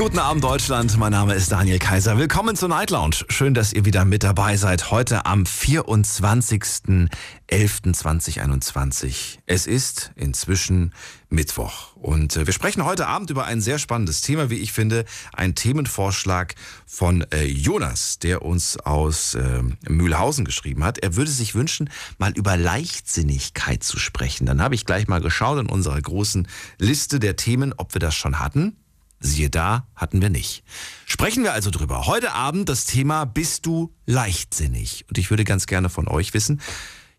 Guten Abend Deutschland, mein Name ist Daniel Kaiser. Willkommen zur Night Lounge. Schön, dass ihr wieder mit dabei seid. Heute am 24.11.2021. Es ist inzwischen Mittwoch und äh, wir sprechen heute Abend über ein sehr spannendes Thema, wie ich finde. Ein Themenvorschlag von äh, Jonas, der uns aus äh, Mühlhausen geschrieben hat. Er würde sich wünschen, mal über Leichtsinnigkeit zu sprechen. Dann habe ich gleich mal geschaut in unserer großen Liste der Themen, ob wir das schon hatten. Siehe da, hatten wir nicht. Sprechen wir also drüber. Heute Abend das Thema Bist du leichtsinnig? Und ich würde ganz gerne von euch wissen,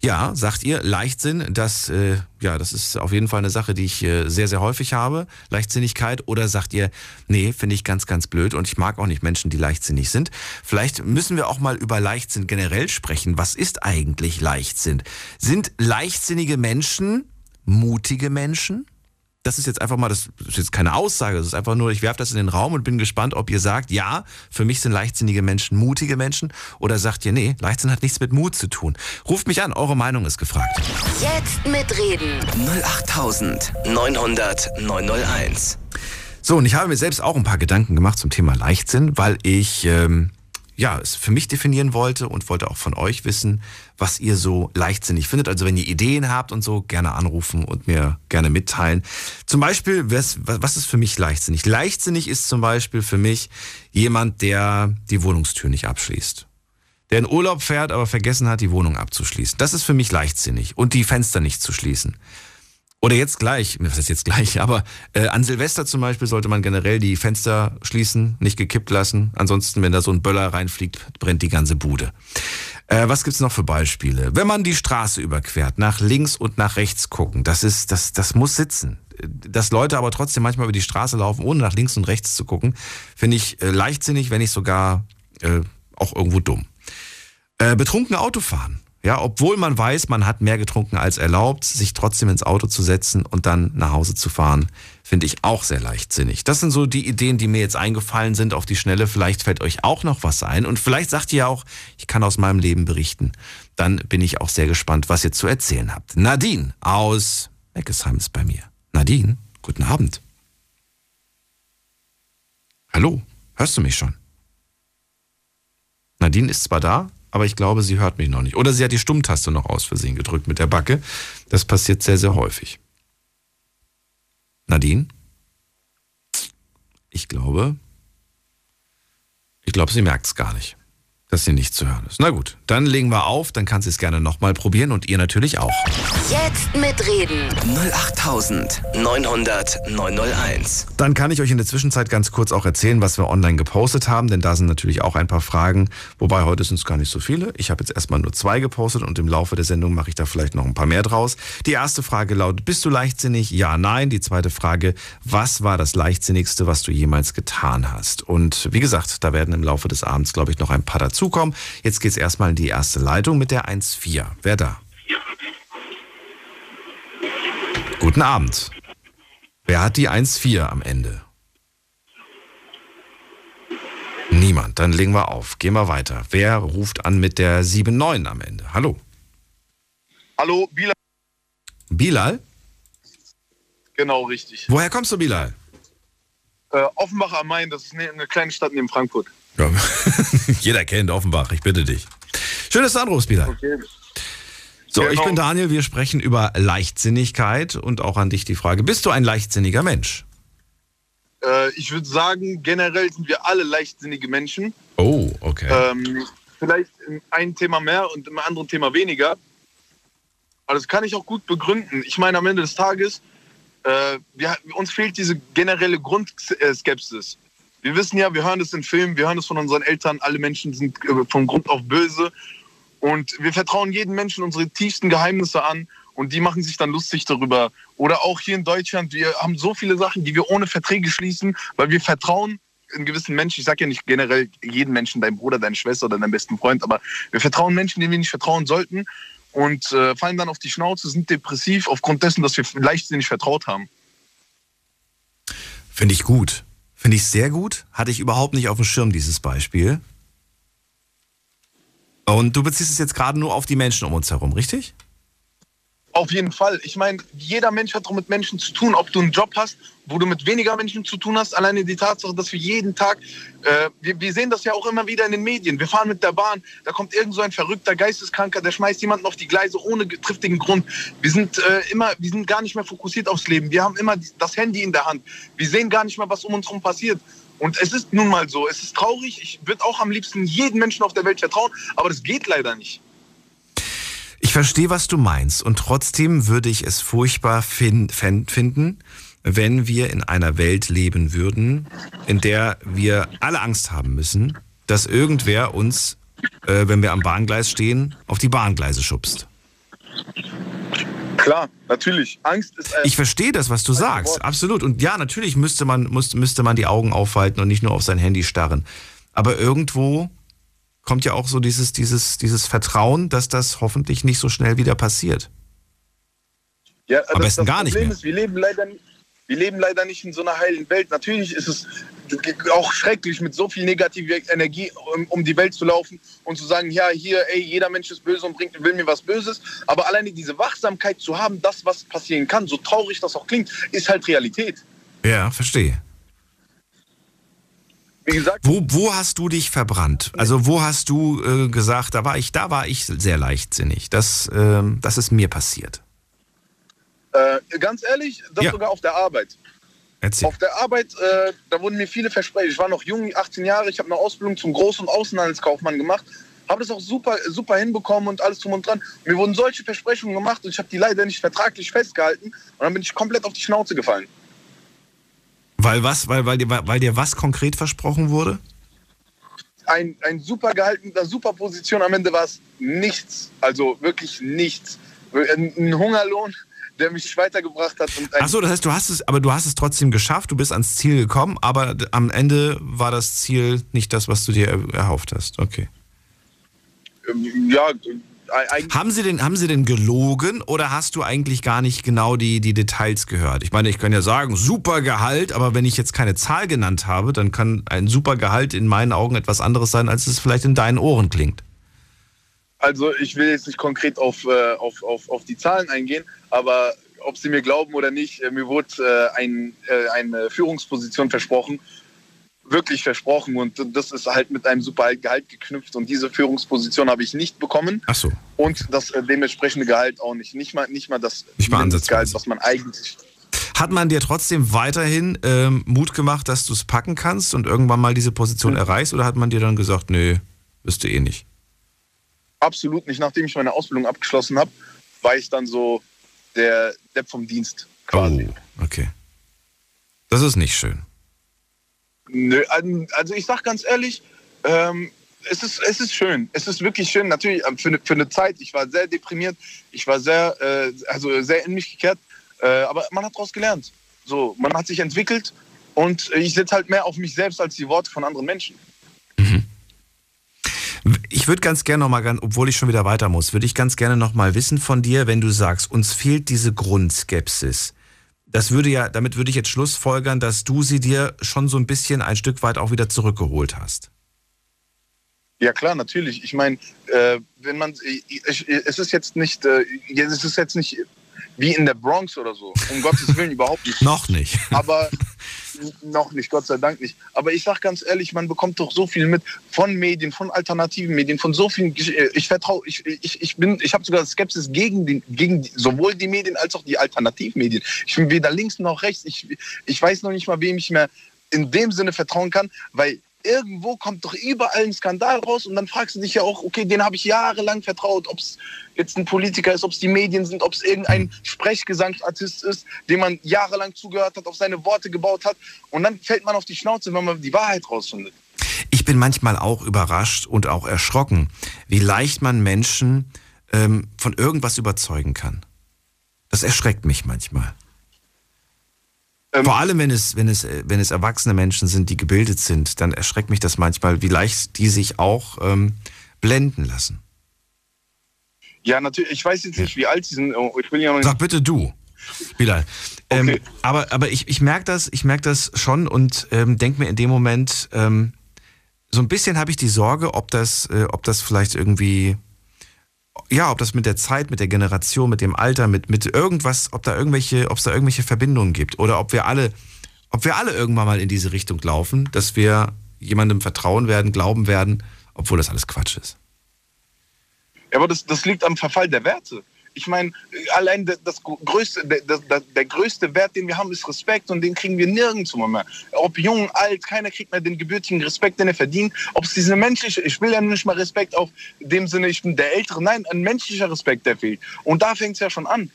ja, sagt ihr, Leichtsinn, das, äh, ja, das ist auf jeden Fall eine Sache, die ich äh, sehr, sehr häufig habe, Leichtsinnigkeit. Oder sagt ihr, nee, finde ich ganz, ganz blöd und ich mag auch nicht Menschen, die leichtsinnig sind. Vielleicht müssen wir auch mal über Leichtsinn generell sprechen. Was ist eigentlich Leichtsinn? Sind leichtsinnige Menschen mutige Menschen? Das ist jetzt einfach mal, das ist jetzt keine Aussage, das ist einfach nur, ich werfe das in den Raum und bin gespannt, ob ihr sagt, ja, für mich sind leichtsinnige Menschen mutige Menschen oder sagt ihr, nee, Leichtsinn hat nichts mit Mut zu tun. Ruft mich an, eure Meinung ist gefragt. Jetzt mitreden. 08900 901. So, und ich habe mir selbst auch ein paar Gedanken gemacht zum Thema Leichtsinn, weil ich ähm, ja, es für mich definieren wollte und wollte auch von euch wissen, was ihr so leichtsinnig findet. Also wenn ihr Ideen habt und so, gerne anrufen und mir gerne mitteilen. Zum Beispiel, was, was ist für mich leichtsinnig? Leichtsinnig ist zum Beispiel für mich jemand, der die Wohnungstür nicht abschließt. Der in Urlaub fährt, aber vergessen hat, die Wohnung abzuschließen. Das ist für mich leichtsinnig. Und die Fenster nicht zu schließen. Oder jetzt gleich, was ist jetzt gleich, aber äh, an Silvester zum Beispiel sollte man generell die Fenster schließen, nicht gekippt lassen. Ansonsten, wenn da so ein Böller reinfliegt, brennt die ganze Bude. Äh, was gibt's noch für Beispiele? Wenn man die Straße überquert, nach links und nach rechts gucken, das ist, das, das muss sitzen. Dass Leute aber trotzdem manchmal über die Straße laufen, ohne nach links und rechts zu gucken, finde ich äh, leichtsinnig, wenn nicht sogar äh, auch irgendwo dumm. Äh, betrunken Autofahren. Ja, obwohl man weiß, man hat mehr getrunken als erlaubt, sich trotzdem ins Auto zu setzen und dann nach Hause zu fahren, finde ich auch sehr leichtsinnig. Das sind so die Ideen, die mir jetzt eingefallen sind auf die Schnelle. Vielleicht fällt euch auch noch was ein und vielleicht sagt ihr auch, ich kann aus meinem Leben berichten. Dann bin ich auch sehr gespannt, was ihr zu erzählen habt. Nadine aus Meckesheim ist bei mir. Nadine, guten Abend. Hallo, hörst du mich schon? Nadine ist zwar da, aber ich glaube, sie hört mich noch nicht. Oder sie hat die Stummtaste noch aus Versehen gedrückt mit der Backe. Das passiert sehr, sehr häufig. Nadine? Ich glaube, ich glaube, sie merkt es gar nicht dass sie nicht zu hören ist. Na gut, dann legen wir auf, dann kann sie es gerne nochmal probieren und ihr natürlich auch. Jetzt mitreden. 08900 901. Dann kann ich euch in der Zwischenzeit ganz kurz auch erzählen, was wir online gepostet haben, denn da sind natürlich auch ein paar Fragen, wobei heute sind es gar nicht so viele. Ich habe jetzt erstmal nur zwei gepostet und im Laufe der Sendung mache ich da vielleicht noch ein paar mehr draus. Die erste Frage lautet, bist du leichtsinnig? Ja, nein. Die zweite Frage, was war das leichtsinnigste, was du jemals getan hast? Und wie gesagt, da werden im Laufe des Abends, glaube ich, noch ein paar dazu dazukommen. Jetzt geht es erstmal in die erste Leitung mit der 1.4. Wer da? Guten Abend. Wer hat die 1.4 am Ende? Niemand. Dann legen wir auf. Gehen wir weiter. Wer ruft an mit der 7.9 am Ende? Hallo. Hallo, Bilal. Bilal? Genau, richtig. Woher kommst du, Bilal? Äh, Offenbach am Main, das ist eine, eine kleine Stadt neben Frankfurt. Ja, jeder kennt Offenbach, ich bitte dich. Schön, dass du anrufst, Bilal. Okay. So, genau. ich bin Daniel, wir sprechen über Leichtsinnigkeit und auch an dich die Frage, bist du ein leichtsinniger Mensch? Äh, ich würde sagen, generell sind wir alle leichtsinnige Menschen. Oh, okay. Ähm, vielleicht in einem Thema mehr und im anderen Thema weniger. Aber das kann ich auch gut begründen. Ich meine, am Ende des Tages, äh, wir, uns fehlt diese generelle Grundskepsis wir wissen ja, wir hören das in Filmen, wir hören das von unseren Eltern, alle Menschen sind äh, von Grund auf böse. Und wir vertrauen jedem Menschen unsere tiefsten Geheimnisse an und die machen sich dann lustig darüber. Oder auch hier in Deutschland, wir haben so viele Sachen, die wir ohne Verträge schließen, weil wir vertrauen in gewissen Menschen. Ich sage ja nicht generell jeden Menschen, dein Bruder, deine Schwester oder deinen besten Freund, aber wir vertrauen Menschen, denen wir nicht vertrauen sollten und äh, fallen dann auf die Schnauze, sind depressiv aufgrund dessen, dass wir leichtsinnig vertraut haben. Finde ich gut. Finde ich sehr gut. Hatte ich überhaupt nicht auf dem Schirm, dieses Beispiel. Und du beziehst es jetzt gerade nur auf die Menschen um uns herum, richtig? Auf jeden Fall. Ich meine, jeder Mensch hat doch mit Menschen zu tun. Ob du einen Job hast, wo du mit weniger Menschen zu tun hast, alleine die Tatsache, dass wir jeden Tag, äh, wir, wir, sehen das ja auch immer wieder in den Medien. Wir fahren mit der Bahn, da kommt irgend so ein verrückter Geisteskranker, der schmeißt jemanden auf die Gleise ohne triftigen Grund. Wir sind äh, immer, wir sind gar nicht mehr fokussiert aufs Leben. Wir haben immer das Handy in der Hand. Wir sehen gar nicht mehr, was um uns herum passiert. Und es ist nun mal so. Es ist traurig. Ich würde auch am liebsten jedem Menschen auf der Welt vertrauen, aber das geht leider nicht. Ich verstehe, was du meinst. Und trotzdem würde ich es furchtbar fin finden, wenn wir in einer Welt leben würden, in der wir alle Angst haben müssen, dass irgendwer uns, äh, wenn wir am Bahngleis stehen, auf die Bahngleise schubst. Klar, natürlich. Angst ist. Ich verstehe das, was du sagst. Wort. Absolut. Und ja, natürlich müsste man, müsste, müsste man die Augen aufhalten und nicht nur auf sein Handy starren. Aber irgendwo kommt ja auch so dieses, dieses, dieses Vertrauen, dass das hoffentlich nicht so schnell wieder passiert. Ja, Am besten gar Problem nicht mehr. Ist, wir leben leider nicht. Wir leben leider nicht in so einer heilen Welt. Natürlich ist es auch schrecklich, mit so viel negativer Energie um, die Welt zu laufen und zu sagen, ja, hier, ey, jeder Mensch ist böse und bringt, will mir was Böses. Aber alleine diese Wachsamkeit zu haben, das, was passieren kann, so traurig das auch klingt, ist halt Realität. Ja, verstehe. Wie gesagt. Wo, wo hast du dich verbrannt? Also wo hast du äh, gesagt, da war ich, da war ich sehr leichtsinnig. Das, äh, das ist mir passiert. Äh, ganz ehrlich, das ja. sogar auf der Arbeit. Erzähl. Auf der Arbeit, äh, da wurden mir viele Versprechen. Ich war noch jung, 18 Jahre, ich habe eine Ausbildung zum Groß- und Außenhandelskaufmann gemacht. Habe das auch super, super hinbekommen und alles drum und dran. Mir wurden solche Versprechungen gemacht und ich habe die leider nicht vertraglich festgehalten. Und dann bin ich komplett auf die Schnauze gefallen. Weil was? Weil, weil, dir, weil dir was konkret versprochen wurde? Ein, ein super Gehalt mit einer super Position. Am Ende war es nichts. Also wirklich nichts. Ein Hungerlohn, der mich weitergebracht hat. Achso, das heißt, du hast es, aber du hast es trotzdem geschafft, du bist ans Ziel gekommen, aber am Ende war das Ziel nicht das, was du dir erhofft hast. Okay. Ähm, ja, haben Sie, denn, haben Sie denn gelogen oder hast du eigentlich gar nicht genau die, die Details gehört? Ich meine, ich kann ja sagen, super Gehalt, aber wenn ich jetzt keine Zahl genannt habe, dann kann ein super Gehalt in meinen Augen etwas anderes sein, als es vielleicht in deinen Ohren klingt. Also ich will jetzt nicht konkret auf, äh, auf, auf, auf die Zahlen eingehen, aber ob Sie mir glauben oder nicht, äh, mir wurde äh, ein, eine Führungsposition versprochen wirklich versprochen und das ist halt mit einem super Gehalt geknüpft und diese Führungsposition habe ich nicht bekommen. Ach so. Und das äh, dementsprechende Gehalt auch nicht. Nicht mal, nicht mal das nicht mal Gehalt, was man eigentlich. Hat man dir trotzdem weiterhin ähm, Mut gemacht, dass du es packen kannst und irgendwann mal diese Position mhm. erreichst oder hat man dir dann gesagt, nö, wirst du eh nicht? Absolut nicht. Nachdem ich meine Ausbildung abgeschlossen habe, war ich dann so der Depp vom Dienst quasi. Oh, okay. Das ist nicht schön. Nö, also ich sag ganz ehrlich, ähm, es, ist, es ist schön. Es ist wirklich schön. Natürlich ähm, für eine, für eine Zeit. Ich war sehr deprimiert. Ich war sehr, äh, also sehr in mich gekehrt. Äh, aber man hat daraus gelernt. So, man hat sich entwickelt und ich setze halt mehr auf mich selbst als die Worte von anderen Menschen. Mhm. Ich würde ganz gerne nochmal, obwohl ich schon wieder weiter muss, würde ich ganz gerne nochmal wissen von dir, wenn du sagst, uns fehlt diese Grundskepsis das würde ja, damit würde ich jetzt schlussfolgern, dass du sie dir schon so ein bisschen ein Stück weit auch wieder zurückgeholt hast. Ja klar, natürlich. Ich meine, äh, wenn man, ich, es ist jetzt nicht, äh, es ist jetzt nicht wie in der Bronx oder so. Um Gottes Willen überhaupt nicht. Noch nicht. Aber noch nicht, Gott sei Dank nicht. Aber ich sage ganz ehrlich, man bekommt doch so viel mit von Medien, von alternativen Medien, von so vielen. Ich vertraue, ich, ich, ich bin, ich habe sogar Skepsis gegen, den, gegen sowohl die Medien als auch die Alternativmedien. Ich bin weder links noch rechts. Ich, ich weiß noch nicht mal, wem ich mehr in dem Sinne vertrauen kann, weil irgendwo kommt doch überall ein Skandal raus und dann fragst du dich ja auch, okay, den habe ich jahrelang vertraut, ob es jetzt ein Politiker ist, ob es die Medien sind, ob es irgendein Sprechgesangsartist ist, dem man jahrelang zugehört hat, auf seine Worte gebaut hat und dann fällt man auf die Schnauze, wenn man die Wahrheit rausfindet. Ich bin manchmal auch überrascht und auch erschrocken, wie leicht man Menschen ähm, von irgendwas überzeugen kann. Das erschreckt mich manchmal. Ähm, Vor allem, wenn es, wenn, es, wenn es erwachsene Menschen sind, die gebildet sind, dann erschreckt mich das manchmal, wie leicht die sich auch ähm, blenden lassen. Ja, natürlich. Ich weiß jetzt nicht, wie alt sie sind. Oh, ich will ja Sag bitte du. Bilal. Ähm, Okay. aber aber ich, ich merke das, ich merk das schon und ähm, denke mir in dem Moment, ähm, so ein bisschen habe ich die Sorge, ob das, äh, ob das vielleicht irgendwie, ja, ob das mit der Zeit, mit der Generation, mit dem Alter, mit, mit irgendwas, ob da irgendwelche, ob es da irgendwelche Verbindungen gibt oder ob wir alle, ob wir alle irgendwann mal in diese Richtung laufen, dass wir jemandem vertrauen werden, glauben werden, obwohl das alles Quatsch ist. Ja, aber das, das liegt am Verfall der Werte. Ich meine, allein das, das größte, der, das, der größte Wert, den wir haben, ist Respekt und den kriegen wir nirgendwo mehr. Ob jung, alt, keiner kriegt mehr den gebürtigen Respekt, den er verdient. Ob es diese menschliche, ich will ja nicht mal Respekt auf dem Sinne, ich bin der Ältere, nein, ein menschlicher Respekt, der fehlt. Und da fängt es ja schon an.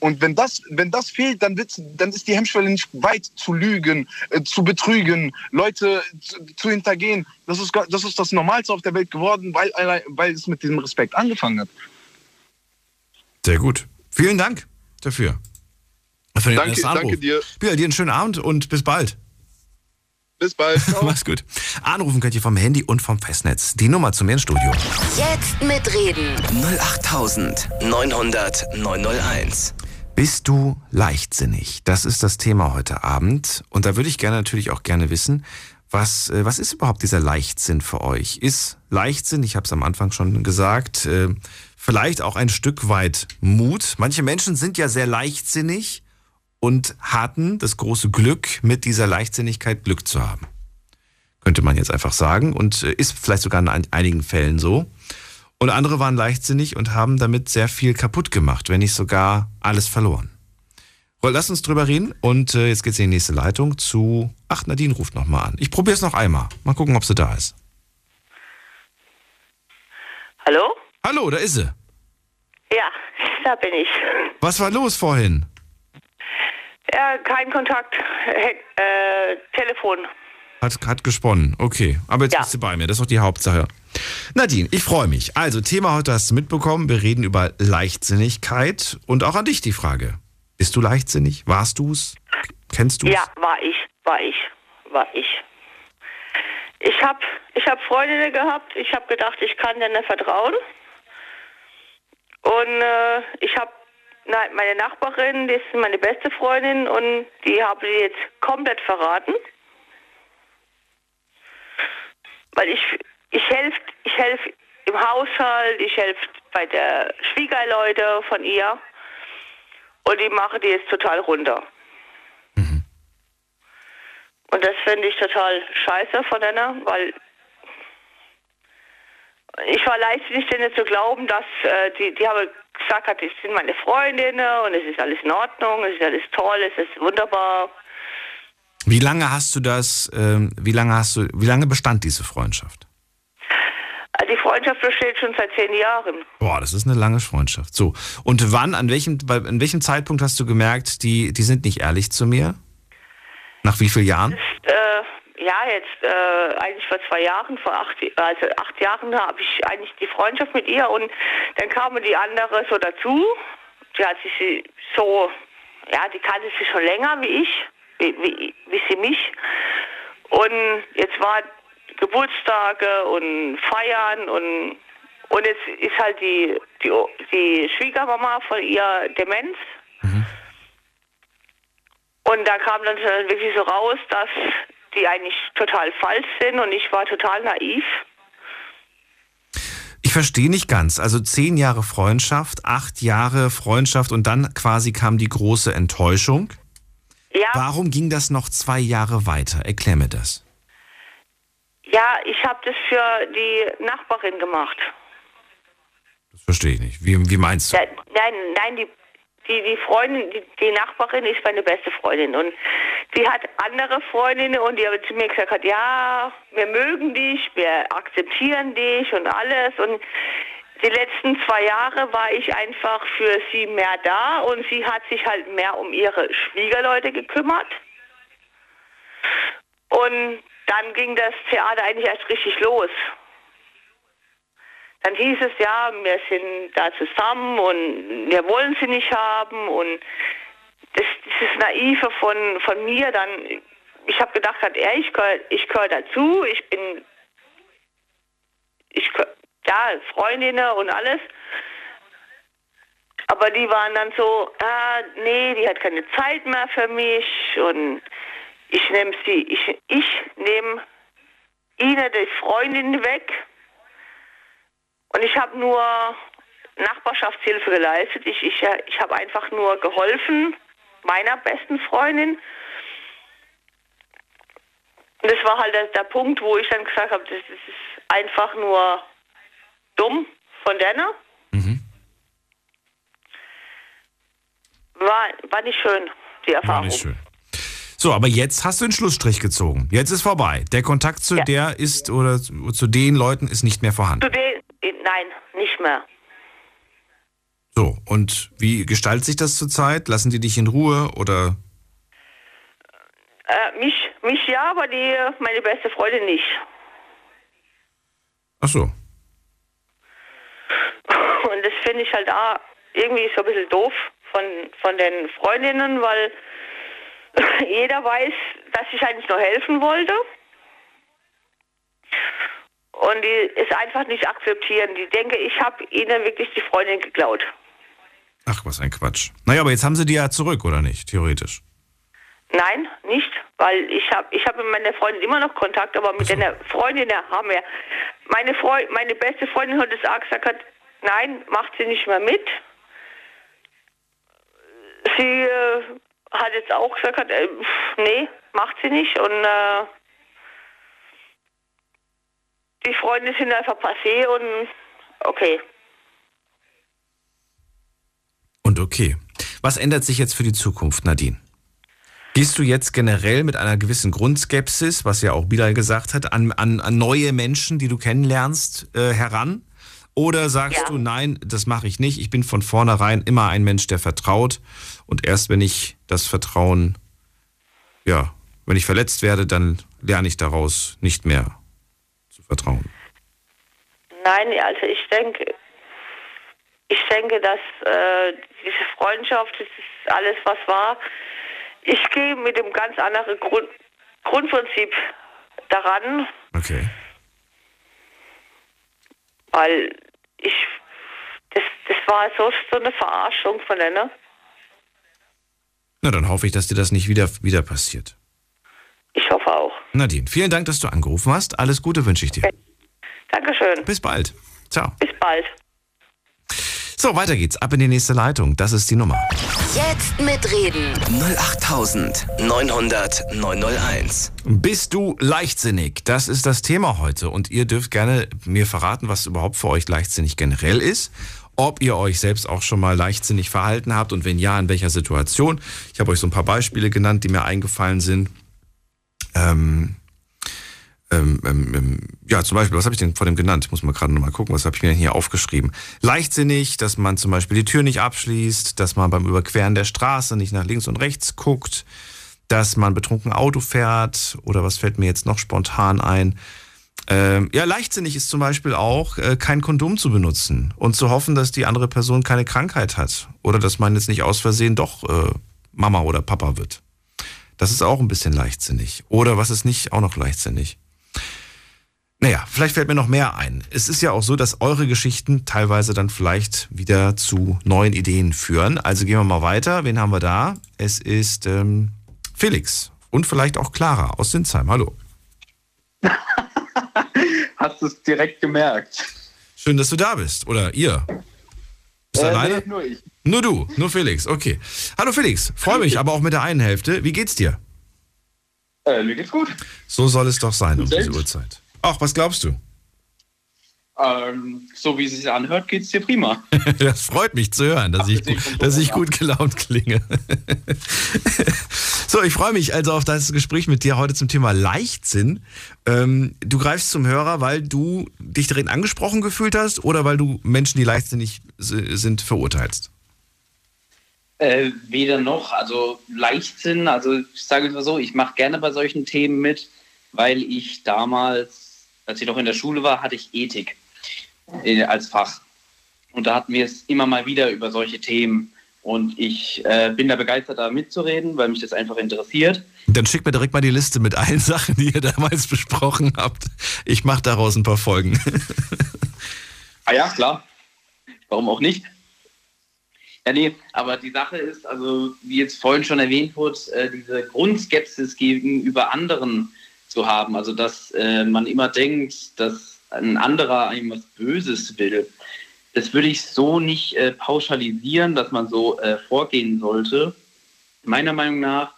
Und wenn das, wenn das fehlt, dann, wird's, dann ist die Hemmschwelle nicht weit zu lügen, äh, zu betrügen, Leute zu, zu hintergehen. Das ist, das ist das Normalste auf der Welt geworden, weil, weil es mit diesem Respekt angefangen hat. Sehr gut. Vielen Dank dafür. Für den Danke- danke dir. Bilal, dir einen schönen Abend und bis bald. Bis bald. Mach's gut. Anrufen könnt ihr vom Handy und vom Festnetz. Die Nummer zu mir ins Studio. Jetzt mitreden. 08900 901. Bist du leichtsinnig? Das ist das Thema heute Abend. Und da würde ich gerne natürlich auch gerne wissen, was, äh, was ist überhaupt dieser Leichtsinn für euch? Ist Leichtsinn, ich habe es am Anfang schon gesagt, äh, vielleicht auch ein Stück weit Mut? Manche Menschen sind ja sehr leichtsinnig und hatten das große Glück, mit dieser Leichtsinnigkeit Glück zu haben. Könnte man jetzt einfach sagen und äh, ist vielleicht sogar in ein- einigen Fällen so. Und andere waren leichtsinnig und haben damit sehr viel kaputt gemacht, wenn nicht sogar alles verloren. Lass uns drüber reden und äh, jetzt geht's in die nächste Leitung zu. Ach, Nadine ruft nochmal an. Ich probiere es noch einmal. Mal gucken, ob sie da ist. Hallo? Hallo, da ist sie. Ja, da bin ich. Was war los vorhin? Ja, kein Kontakt. Äh, Telefon. Hat, hat gesponnen. Okay, aber jetzt Ja. bist du bei mir. Das ist doch die Hauptsache. Nadine, ich freue mich. Also, Thema heute hast du mitbekommen. Wir reden über Leichtsinnigkeit und auch an dich die Frage. Bist du leichtsinnig? Warst du's? Kennst du's? Ja, war ich, war ich, war ich. Ich hab, ich hab Freundinnen gehabt. Ich hab gedacht, ich kann denen vertrauen. Und äh, ich hab nein, meine Nachbarin, die ist meine beste Freundin und die habe ich jetzt komplett verraten. Weil ich, ich helfe ich helf im Haushalt, ich helfe bei der Schwiegerleute von ihr und die mache die jetzt total runter. Und das finde ich total scheiße von einer, weil ich war leichtsinnig, denen zu glauben, dass äh, die, die haben gesagt hat, das sind meine Freundinnen und es ist alles in Ordnung, es ist alles toll, es ist wunderbar. Wie lange hast du das, ähm, wie lange hast du, wie lange bestand diese Freundschaft? Äh, Die Freundschaft besteht schon seit zehn Jahren. Boah, das ist eine lange Freundschaft. So. Und wann, an welchem, bei, an welchem Zeitpunkt hast du gemerkt, die, die sind nicht ehrlich zu mir? Nach wie vielen Jahren? Äh, ja, jetzt äh, eigentlich vor zwei Jahren, vor acht, also acht Jahren habe ich eigentlich die Freundschaft mit ihr und dann kamen die andere so dazu. Die hat sich so, ja, die kannte sie schon länger wie ich, wie, wie, wie sie mich. Und jetzt war Geburtstage und Feiern und und jetzt ist halt die die, die Schwiegermama von ihr Demenz. Und da kam dann wirklich so raus, dass die eigentlich total falsch sind und ich war total naiv. Ich verstehe nicht ganz. Also zehn Jahre Freundschaft, acht Jahre Freundschaft und dann quasi kam die große Enttäuschung. Ja, Warum ging das noch zwei Jahre weiter? Erklär mir das. Ja, ich habe das für die Nachbarin gemacht. Das verstehe ich nicht. Wie, wie meinst du? Ja, nein, nein, die, die, die Freundin, die, die Nachbarin ist meine beste Freundin und sie hat andere Freundinnen und die haben zu mir gesagt, hat, ja, wir mögen dich, wir akzeptieren dich und alles und die letzten zwei Jahre war ich einfach für sie mehr da und sie hat sich halt mehr um ihre Schwiegerleute gekümmert. Und dann ging das Theater eigentlich erst richtig los. Dann hieß es ja, wir sind da zusammen und wir wollen sie nicht haben und das, dieses Naive von, von mir dann, ich habe gedacht, er, ich gehöre ich gehör dazu, ich bin, ich ja, Freundinnen und alles. Aber die waren dann so, ah, nee, die hat keine Zeit mehr für mich und ich nehme sie, ich, ich nehme ihnen die Freundin weg und ich habe nur Nachbarschaftshilfe geleistet. Ich, ich, ich habe einfach nur geholfen meiner besten Freundin. Und das war halt der, der Punkt, wo ich dann gesagt habe, das, das ist einfach nur dumm von Denner. Mhm. War, war nicht schön, die Erfahrung. War nicht schön. So, aber jetzt hast du den Schlussstrich gezogen. Jetzt ist vorbei. Der Kontakt zu Ja. der ist oder zu den Leuten ist nicht mehr vorhanden. Zu den, nein, nicht mehr. So, und wie gestaltet sich das zurzeit? Lassen die dich in Ruhe oder? Äh, mich, mich ja, aber die, meine beste Freundin nicht. Ach so. Und das finde ich halt auch irgendwie so ein bisschen doof von, von den Freundinnen, weil jeder weiß, dass ich eigentlich nur helfen wollte. Und die es einfach nicht akzeptieren. Die denken, ich habe ihnen wirklich die Freundin geklaut. Ach, was ein Quatsch. Naja, aber jetzt haben sie die ja zurück, oder nicht? Theoretisch. Nein, nicht, weil ich habe ich hab mit meiner Freundin immer noch Kontakt, aber mit so. einer Freundin haben wir. Meine, Freu meine beste Freundin hat es auch gesagt, hat, nein, macht sie nicht mehr mit. Sie äh, hat jetzt auch gesagt, hat, äh, nee, macht sie nicht. Und äh, die Freunde sind einfach passé und okay. Und okay. Was ändert sich jetzt für die Zukunft, Nadine? Gehst du jetzt generell mit einer gewissen Grundskepsis, was ja auch Bilal gesagt hat, an, an, an neue Menschen, die du kennenlernst, äh, heran? Oder sagst Ja. du, nein, das mache ich nicht. Ich bin von vornherein immer ein Mensch, der vertraut. Und erst wenn ich das Vertrauen, ja, wenn ich verletzt werde, dann lerne ich daraus nicht mehr zu vertrauen. Nein, also ich denke, ich denke, dass äh, diese Freundschaft, das ist alles, was war. Ich gehe mit dem ganz anderen Grund, Grundprinzip daran, Okay. weil ich, das, das war so, so eine Verarschung von einer. Na, dann hoffe ich, dass dir das nicht wieder, wieder passiert. Ich hoffe auch. Nadine, vielen Dank, dass du angerufen hast. Alles Gute wünsche ich dir. Dankeschön. Bis bald. Ciao. Bis bald. So, weiter geht's. Ab in die nächste Leitung. Das ist die Nummer. Jetzt mitreden. 08900 901. Bist du leichtsinnig? Das ist das Thema heute. Und ihr dürft gerne mir verraten, was überhaupt für euch leichtsinnig generell ist. Ob ihr euch selbst auch schon mal leichtsinnig verhalten habt und wenn ja, in welcher Situation. Ich habe euch so ein paar Beispiele genannt, die mir eingefallen sind. Ähm, ähm, ähm, ähm, ja, zum Beispiel, was habe ich denn vor dem genannt? Ich muss mal gerade nochmal gucken, was habe ich mir denn hier aufgeschrieben? Leichtsinnig, dass man zum Beispiel die Tür nicht abschließt, dass man beim Überqueren der Straße nicht nach links und rechts guckt, dass man betrunken Auto fährt oder was fällt mir jetzt noch spontan ein? Ähm, ja, leichtsinnig ist zum Beispiel auch, äh, kein Kondom zu benutzen und zu hoffen, dass die andere Person keine Krankheit hat oder dass man jetzt nicht aus Versehen doch äh, Mama oder Papa wird. Das ist auch ein bisschen leichtsinnig. Oder was ist nicht auch noch leichtsinnig? Naja, vielleicht fällt mir noch mehr ein. Es ist ja auch so, dass eure Geschichten teilweise dann vielleicht wieder zu neuen Ideen führen. Also gehen wir mal weiter. Wen haben wir da? Es ist ähm, Felix und vielleicht auch Clara aus Sinsheim. Hallo. Hast du es direkt gemerkt? Schön, dass du da bist. Oder ihr. Bist du Äh, alleine? nee, nur ich. Nur du, nur Felix. Okay. Hallo Felix, freue mich, aber auch mit der einen Hälfte. Wie geht's dir? Äh, mir geht's gut. So soll es doch sein um diese? Uhrzeit. Ach, was glaubst du? Ähm, so wie es sich anhört, geht's dir prima. Das freut mich zu hören, dass ich, Abgesehen vom dass ich gut gelaunt klinge. So, ich freue mich also auf das Gespräch mit dir heute zum Thema Leichtsinn. Ähm, du greifst zum Hörer, weil du dich direkt angesprochen gefühlt hast oder weil du Menschen, die leichtsinnig sind, verurteilst? Äh, weder noch, also Leichtsinn, also ich sage es mal so, ich mache gerne bei solchen Themen mit, weil ich damals, als ich noch in der Schule war, hatte ich Ethik äh, als Fach. Und da hatten wir es immer mal wieder über solche Themen. Und ich äh, bin da begeistert, da mitzureden, weil mich das einfach interessiert. Dann schick mir direkt mal die Liste mit allen Sachen, die ihr damals besprochen habt. Ich mache daraus ein paar Folgen. Ah ja, klar. Warum auch nicht? Ja, nee, aber die Sache ist, also wie jetzt vorhin schon erwähnt wurde, äh, diese Grundskepsis gegenüber anderen zu haben. Also dass äh, man immer denkt, dass ein anderer einem was Böses will. Das würde ich so nicht äh, pauschalisieren, dass man so äh, vorgehen sollte. Meiner Meinung nach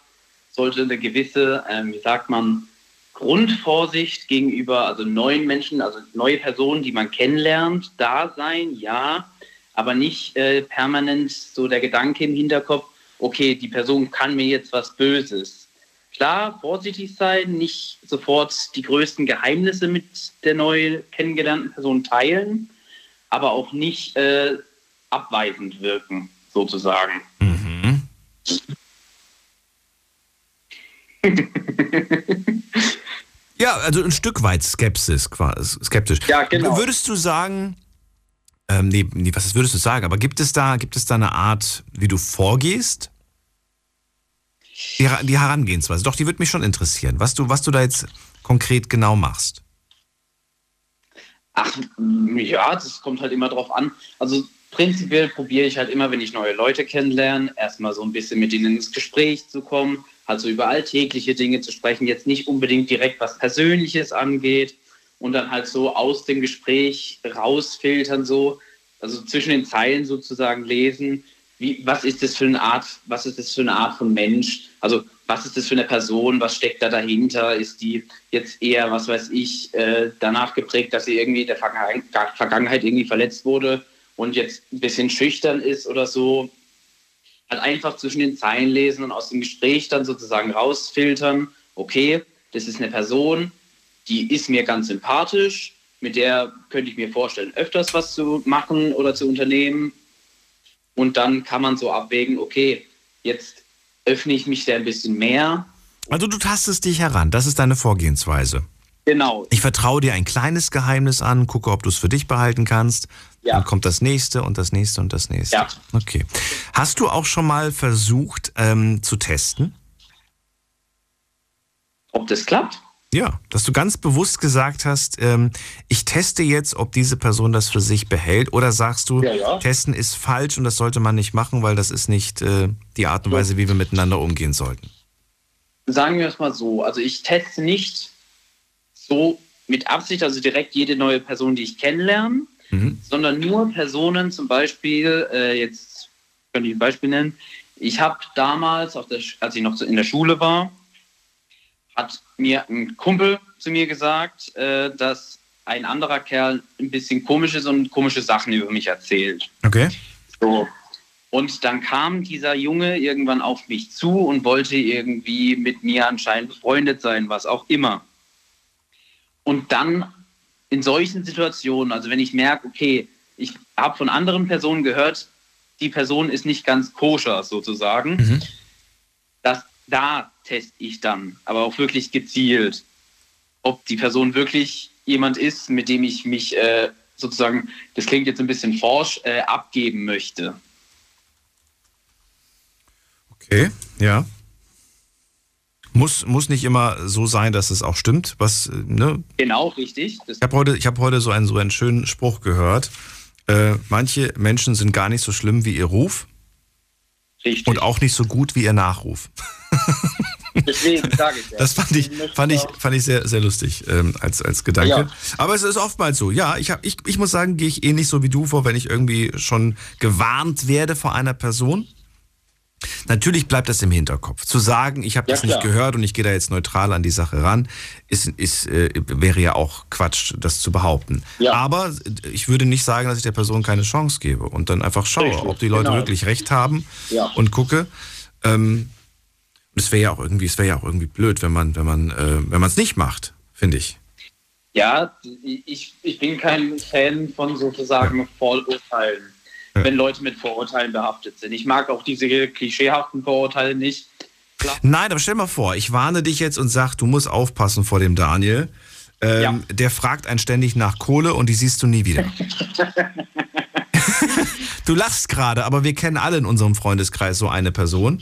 sollte eine gewisse, ähm, wie sagt man, Grundvorsicht gegenüber also neuen Menschen, also neue Personen, die man kennenlernt, da sein, ja, aber nicht äh, permanent so der Gedanke im Hinterkopf, okay, die Person kann mir jetzt was Böses. Klar, vorsichtig sein, nicht sofort die größten Geheimnisse mit der neu kennengelernten Person teilen, aber auch nicht äh, abweisend wirken, sozusagen. Mhm. ja, also ein Stück weit Skepsis, skeptisch. Ja, genau. Würdest du sagen, ähm, nee, nee, was würdest du sagen? Aber gibt es da, gibt es da eine Art, wie du vorgehst? Die, die Herangehensweise, doch, die würde mich schon interessieren, was du, was du da jetzt konkret genau machst. Ach, ja, das kommt halt immer drauf an. Also prinzipiell probiere ich halt immer, wenn ich neue Leute kennenlerne, erstmal so ein bisschen mit ihnen ins Gespräch zu kommen, also über alltägliche Dinge zu sprechen, jetzt nicht unbedingt direkt was Persönliches angeht. Und dann halt so aus dem Gespräch rausfiltern, so, also zwischen den Zeilen sozusagen lesen, wie, was ist das für eine Art, was ist das für eine Art von Mensch? Also was ist das für eine Person, was steckt da dahinter? Ist die jetzt eher, was weiß ich, äh, danach geprägt, dass sie irgendwie in der Vergangenheit irgendwie verletzt wurde und jetzt ein bisschen schüchtern ist oder so? Halt einfach zwischen den Zeilen lesen und aus dem Gespräch dann sozusagen rausfiltern, okay, das ist eine Person, die ist mir ganz sympathisch, mit der könnte ich mir vorstellen, öfters was zu machen oder zu unternehmen. Und dann kann man so abwägen, okay, jetzt öffne ich mich da ein bisschen mehr. Also du tastest dich heran, das ist deine Vorgehensweise. Genau. Ich vertraue dir ein kleines Geheimnis an, gucke, ob du es für dich behalten kannst. Ja. Dann kommt das nächste und das nächste und das nächste. Ja. Okay. Hast du auch schon mal versucht ähm, zu testen? Ob das klappt? Ja, dass du ganz bewusst gesagt hast, ähm, ich teste jetzt, ob diese Person das für sich behält, oder sagst du, ja, ja. testen ist falsch und das sollte man nicht machen, weil das ist nicht äh, die Art und Weise, wie wir miteinander umgehen sollten. Sagen wir es mal so, also ich teste nicht so mit Absicht, also direkt jede neue Person, die ich kennenlerne, mhm. sondern nur Personen, zum Beispiel, äh, jetzt kann ich ein Beispiel nennen, ich habe damals, der, als ich noch in der Schule war, hat mir ein Kumpel zu mir gesagt, äh, dass ein anderer Kerl ein bisschen komisch ist und komische Sachen über mich erzählt. Okay. So. Und dann kam dieser Junge irgendwann auf mich zu und wollte irgendwie mit mir anscheinend befreundet sein, was auch immer. Und dann in solchen Situationen, also wenn ich merke, okay, ich habe von anderen Personen gehört, die Person ist nicht ganz koscher sozusagen, mhm. Da teste ich dann, aber auch wirklich gezielt, ob die Person wirklich jemand ist, mit dem ich mich äh, sozusagen, das klingt jetzt ein bisschen forsch, äh, abgeben möchte. Okay, ja. Muss, muss nicht immer so sein, dass es auch stimmt, was, äh, ne? Genau, richtig. Das ich habe heute, hab heute so einen, so einen schönen Spruch gehört. Äh, manche Menschen sind gar nicht so schlimm wie ihr Ruf. Richtig. Und auch nicht so gut wie ihr Nachruf. Deswegen sage ich ja. Das fand ich, fand ich, fand ich sehr, sehr lustig ähm, als, als Gedanke. Ja. Aber es ist oftmals so. Ja, ich, hab, ich, ich muss sagen, gehe ich ähnlich so wie du vor, wenn ich irgendwie schon gewarnt werde vor einer Person. Natürlich bleibt das im Hinterkopf. Zu sagen, ich habe ja, das nicht gehört und ich gehe da jetzt neutral an die Sache ran, ist, ist, äh, wäre ja auch Quatsch, das zu behaupten. Ja. Aber ich würde nicht sagen, dass ich der Person keine Chance gebe und dann einfach schaue, Richtig, ob die Leute genau. wirklich recht haben ja. und gucke. Ähm, es wäre ja auch irgendwie, es wäre ja auch irgendwie blöd, wenn man, wenn man, äh, wenn man es nicht macht, finde ich. Ja, ich, ich bin kein Fan von sozusagen Vorurteilen wenn Leute mit Vorurteilen behaftet sind. Ich mag auch diese klischeehaften Vorurteile nicht. Klar. Nein, aber stell mal vor, ich warne dich jetzt und sag, du musst aufpassen vor dem Daniel. Ähm, ja. Der fragt einen ständig nach Kohle und die siehst du nie wieder. du lachst gerade, aber wir kennen alle in unserem Freundeskreis so eine Person.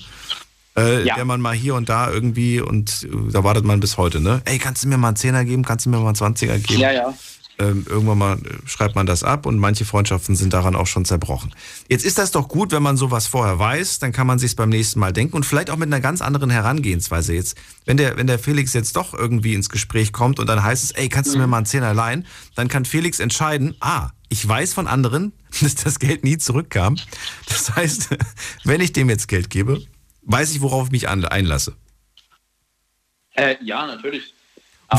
Äh, ja. der man mal hier und da irgendwie und äh, da wartet man bis heute, ne? Ey, kannst du mir mal einen Zehner geben? Kannst du mir mal einen Zwanziger geben? Ja, ja. Ähm, irgendwann mal äh, schreibt man das ab und manche Freundschaften sind daran auch schon zerbrochen. Jetzt ist das doch gut, wenn man sowas vorher weiß, dann kann man sich beim nächsten Mal denken und vielleicht auch mit einer ganz anderen Herangehensweise jetzt. Wenn der, wenn der Felix jetzt doch irgendwie ins Gespräch kommt und dann heißt es, ey, kannst du mir mal einen Zehner leihen? Dann kann Felix entscheiden, ah, ich weiß von anderen, dass das Geld nie zurückkam. Das heißt, wenn ich dem jetzt Geld gebe, weiß ich, worauf ich mich einlasse. Äh, ja, natürlich.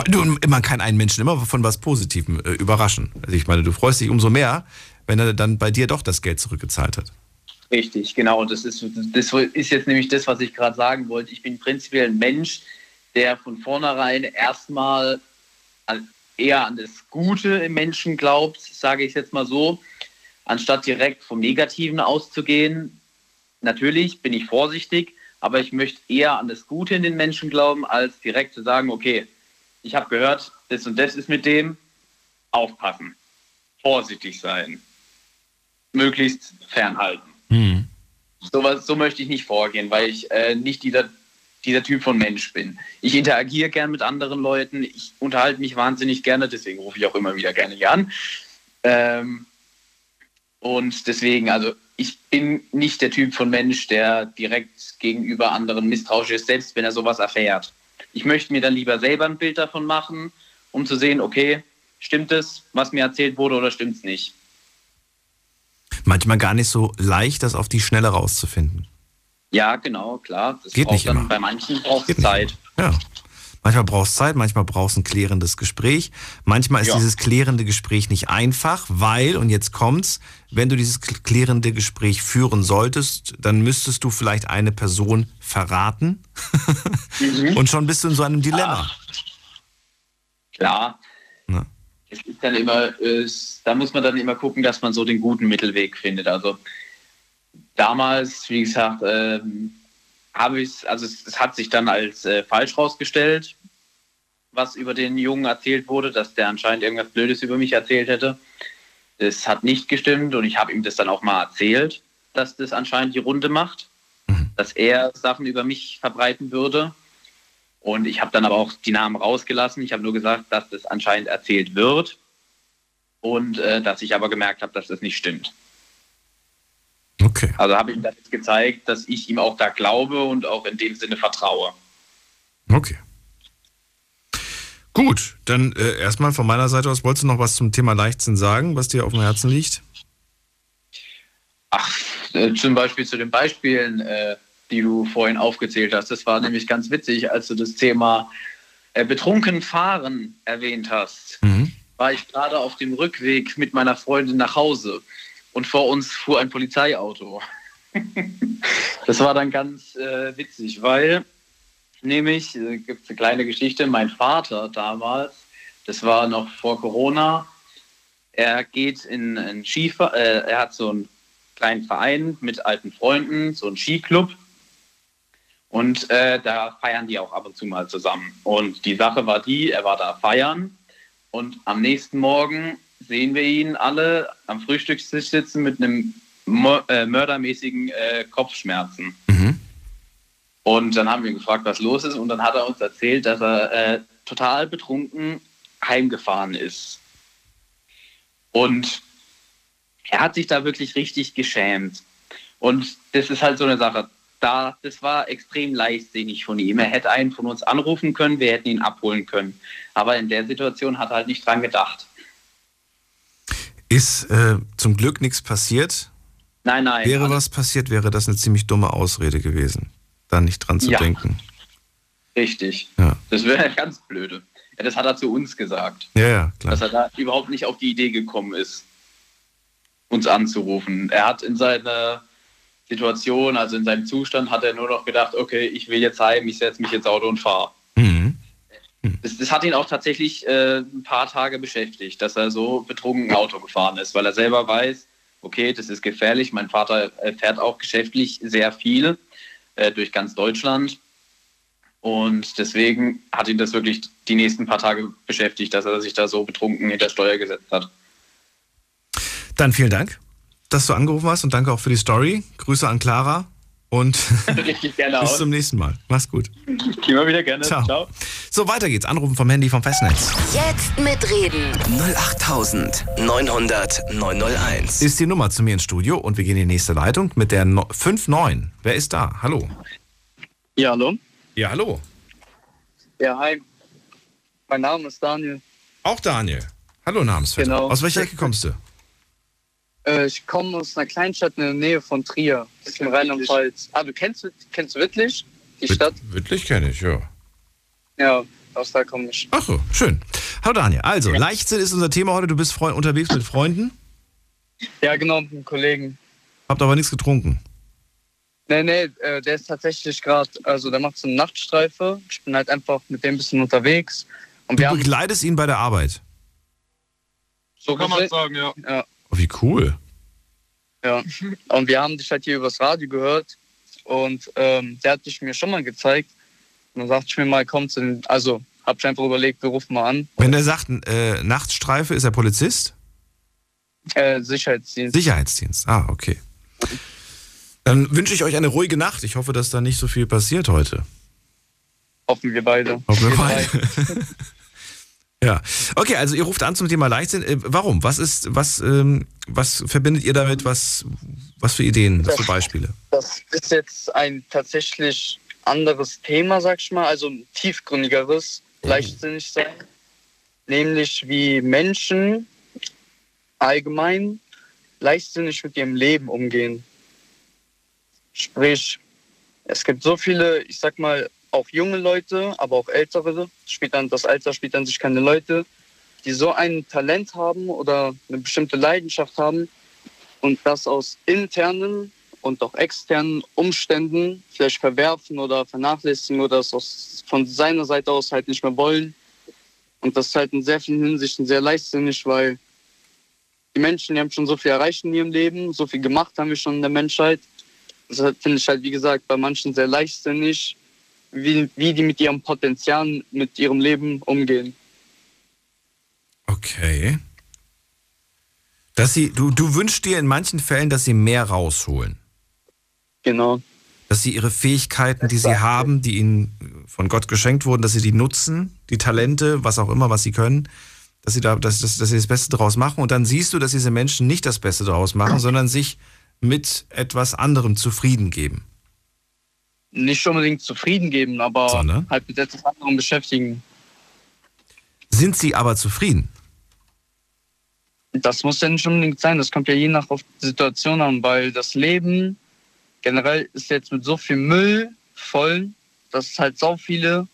Du, man kann einen Menschen immer von was Positivem äh, überraschen. Also ich meine, du freust dich umso mehr, wenn er dann bei dir doch das Geld zurückgezahlt hat. Richtig, genau. Das ist, das ist jetzt nämlich das, was ich gerade sagen wollte. Ich bin prinzipiell ein Mensch, der von vornherein erstmal eher an das Gute im Menschen glaubt, sage ich jetzt mal so, anstatt direkt vom Negativen auszugehen. Natürlich bin ich vorsichtig, aber ich möchte eher an das Gute in den Menschen glauben, als direkt zu sagen, okay, ich habe gehört, das und das ist mit dem, aufpassen, vorsichtig sein, möglichst fernhalten. Mhm. So, so möchte ich nicht vorgehen, weil ich äh, nicht dieser, dieser Typ von Mensch bin. Ich interagiere gern mit anderen Leuten, ich unterhalte mich wahnsinnig gerne, deswegen rufe ich auch immer wieder gerne hier an. Ähm, und deswegen, also ich bin nicht der Typ von Mensch, der direkt gegenüber anderen misstrauisch ist, selbst wenn er sowas erfährt. Ich möchte mir dann lieber selber ein Bild davon machen, um zu sehen, okay, stimmt es, was mir erzählt wurde oder stimmt es nicht. Manchmal gar nicht so leicht, das auf die Schnelle rauszufinden. Ja, genau, klar. Das Geht nicht dann, immer. Bei manchen braucht es Zeit. Ja. Manchmal brauchst du Zeit, manchmal brauchst du ein klärendes Gespräch. Manchmal ist ja. dieses klärende Gespräch nicht einfach, weil, und jetzt kommt's, wenn du dieses klärende Gespräch führen solltest, dann müsstest du vielleicht eine Person verraten. Mhm. und schon bist du in so einem Dilemma. Klar. Na? Es ist dann immer, da muss man dann immer gucken, dass man so den guten Mittelweg findet. Also damals, wie gesagt, ähm, habe ich also es, es, hat sich dann als äh, falsch rausgestellt, was über den Jungen erzählt wurde, dass der anscheinend irgendwas Blödes über mich erzählt hätte. Das hat nicht gestimmt und ich habe ihm das dann auch mal erzählt, dass das anscheinend die Runde macht, mhm. dass er Sachen über mich verbreiten würde. Und ich habe dann aber auch die Namen rausgelassen. Ich habe nur gesagt, dass das anscheinend erzählt wird und äh, dass ich aber gemerkt habe, dass das nicht stimmt. Okay. Also habe ich ihm jetzt gezeigt, dass ich ihm auch da glaube und auch in dem Sinne vertraue. Okay. Gut, dann äh, erstmal von meiner Seite aus, wolltest du noch was zum Thema Leichtsinn sagen, was dir auf dem Herzen liegt? Ach, äh, zum Beispiel zu den Beispielen, äh, die du vorhin aufgezählt hast. Das war nämlich ganz witzig, als du das Thema äh, betrunken fahren erwähnt hast. Mhm. War ich gerade auf dem Rückweg mit meiner Freundin nach Hause und vor uns fuhr ein Polizeiauto. das war dann ganz äh, witzig, weil nämlich, äh, gibt es eine kleine Geschichte, mein Vater damals, das war noch vor Corona, er geht in einen Skifahr, äh, er hat so einen kleinen Verein mit alten Freunden, so einen Skiclub. Und äh, da feiern die auch ab und zu mal zusammen. Und die Sache war die, er war da feiern und am nächsten Morgen sehen wir ihn alle am Frühstückstisch sitzen mit einem äh, mördermäßigen äh, Kopfschmerzen. Mhm. Und dann haben wir ihn gefragt, was los ist. Und dann hat er uns erzählt, dass er äh, total betrunken heimgefahren ist. Und er hat sich da wirklich richtig geschämt. Und das ist halt so eine Sache. Da, das war extrem leichtsinnig von ihm. Er hätte einen von uns anrufen können, wir hätten ihn abholen können. Aber in der Situation hat er halt nicht dran gedacht. Ist äh, zum Glück nichts passiert. Nein, nein. Wäre was passiert, wäre das eine ziemlich dumme Ausrede gewesen, da nicht dran zu ja. denken. Richtig. Ja. Das wäre ganz blöde. Ja, das hat er zu uns gesagt. Ja, ja, klar. Dass er da überhaupt nicht auf die Idee gekommen ist, uns anzurufen. Er hat in seiner Situation, also in seinem Zustand, hat er nur noch gedacht, okay, ich will jetzt heim, ich setze mich ins Auto und fahre. Hm. Das, das, hat ihn auch tatsächlich äh, ein paar Tage beschäftigt, dass er so betrunken Auto gefahren ist, weil er selber weiß, okay, das ist gefährlich. Mein Vater äh, fährt auch geschäftlich sehr viel äh, durch ganz Deutschland. Und deswegen hat ihn das wirklich die nächsten paar Tage beschäftigt, dass er sich da so betrunken hinter Steuer gesetzt hat. Dann vielen Dank, dass du angerufen hast und danke auch für die Story. Grüße an Clara. Und Richtig gerne bis zum nächsten Mal. Mach's gut. Gehen wir wieder gerne. Ciao. Ciao. So, weiter geht's. Anrufen vom Handy vom Festnetz. Jetzt mitreden. 08900 901. Ist die Nummer zu mir ins Studio und wir gehen in die nächste Leitung mit der No- 59. Wer ist da? Hallo. Ja, hallo. Ja, hallo. Ja, hi. Mein Name ist Daniel. Auch Daniel. Hallo, Namensvetter. Genau. Aus welcher Ecke kommst du? Äh, ich komme aus einer Kleinstadt in der Nähe von Trier. Das ist in Rheinland-Pfalz. Ah, du kennst, kennst du Wittlich? Die Stadt? Wittlich kenne ich, ja. Ja, aus da komme ich. Ach so, schön. Hallo Daniel. Also, Leichtsinn ist unser Thema heute. Du bist Freu- unterwegs mit Freunden, Ja, genau, mit einem Kollegen. habt aber nichts getrunken. Nee, nee, äh, der ist tatsächlich gerade, also der macht so eine Nachtstreife. Ich bin halt einfach mit dem ein bisschen unterwegs. Und Du wir haben begleitest ihn bei der Arbeit. so Kann man sagen, ja. ja, Oh, wie cool. ja. Und wir haben dich halt hier übers Radio gehört. Und ähm, der hat dich mir schon mal gezeigt. Und dann sagte ich mir mal, komm zu den, also hab ich einfach überlegt, wir rufen mal an. Wenn er sagt, äh, Nachtstreife, ist er Polizist? Äh, Sicherheitsdienst. Sicherheitsdienst. Ah, okay. Dann wünsche ich euch eine ruhige Nacht. Ich hoffe, dass da nicht so viel passiert heute. Hoffen wir beide. Hoffen wir beide. ja. Okay, also ihr ruft an zum Thema Leichtsinn. Äh, warum? Was ist, was, ähm, was verbindet ihr damit? Was, was für Ideen, was für Beispiele? Das ist jetzt ein tatsächlich anderes Thema, sag ich mal, also ein tiefgründigeres, leichtsinnig sein. Nämlich wie Menschen allgemein leichtsinnig mit ihrem Leben umgehen. Sprich, es gibt so viele, ich sag mal, auch junge Leute, aber auch ältere, spielt dann, das Alter spielt an sich keine Leute, die so ein Talent haben oder eine bestimmte Leidenschaft haben und das aus internen und auch externen Umständen vielleicht verwerfen oder vernachlässigen oder es aus, von seiner Seite aus halt nicht mehr wollen. Und das ist halt in sehr vielen Hinsichten sehr leichtsinnig, weil die Menschen, die haben schon so viel erreicht in ihrem Leben, so viel gemacht haben wir schon in der Menschheit. Das finde ich halt, wie gesagt, bei manchen sehr leichtsinnig, wie, wie die mit ihrem Potenzial, mit ihrem Leben umgehen. Okay. Dass sie, du, du wünschst dir in manchen Fällen, dass sie mehr rausholen. Genau. Dass sie ihre Fähigkeiten, die sie haben, die ihnen von Gott geschenkt wurden, dass sie die nutzen, die Talente, was auch immer, was sie können, dass sie da, dass, dass, dass sie das Beste daraus machen. Und dann siehst du, dass diese Menschen nicht das Beste daraus machen, sondern sich mit etwas anderem zufrieden geben. Nicht unbedingt zufrieden geben, aber Sondern? halt mit etwas anderem beschäftigen. Sind sie aber zufrieden? Das muss ja nicht unbedingt sein. Das kommt ja je nach Situation an, weil das Leben generell ist jetzt mit so viel Müll voll, dass halt so viele,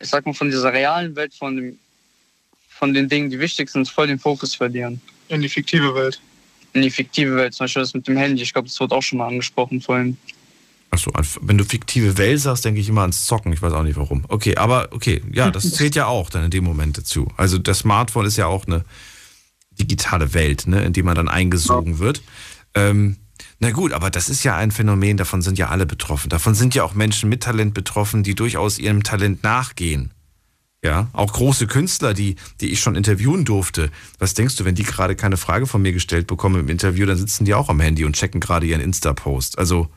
ich sag mal, von dieser realen Welt, von, dem, von den Dingen, die wichtig sind, voll den Fokus verlieren. In die fiktive Welt. In die fiktive Welt, zum Beispiel das mit dem Handy. Ich glaube, das wurde auch schon mal angesprochen vorhin. Achso, wenn du fiktive Welt sagst, denke ich immer ans Zocken. Ich weiß auch nicht warum. Okay, aber okay, ja, das zählt ja auch dann in dem Moment dazu. Also das Smartphone ist ja auch eine digitale Welt, ne, in die man dann eingesogen wird. Ähm, na gut, aber das ist ja ein Phänomen, davon sind ja alle betroffen. Davon sind ja auch Menschen mit Talent betroffen, die durchaus ihrem Talent nachgehen. Ja, auch große Künstler, die, die ich schon interviewen durfte. Was denkst du, wenn die gerade keine Frage von mir gestellt bekommen im Interview, dann sitzen die auch am Handy und checken gerade ihren Insta-Post. Also,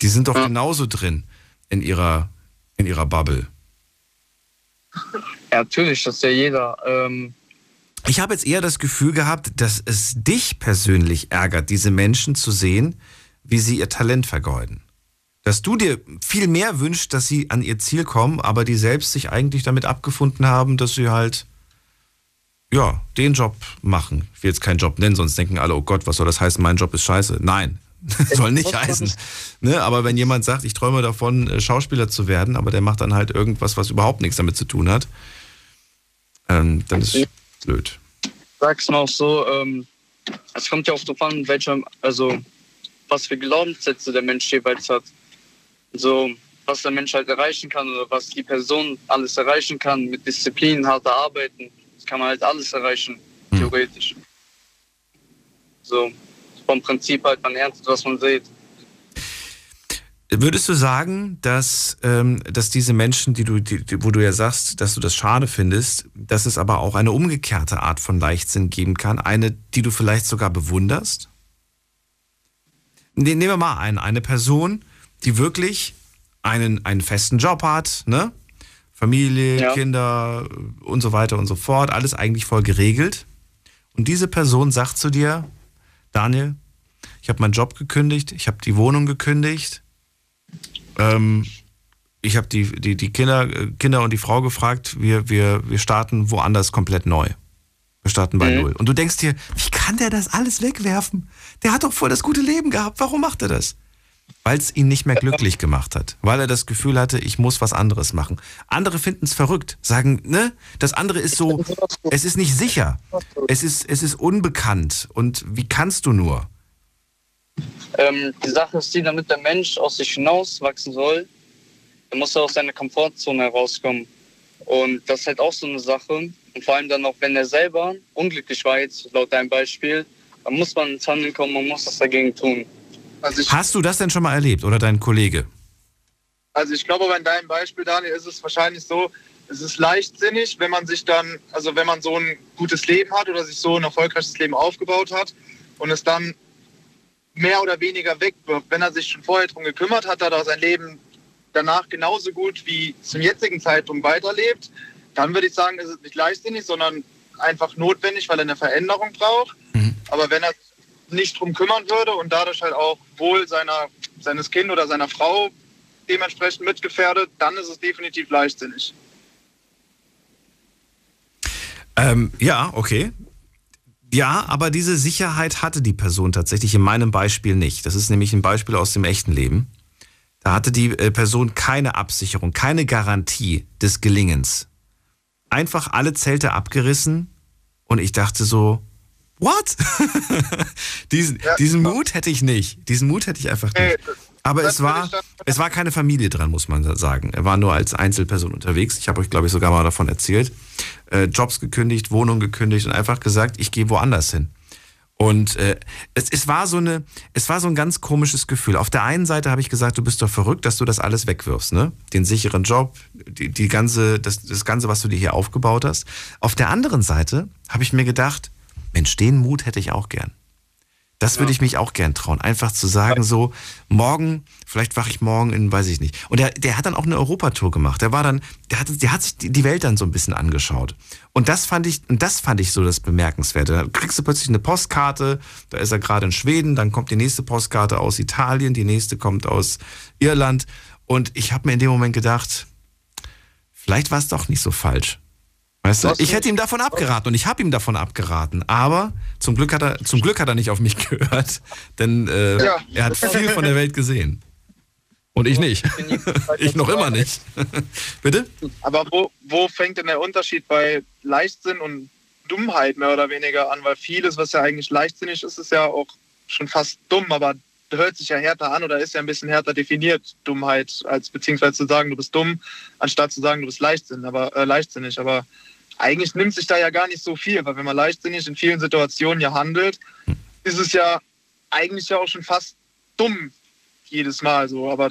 die sind doch genauso drin in ihrer, in ihrer Bubble. Ja, natürlich, das ist ja jeder. Ähm, Ich habe jetzt eher das Gefühl gehabt, dass es dich persönlich ärgert, diese Menschen zu sehen, wie sie ihr Talent vergeuden. Dass du dir viel mehr wünschst, dass sie an ihr Ziel kommen, aber die selbst sich eigentlich damit abgefunden haben, dass sie halt, ja, den Job machen. Ich will jetzt keinen Job nennen, sonst denken alle, oh Gott, was soll das heißen, mein Job ist scheiße. Nein, soll nicht heißen. Ne? Aber wenn jemand sagt, ich träume davon, äh, Schauspieler zu werden, aber der macht dann halt irgendwas, was überhaupt nichts damit zu tun hat, ähm, dann ist blöd. sag's mal auch so, ähm, es kommt ja auch darauf an, welcher, also was für Glaubenssätze der Mensch jeweils hat. So, was der Mensch halt erreichen kann oder was die Person alles erreichen kann mit Disziplin, harter Arbeiten. Das kann man halt alles erreichen, theoretisch. So, vom Prinzip halt, man erntet, was man sieht. Würdest du sagen, dass, ähm, dass diese Menschen, die du, die, wo du ja sagst, dass du das schade findest, dass es aber auch eine umgekehrte Art von Leichtsinn geben kann, eine, die du vielleicht sogar bewunderst? Ne- Nehmen wir mal ein, eine Person, die wirklich einen, einen festen Job hat, ne? Familie, Ja. Kinder und so weiter und so fort, alles eigentlich voll geregelt. Und diese Person sagt zu dir, Daniel, ich habe meinen Job gekündigt, ich habe die Wohnung gekündigt, ähm, ich habe die, die, die Kinder, äh, Kinder und die Frau gefragt, wir, wir, wir starten woanders komplett neu. Wir starten bei Mhm. Null. Und du denkst dir, wie kann der das alles wegwerfen? Der hat doch voll das gute Leben gehabt. Warum macht er das? Weil es ihn nicht mehr glücklich gemacht hat. Weil er das Gefühl hatte, ich muss was anderes machen. Andere finden es verrückt. Sagen, ne? Das andere ist so, es ist nicht sicher. Es ist, es ist unbekannt. Und wie kannst du nur? Ähm, die Sache ist die, damit der Mensch aus sich hinauswachsen soll, dann muss er aus seiner Komfortzone herauskommen. Und das ist halt auch so eine Sache. Und vor allem dann auch, wenn er selber unglücklich war, jetzt laut deinem Beispiel, dann muss man ins Handeln kommen, man muss was dagegen tun. Also ich, Hast du das denn schon mal erlebt oder dein Kollege? also ich glaube, bei deinem Beispiel, Daniel, ist es wahrscheinlich so, es ist leichtsinnig, wenn man sich dann, also wenn man so ein gutes Leben hat oder sich so ein erfolgreiches Leben aufgebaut hat und es dann mehr oder weniger wegwirft. Wenn er sich schon vorher darum gekümmert hat, hat er sein Leben danach genauso gut wie zum jetzigen Zeitpunkt weiterlebt, dann würde ich sagen, ist es nicht leichtsinnig, sondern einfach notwendig, weil er eine Veränderung braucht. Mhm. Aber wenn er sich nicht drum kümmern würde und dadurch halt auch wohl seiner, seines Kind oder seiner Frau dementsprechend mitgefährdet, dann ist es definitiv leichtsinnig. Ähm, ja, okay. Ja, aber diese Sicherheit hatte die Person tatsächlich in meinem Beispiel nicht. Das ist nämlich ein Beispiel aus dem echten Leben. Da hatte die äh, Person keine Absicherung, keine Garantie des Gelingens. Einfach alle Zelte abgerissen und ich dachte so, what? diesen, Ja. diesen Mut hätte ich nicht. Diesen Mut hätte ich einfach nicht. Aber das es war, es war keine Familie dran, muss man sagen. Er war nur als Einzelperson unterwegs. Ich habe euch, glaube ich, sogar mal davon erzählt. Äh, Jobs gekündigt, Wohnung gekündigt und einfach gesagt, ich gehe woanders hin. Und äh, es, es, war so eine, es war so ein ganz komisches Gefühl. Auf der einen Seite habe ich gesagt, du bist doch verrückt, dass du das alles wegwirfst, ne? Den sicheren Job, die, die ganze, das, das Ganze, was du dir hier aufgebaut hast. Auf der anderen Seite habe ich mir gedacht, Mensch, den Mut hätte ich auch gern. Das würde ich mich auch gern trauen. Einfach zu sagen, so, morgen, vielleicht wache ich morgen in, weiß ich nicht. Und der, der hat dann auch eine Europatour gemacht. Der war dann, der hat, der hat sich die die Welt dann so ein bisschen angeschaut. Und das fand ich, und das fand ich so das Bemerkenswerte. Da kriegst du plötzlich eine Postkarte, da ist er gerade in Schweden, dann kommt die nächste Postkarte aus Italien, die nächste kommt aus Irland. Und ich habe mir in dem Moment gedacht, vielleicht war es doch nicht so falsch. Weißt du, ich hätte ihm davon abgeraten und ich habe ihm davon abgeraten. Aber zum Glück hat er, zum Glück hat er nicht auf mich gehört, denn äh, Ja. er hat viel von der Welt gesehen. Und ich nicht. Ich noch immer nicht. Bitte? Aber wo, wo fängt denn der Unterschied bei Leichtsinn und Dummheit mehr oder weniger an? Weil vieles, was ja eigentlich leichtsinnig ist, ist ja auch schon fast dumm, aber hört sich ja härter an oder ist ja ein bisschen härter definiert, Dummheit, als beziehungsweise zu sagen, du bist dumm, anstatt zu sagen, du bist Leichtsinn, aber, äh, leichtsinnig. Aber eigentlich nimmt sich da ja gar nicht so viel, weil wenn man leichtsinnig in vielen Situationen ja handelt, ist es ja eigentlich ja auch schon fast dumm jedes Mal so. Aber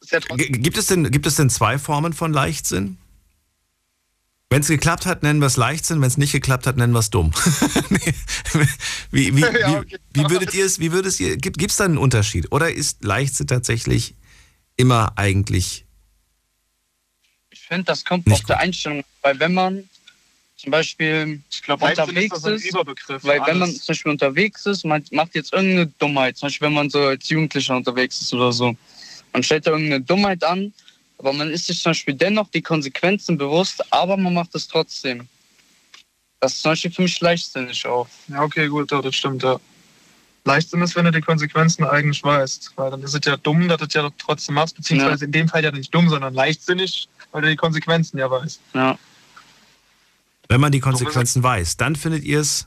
ist ja gibt, es denn, gibt es denn zwei Formen von Leichtsinn? Wenn es geklappt hat, nennen wir es Leichtsinn. Wenn es nicht geklappt hat, nennen wir es dumm. Wie, wie, Ja, wie, okay. wie würdet ihr es, wie würdet ihr, gibt es da einen Unterschied? Oder ist Leichtsinn tatsächlich immer eigentlich Ich finde, das kommt Nicht auf der Einstellung, weil wenn man zum Beispiel ich glaube, ist unterwegs ist, für weil wenn man zum Beispiel unterwegs ist, man macht jetzt irgendeine Dummheit, zum Beispiel wenn man so als Jugendlicher unterwegs ist oder so, man stellt da irgendeine Dummheit an, aber man ist sich zum Beispiel dennoch die Konsequenzen bewusst, aber man macht es trotzdem. Das ist zum Beispiel für mich leichtsinnig auch. Ja, okay, gut, ja, das stimmt, ja. Leichtsinn ist, wenn du die Konsequenzen eigentlich weißt. Weil dann ist es ja dumm, dass du es ja trotzdem machst, beziehungsweise in dem Fall ja nicht dumm, sondern leichtsinnig, weil du die Konsequenzen ja weißt. Ja. Wenn man die Konsequenzen weiß, dann findet ihr es.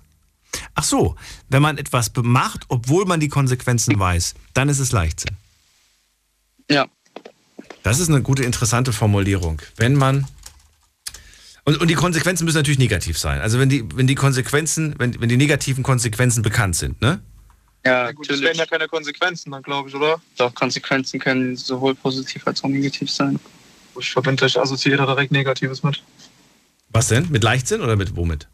Ach so, wenn man etwas macht, obwohl man die Konsequenzen weiß, dann ist es Leichtsinn. Ja. Das ist eine gute, interessante Formulierung. Wenn man. Und, und die Konsequenzen müssen natürlich negativ sein. Also wenn die, wenn die Konsequenzen, wenn, wenn die negativen Konsequenzen bekannt sind, ne? Ja, Ja, gut, das natürlich. wären ja keine Konsequenzen dann, glaube ich, oder? Doch, Konsequenzen können sowohl positiv als auch negativ sein. Ich verbinde, ich assoziiere da direkt Negatives mit. Was denn? Mit Leichtsinn oder mit womit?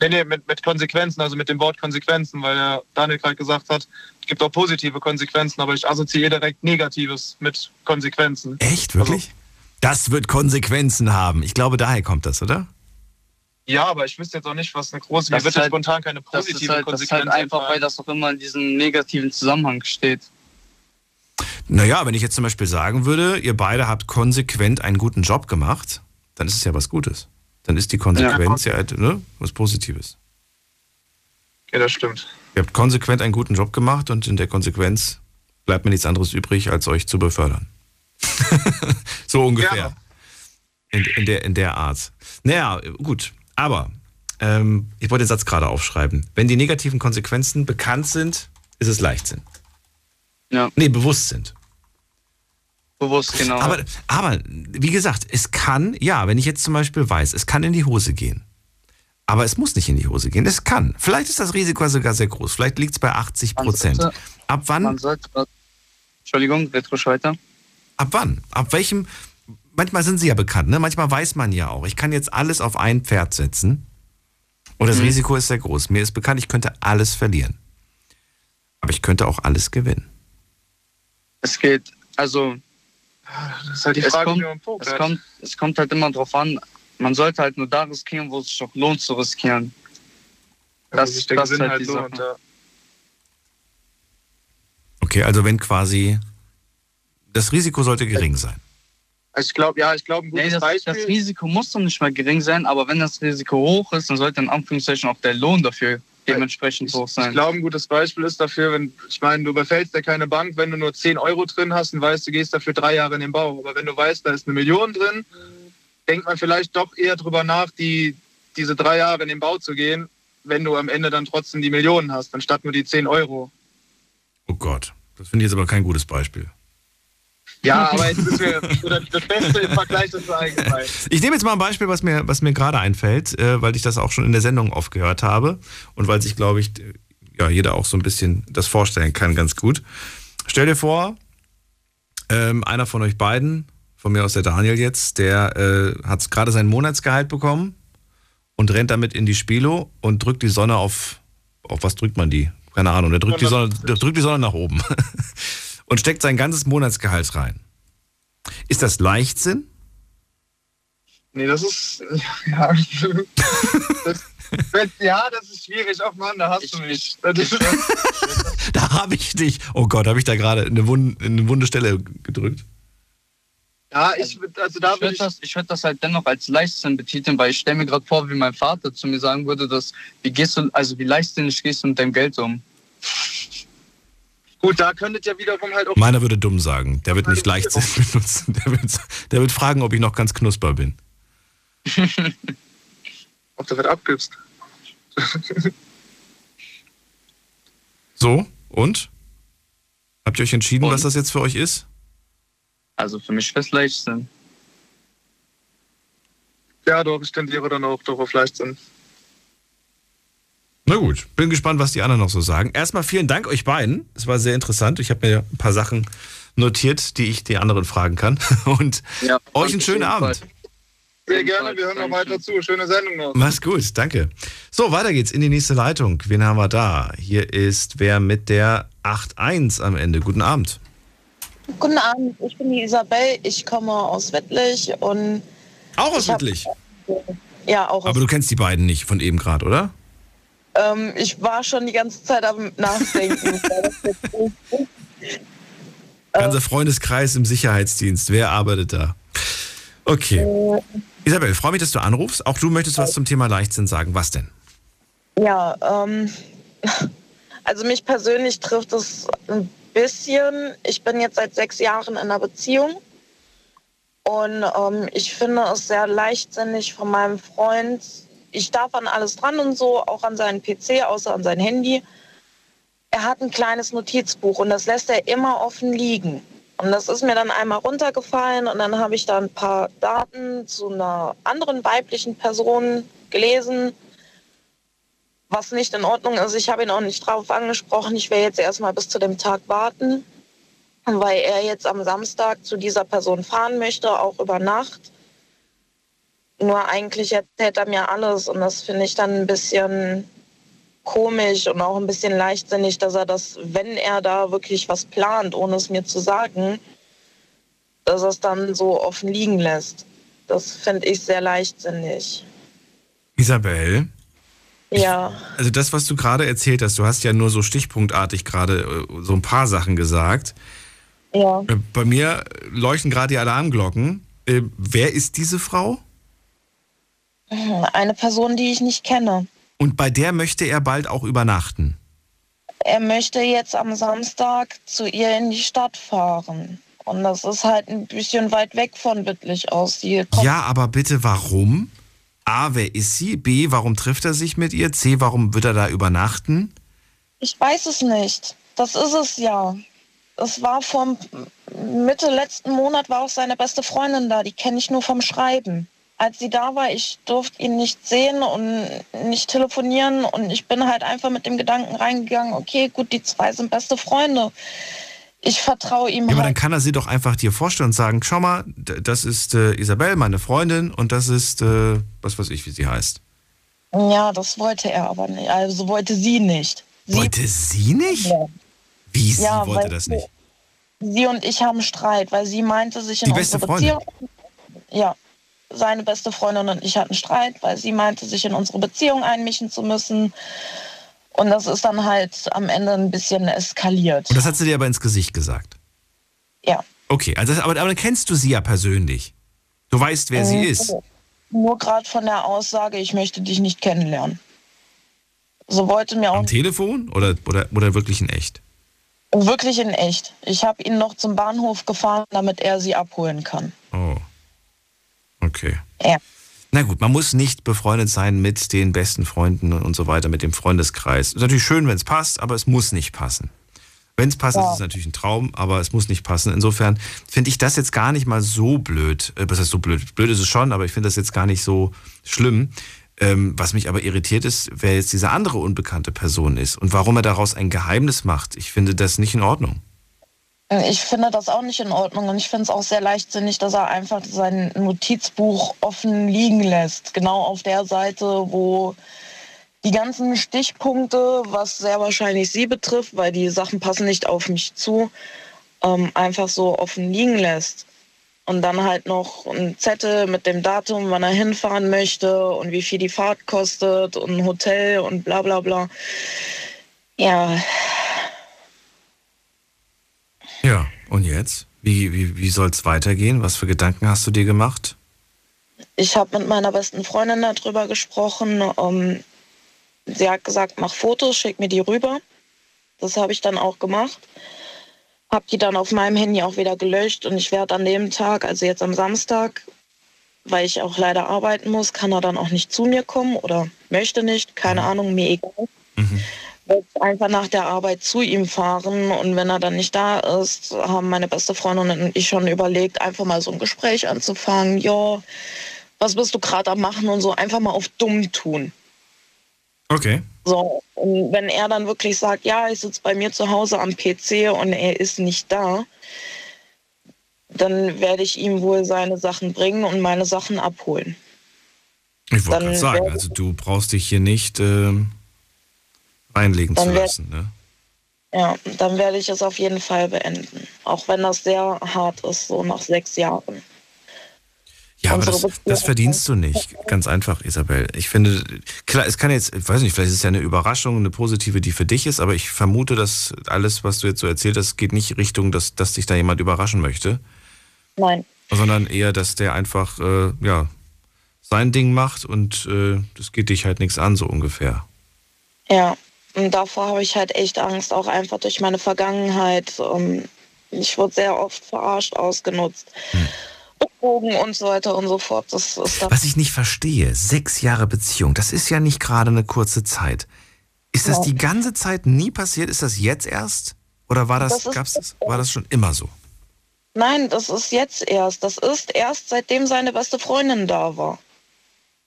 Nee, nee, mit, mit Konsequenzen, also mit dem Wort Konsequenzen, weil der Daniel gerade gesagt hat, es gibt auch positive Konsequenzen, aber ich assoziiere direkt Negatives mit Konsequenzen. Echt, wirklich? Das wird Konsequenzen haben. Ich glaube, daher kommt das, oder? Ja, aber ich wüsste jetzt auch nicht, was eine große, Das mir wird halt- spontan keine positive halt, das ist Konsequenz halt einfach, weil das auch immer in diesem negativen Zusammenhang steht. Naja, wenn ich jetzt zum Beispiel sagen würde, ihr beide habt konsequent einen guten Job gemacht, dann ist es ja was Gutes. Dann ist die Konsequenz ja, halt, ne, was Positives. Ja, das stimmt. Ihr habt konsequent einen guten Job gemacht und in der Konsequenz bleibt mir nichts anderes übrig, als euch zu befördern. so ungefähr. Gerne. In, in, der, in der Art. Naja, gut. Aber ähm, ich wollte den Satz gerade aufschreiben. Wenn die negativen Konsequenzen bekannt sind, ist es Leichtsinn. Ja. Nee, bewusst sind. Bewusst, genau. Aber, aber wie gesagt, es kann, ja, wenn ich jetzt zum Beispiel weiß, es kann in die Hose gehen. Aber es muss nicht in die Hose gehen. Es kann. Vielleicht ist das Risiko sogar sehr groß. Vielleicht liegt es bei 80 Prozent. Ab wann? Man sollte, Entschuldigung, weiter. Ab wann? Ab welchem? Manchmal sind sie ja bekannt, ne? Manchmal weiß man ja auch, ich kann jetzt alles auf ein Pferd setzen. Und das Risiko ist sehr groß. Mir ist bekannt, ich könnte alles verlieren. Aber ich könnte auch alles gewinnen. Es geht, also Das ist halt die es, Frage, kommt, wie man pokert. es, kommt, es kommt halt immer drauf an, man sollte halt nur da riskieren, wo es sich auch lohnt zu riskieren. Also das- der das Gewinn halt halt die lohnt. Ja. Okay, also wenn quasi das Risiko sollte gering sein. Also ich glaube, ja, ich glaube, ein gutes Nee, das, Beispiel. das Risiko muss doch nicht mal gering sein, aber wenn das Risiko hoch ist, dann sollte in Anführungszeichen auch der Lohn dafür dementsprechend hoch Ich sein. glaube, ein gutes Beispiel ist dafür, wenn, ich meine, du überfällst ja keine Bank, wenn du nur 10 Euro drin hast und weißt, du gehst dafür drei Jahre in den Bau. Aber wenn du weißt, da ist eine Million drin, denkt man vielleicht doch eher drüber nach, die, diese drei Jahre in den Bau zu gehen, wenn du am Ende dann trotzdem die Millionen hast, anstatt nur die 10 Euro. Oh Gott, das finde ich jetzt aber kein gutes Beispiel. Ja, aber jetzt ist mir das Beste im Vergleich dazu eingefallen. Ich nehme jetzt mal ein Beispiel, was mir, was mir gerade einfällt, äh, weil ich das auch schon in der Sendung oft gehört habe und weil sich, glaube ich, ja, jeder auch so ein bisschen das vorstellen kann, ganz gut. Stell dir vor, ähm, einer von euch beiden, von mir aus der Daniel jetzt, der äh, hat gerade sein Monatsgehalt bekommen und rennt damit in die Spilo und drückt die Sonne auf, auf was drückt man die? Keine Ahnung, der drückt die Sonne, der drückt die Sonne nach oben und steckt sein ganzes Monatsgehalt rein. Ist das Leichtsinn? Nee, das ist. Ja, das, ja, das ist schwierig. Ach Mann, da hast du mich. Das ist, Da habe ich dich. Oh Gott, habe ich da gerade eine, Wund, eine wunde Stelle gedrückt? ja, ich, also da ich würde würde ich. das, ich würd das halt dennoch als Leichtsinn betiteln, weil ich stelle mir gerade vor, wie mein Vater zu mir sagen würde, dass wie gehst du, also wie leichtsinnig gehst du mit deinem Geld um? Gut, da könntet ihr wiederum halt auch. Meiner würde dumm sagen. Der wird nicht Leichtsinn benutzen. Der wird, der wird fragen, ob ich noch ganz knusper bin. Ob du was abgibst. So, und? Habt ihr euch entschieden, Und? was das jetzt für euch ist? Also für mich wäre es Leichtsinn. Ja, doch, ich tendiere dann auch doch auf Leichtsinn. Na gut, bin gespannt, was die anderen noch so sagen. Erstmal vielen Dank euch beiden. Es war sehr interessant. Ich habe mir ein paar Sachen notiert, die ich die anderen fragen kann. Und Ja, euch einen schönen Abend. Sehr gerne, wir hören noch weiter zu. Schöne Sendung noch. Mach's gut, danke. So, weiter geht's in die nächste Leitung. Wen haben wir da? Hier ist wer mit der 8.1 am Ende. Guten Abend. Guten Abend, ich bin die Isabel, ich komme aus Wettlich und Auch aus Ich hab- Wittlich. ja, auch aus, Aber du kennst die beiden nicht von eben gerade, oder? Ähm, ich war schon die ganze Zeit am Nachdenken. so- Ganzer Freundeskreis im Sicherheitsdienst. Wer arbeitet da? Okay. Isabel, freue mich, dass du anrufst. Auch du möchtest was zum Thema Leichtsinn sagen. Was denn? ja, ähm, also mich persönlich trifft es ein bisschen. Ich bin jetzt seit sechs Jahren in einer Beziehung und ähm, ich finde es sehr leichtsinnig von meinem Freund. Ich darf an alles dran und so, auch an seinen PC, außer an sein Handy. Er hat ein kleines Notizbuch und das lässt er immer offen liegen. Und das ist mir dann einmal runtergefallen und dann habe ich da ein paar Daten zu einer anderen weiblichen Person gelesen, was nicht in Ordnung ist. Ich habe ihn auch nicht drauf angesprochen. Ich werde jetzt erstmal bis zu dem Tag warten, weil er jetzt am Samstag zu dieser Person fahren möchte, auch über Nacht. Nur eigentlich erzählt er mir alles und das finde ich dann ein bisschen komisch und auch ein bisschen leichtsinnig, dass er das, wenn er da wirklich was plant, ohne es mir zu sagen, dass er es dann so offen liegen lässt. Das finde ich sehr leichtsinnig. Isabel, Ja, also das, was du gerade erzählt hast, du hast ja nur so stichpunktartig gerade äh, so ein paar Sachen gesagt. ja. Äh, Bei mir leuchten gerade die Alarmglocken. Äh, wer ist diese Frau? Eine Person, die ich nicht kenne. Und bei der möchte er bald auch übernachten. Er möchte jetzt am Samstag zu ihr in die Stadt fahren. Und das ist halt ein bisschen weit weg von Wittlich aus. Ja, aber bitte warum? A, wer ist sie? B, warum trifft er sich mit ihr? C, warum wird er da übernachten? Ich weiß es nicht. Das ist es ja. Es war vom Mitte letzten Monat war auch seine beste Freundin da. Die kenne ich nur vom Schreiben. Als sie da war, ich durfte ihn nicht sehen und nicht telefonieren und ich bin halt einfach mit dem Gedanken reingegangen, okay, gut, die zwei sind beste Freunde. Ich vertraue ihm Ja, aber dann halt. kann er sie doch einfach dir vorstellen und sagen, schau mal, das ist äh, Isabel, meine Freundin, und das ist, äh, was weiß ich, wie sie heißt. Ja, das wollte er aber nicht. Also wollte sie nicht. Sie, Wollte sie nicht? Ja. Wie, sie Ja, wollte das nicht? Sie und ich haben Streit, weil sie meinte sich in Die beste Freundin? Beziehung. Ja, seine beste Freundin und ich hatten Streit, weil sie meinte, sich in unsere Beziehung einmischen zu müssen. Und das ist dann halt am Ende ein bisschen eskaliert. Und das hat sie dir aber ins Gesicht gesagt. Ja. Okay, also aber, aber dann kennst du sie ja persönlich. Du weißt, wer sie Mhm. ist. Nur gerade von der Aussage, ich möchte dich nicht kennenlernen. So wollte mir auch Am Telefon oder, oder, oder wirklich in echt? wirklich in echt. Ich habe ihn noch zum Bahnhof gefahren, damit er sie abholen kann. Oh. Okay. Ja. Na gut, man muss nicht befreundet sein mit den besten Freunden und so weiter, mit dem Freundeskreis. Ist natürlich schön, wenn es passt, aber es muss nicht passen. Wenn es passt, Ja. ist es natürlich ein Traum, aber es muss nicht passen. Insofern finde ich das jetzt gar nicht mal so blöd. Äh, Was heißt so blöd? Blöd ist es schon, aber ich finde das jetzt gar nicht so schlimm. Ähm, was mich aber irritiert ist, wer jetzt diese andere unbekannte Person ist und warum er daraus ein Geheimnis macht. Ich finde das nicht in Ordnung. Ich finde das auch nicht in Ordnung und ich finde es auch sehr leichtsinnig, dass er einfach sein Notizbuch offen liegen lässt. Genau auf der Seite, wo die ganzen Stichpunkte, was sehr wahrscheinlich sie betrifft, weil die Sachen passen nicht auf mich zu, ähm, einfach so offen liegen lässt. Und dann halt noch ein Zettel mit dem Datum, wann er hinfahren möchte und wie viel die Fahrt kostet und ein Hotel und bla bla bla. Ja, Ja, und jetzt? Wie, wie, wie soll es weitergehen? Was für Gedanken hast du dir gemacht? Ich habe mit meiner besten Freundin darüber gesprochen. Ähm, sie hat gesagt, mach Fotos, schick mir die rüber. Das habe ich dann auch gemacht. Habe die dann auf meinem Handy auch wieder gelöscht und ich werde an dem Tag, also jetzt am Samstag, weil ich auch leider arbeiten muss, kann er dann auch nicht zu mir kommen oder möchte nicht, keine Ahnung, mir egal. Werde einfach nach der Arbeit zu ihm fahren und wenn er dann nicht da ist, haben meine beste Freundin und ich schon überlegt, einfach mal so ein Gespräch anzufangen. Ja, was bist du gerade am machen und so einfach mal auf dumm tun. Okay. So, und wenn er dann wirklich sagt, ja, ich sitze bei mir zu Hause am PC und er ist nicht da, dann werde ich ihm wohl seine Sachen bringen und meine Sachen abholen. Ich wollte gerade sagen, also du brauchst dich hier nicht ähm, reinlegen Dann zu lassen. Ne? Ja, dann werde ich es auf jeden Fall beenden. Auch wenn das sehr hart ist, so nach sechs Jahren. Ja, aber das, das verdienst du nicht. Ganz einfach, Isabel. Ich finde, klar, es kann jetzt, ich weiß nicht, vielleicht ist es ja eine Überraschung, eine positive, die für dich ist, aber ich vermute, dass alles, was du jetzt so erzählt hast, geht nicht Richtung, dass, dass dich da jemand überraschen möchte, Nein. sondern eher, dass der einfach, äh, ja, sein Ding macht und äh, das geht dich halt nichts an, so ungefähr. Ja, und davor habe ich halt echt Angst, auch einfach durch meine Vergangenheit. Ähm, Ich wurde sehr oft verarscht, ausgenutzt. Betrogen und so weiter und so fort. Das ist da Was ich nicht verstehe, sechs Jahre Beziehung, das ist ja nicht gerade eine kurze Zeit. Ist das Ja. die ganze Zeit nie passiert? Ist das jetzt erst? Oder war das, Das gab's das, war das schon immer so? Nein, das ist jetzt erst. Das ist erst seitdem seine beste Freundin da war.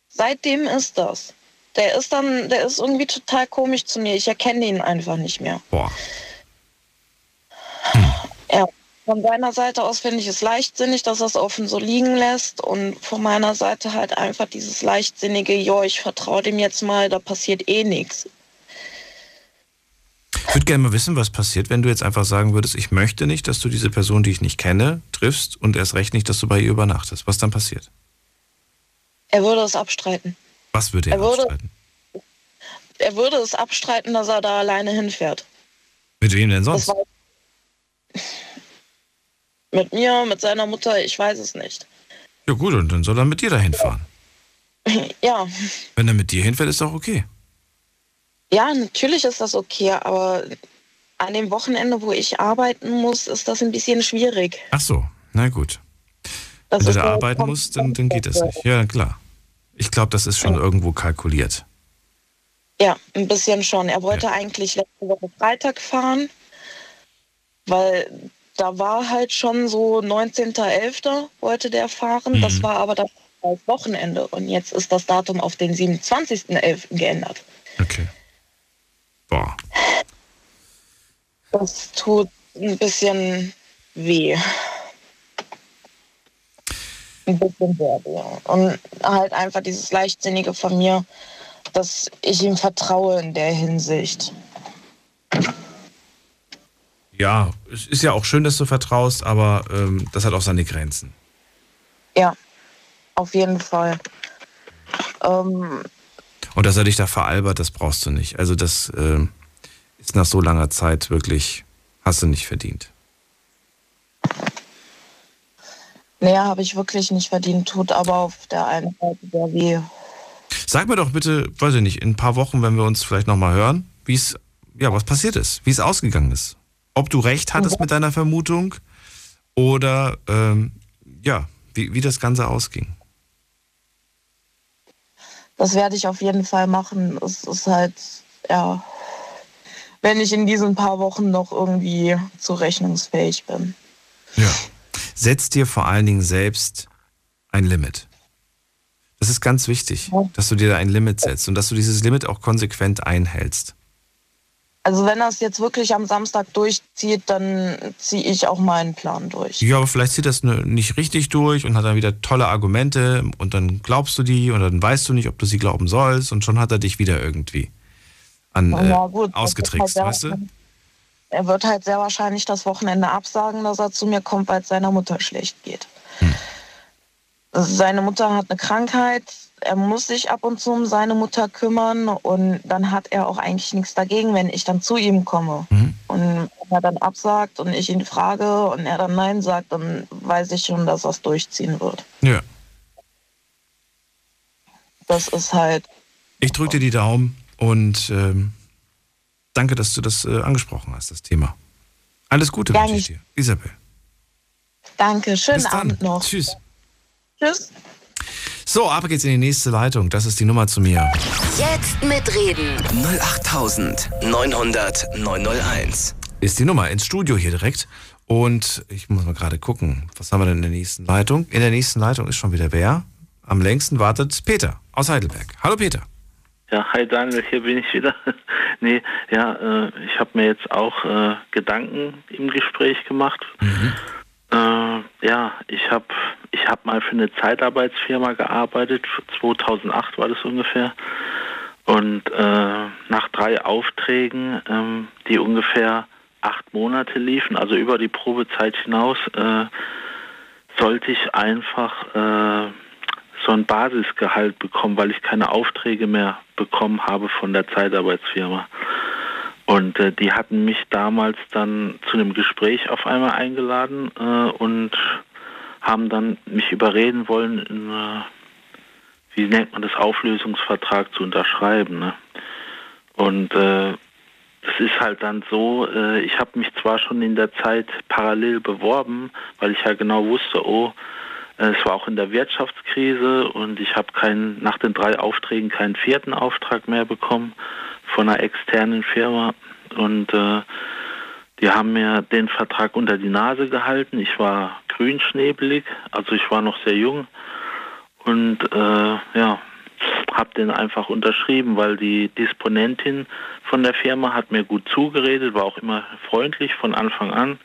Seitdem ist das. Der ist dann, der ist irgendwie total komisch zu mir. Ich erkenne ihn einfach nicht mehr. Boah. Ja, von seiner Seite aus finde ich es leichtsinnig, dass er es offen so liegen lässt. Und von meiner Seite halt einfach dieses leichtsinnige, jo, ich vertraue dem jetzt mal, da passiert eh nichts. Ich würde gerne mal wissen, was passiert, wenn du jetzt einfach sagen würdest, ich möchte nicht, dass du diese Person, die ich nicht kenne, triffst und erst recht nicht, dass du bei ihr übernachtest. Was dann passiert? Er würde es abstreiten. Was würde er, Er würde- abstreiten? Er würde es abstreiten, dass er da alleine hinfährt. Mit wem denn sonst? mit mir, mit seiner Mutter, ich weiß es nicht. Ja gut, und dann soll er mit dir dahin fahren. Ja, Wenn er mit dir hinfährt, ist doch okay. ja, natürlich ist das okay, aber an dem Wochenende, wo ich arbeiten muss, ist das ein bisschen schwierig. Ach so, na gut. Das Wenn du da arbeiten musst, dann, dann geht das nicht. Ja, klar. Ich glaube, das ist schon irgendwo kalkuliert. Ja, ein bisschen schon. Er wollte eigentlich letzte Woche Freitag fahren, weil da war halt schon so 19.11. wollte der fahren. Das Mhm. war aber das Wochenende. Und jetzt ist das Datum auf den 27.11. geändert. Okay. Boah. Das tut ein bisschen weh. Ein bisschen weh. Und halt einfach dieses Leichtsinnige von mir, dass ich ihm vertraue in der Hinsicht. Ja, es ist ja auch schön, dass du vertraust, aber ähm, das hat auch seine Grenzen. Ja, auf jeden Fall. Ähm, Und dass er dich da veralbert, das brauchst du nicht. Also das ähm, ist nach so langer Zeit wirklich, hast du nicht verdient. Nee, habe ich wirklich nicht verdient, tut aber auf der einen Seite sehr weh. Sag mir doch bitte, weiß ich nicht, in ein paar Wochen, wenn wir uns vielleicht nochmal hören, wie es, ja, was passiert ist, wie es ausgegangen ist. Ob du recht hattest mit deiner Vermutung oder, ähm, ja, wie, wie das Ganze ausging. Das werde ich auf jeden Fall machen. Es ist halt, ja, wenn ich in diesen paar Wochen noch irgendwie zurechnungsfähig bin. Ja. Setz dir vor allen Dingen selbst ein Limit. Das ist ganz wichtig, dass du dir da ein Limit setzt und dass du dieses Limit auch konsequent einhältst. Also wenn er es jetzt wirklich am Samstag durchzieht, dann ziehe ich auch meinen Plan durch. Ja, aber vielleicht zieht das nicht richtig durch und hat dann wieder tolle Argumente und dann glaubst du die und dann weißt du nicht, ob du sie glauben sollst und schon hat er dich wieder irgendwie an, äh, Ja, gut, das ausgetrickst, halt weißt du? Er wird halt sehr wahrscheinlich das Wochenende absagen, dass er zu mir kommt, weil es seiner Mutter schlecht geht. Hm. Seine Mutter hat eine Krankheit, er muss sich ab und zu um seine Mutter kümmern und dann hat er auch eigentlich nichts dagegen, wenn ich dann zu ihm komme. Mhm. Und wenn er dann absagt und ich ihn frage und er dann Nein sagt, dann weiß ich schon, dass er es durchziehen wird. Ja. Das ist halt, Ich drücke dir die Daumen und ähm, danke, dass du das äh, angesprochen hast, das Thema. Alles Gute Gern wünsche ich dir. Isabel. danke, schönen Bis dann. Abend noch. Tschüss. Tschüss. So, ab geht's in die nächste Leitung. Das ist die Nummer zu mir. Jetzt mitreden. 08900 901. Ist die Nummer ins Studio hier direkt. Und ich muss mal gerade gucken, was haben wir denn in der nächsten Leitung? In der nächsten Leitung ist schon wieder wer? Am längsten wartet Peter aus Heidelberg. Hallo Peter. Ja, hi Daniel, hier bin ich wieder. nee, ja, äh, ich habe mir jetzt auch äh, Gedanken im Gespräch gemacht. Äh, ja, ich habe ich hab mal für eine Zeitarbeitsfirma gearbeitet, 2008 war das ungefähr. Und äh, nach drei Aufträgen, ähm, die ungefähr acht Monate liefen, also über die Probezeit hinaus, äh, sollte ich einfach äh, so ein Basisgehalt bekommen, weil ich keine Aufträge mehr bekommen habe von der Zeitarbeitsfirma. Und äh, die hatten mich damals dann zu einem Gespräch auf einmal eingeladen äh, und haben dann mich überreden wollen, in, äh, wie nennt man das, Auflösungsvertrag zu unterschreiben. Ne? Und äh, es ist halt dann so, äh, ich habe mich zwar schon in der Zeit parallel beworben, weil ich ja genau wusste, oh, es war auch in der Wirtschaftskrise und ich habe keinen nach den drei Aufträgen keinen vierten Auftrag mehr bekommen von einer externen Firma und äh, die haben mir den Vertrag unter die Nase gehalten. Ich war grünschnebelig, also ich war noch sehr jung und äh, ja, habe den einfach unterschrieben, weil die Disponentin von der Firma hat mir gut zugeredet, war auch immer freundlich von Anfang an.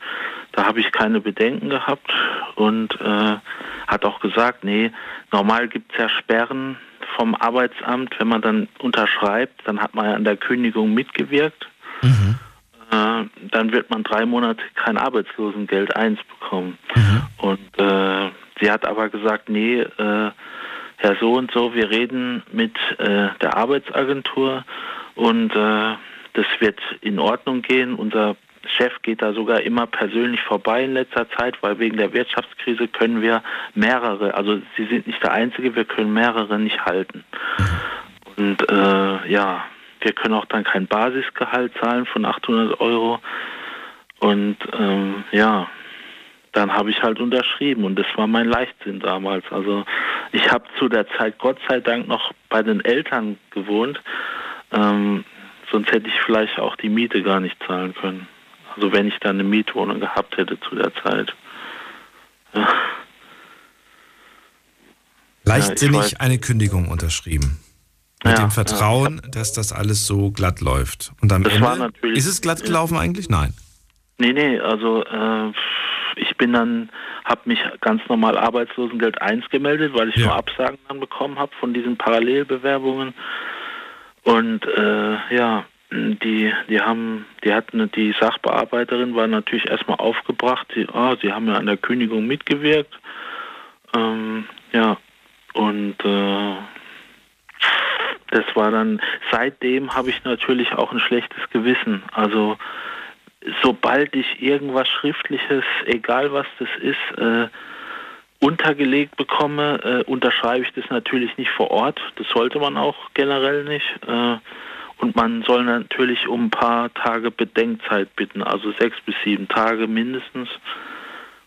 Da habe ich keine Bedenken gehabt und äh, hat auch gesagt, nee, normal gibt es ja Sperren vom Arbeitsamt, wenn man dann unterschreibt, dann hat man ja an der Kündigung mitgewirkt. Mhm. Äh, dann wird man drei Monate kein Arbeitslosengeld eins bekommen. Mhm. Und äh, sie hat aber gesagt, nee, Herr so und so, wir reden mit äh, der Arbeitsagentur und äh, das wird in Ordnung gehen. Unser Chef geht da sogar immer persönlich vorbei in letzter Zeit, weil wegen der Wirtschaftskrise können wir mehrere, also Sie sind nicht der Einzige, wir können mehrere nicht halten. Und äh, ja, wir können auch dann kein Basisgehalt zahlen von 800 Euro. Und ähm, ja, dann habe ich halt unterschrieben und das war mein Leichtsinn damals. Also ich habe zu der Zeit Gott sei Dank noch bei den Eltern gewohnt, ähm, sonst hätte ich vielleicht auch die Miete gar nicht zahlen können. Also wenn ich dann eine Mietwohnung gehabt hätte zu der Zeit. Ja. Leichtsinnig ja, eine Kündigung unterschrieben. Mit ja, dem Vertrauen, dass das alles so glatt läuft. Und am Ende, ist es glatt gelaufen eigentlich? Nein. Nee, nee, also äh, ich bin dann, habe mich ganz normal Arbeitslosengeld 1 gemeldet, weil ich ja. nur Absagen dann bekommen habe von diesen Parallelbewerbungen. Und äh, ja, die, die haben, die hatten, die Sachbearbeiterin war natürlich erstmal aufgebracht, die, oh, sie haben ja an der Kündigung mitgewirkt. Ähm, ja, und äh, das war dann, seitdem habe ich natürlich auch ein schlechtes Gewissen. Also sobald ich irgendwas Schriftliches, egal was das ist, äh, untergelegt bekomme, äh, unterschreibe ich das natürlich nicht vor Ort. Das sollte man auch generell nicht. Äh, und man soll natürlich um ein paar Tage Bedenkzeit bitten, also sechs bis sieben Tage mindestens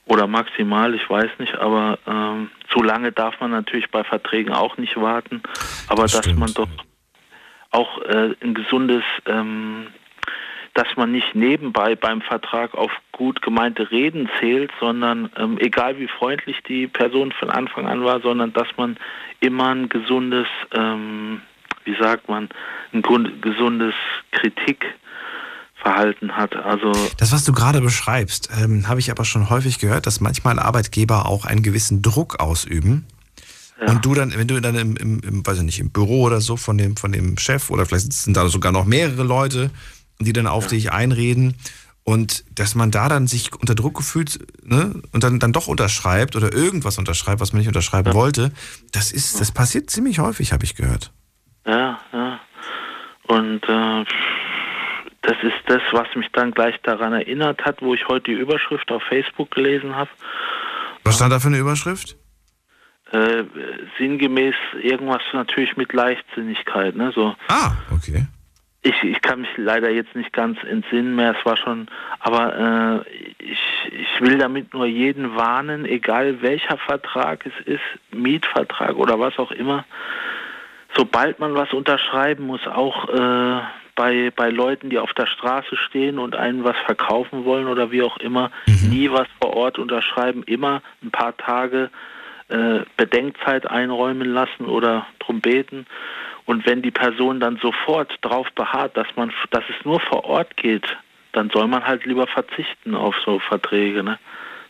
oder maximal, ich weiß nicht, aber ähm, zu lange darf man natürlich bei Verträgen auch nicht warten. Aber das dass stimmt. man doch auch äh, ein gesundes ähm, dass man nicht nebenbei beim Vertrag auf gut gemeinte Reden zählt, sondern ähm, egal wie freundlich die Person von Anfang an war, sondern dass man immer ein gesundes, ähm, wie sagt man, ein gesundes Kritikverhalten hat. Also das, was du gerade beschreibst, ähm, habe ich aber schon häufig gehört, dass manchmal Arbeitgeber auch einen gewissen Druck ausüben. Ja. Und du dann, wenn du dann im, im, im, weiß ich nicht, im Büro oder so von dem, von dem Chef oder vielleicht sind da sogar noch mehrere Leute, die dann auf ja. dich einreden und dass man da dann sich unter Druck gefühlt ne, und dann, dann doch unterschreibt oder irgendwas unterschreibt, was man nicht unterschreiben ja. wollte, das ist, das passiert ziemlich häufig, habe ich gehört. Ja, ja. Und äh, das ist das, was mich dann gleich daran erinnert hat, wo ich heute die Überschrift auf Facebook gelesen habe. Was stand da für eine Überschrift? Äh, sinngemäß irgendwas natürlich mit Leichtsinnigkeit, ne? So. Ah, okay ich, ich kann mich leider jetzt nicht ganz entsinnen mehr, es war schon, aber äh, ich, ich will damit nur jeden warnen, egal welcher Vertrag es ist, Mietvertrag oder was auch immer, sobald man was unterschreiben muss, auch äh, bei, bei Leuten, die auf der Straße stehen und einen was verkaufen wollen oder wie auch immer, mhm. nie was vor Ort unterschreiben, immer ein paar Tage äh, Bedenkzeit einräumen lassen oder drum beten. Und wenn die Person dann sofort darauf beharrt, dass man, dass es nur vor Ort geht, dann soll man halt lieber verzichten auf so Verträge. Ne?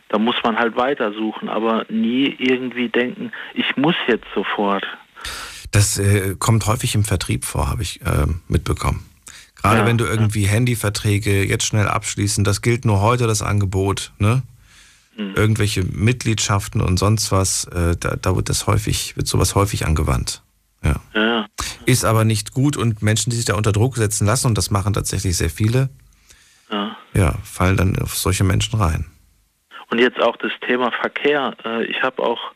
Da muss man halt weitersuchen, aber nie irgendwie denken, ich muss jetzt sofort. Das äh, kommt häufig im Vertrieb vor, habe ich äh, mitbekommen. Gerade ja, wenn du irgendwie ja. Handyverträge jetzt schnell abschließen, das gilt nur heute das Angebot, ne? Mhm. Irgendwelche Mitgliedschaften und sonst was, äh, da, da, wird das häufig, wird sowas häufig angewandt. Ja. ja. Ist aber nicht gut und Menschen, die sich da unter Druck setzen lassen, und das machen tatsächlich sehr viele, ja, ja fallen dann auf solche Menschen rein. Und jetzt auch das Thema Verkehr. Äh, ich habe auch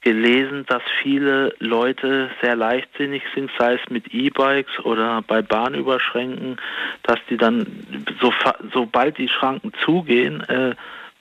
gelesen, dass viele Leute sehr leichtsinnig sind, sei es mit E-Bikes oder bei Bahnüberschränken, dass die dann, so, sobald die Schranken zugehen, äh,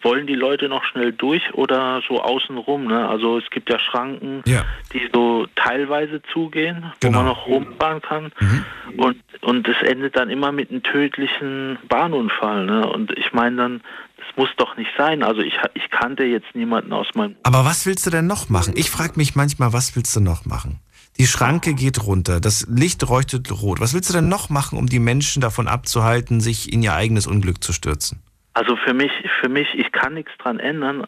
wollen die Leute noch schnell durch oder so außenrum? Ne? Also es gibt ja Schranken, ja. die so teilweise zugehen, genau. wo man noch rumfahren kann. Mhm. Und, und es endet dann immer mit einem tödlichen Bahnunfall. Ne? Und ich meine dann, das muss doch nicht sein. Also ich, ich kannte jetzt niemanden aus meinem... Aber was willst du denn noch machen? Ich frage mich manchmal, was willst du noch machen? Die Schranke geht runter, das Licht leuchtet rot. Was willst du denn noch machen, um die Menschen davon abzuhalten, sich in ihr eigenes Unglück zu stürzen? Also für mich, für mich, ich kann nichts dran ändern,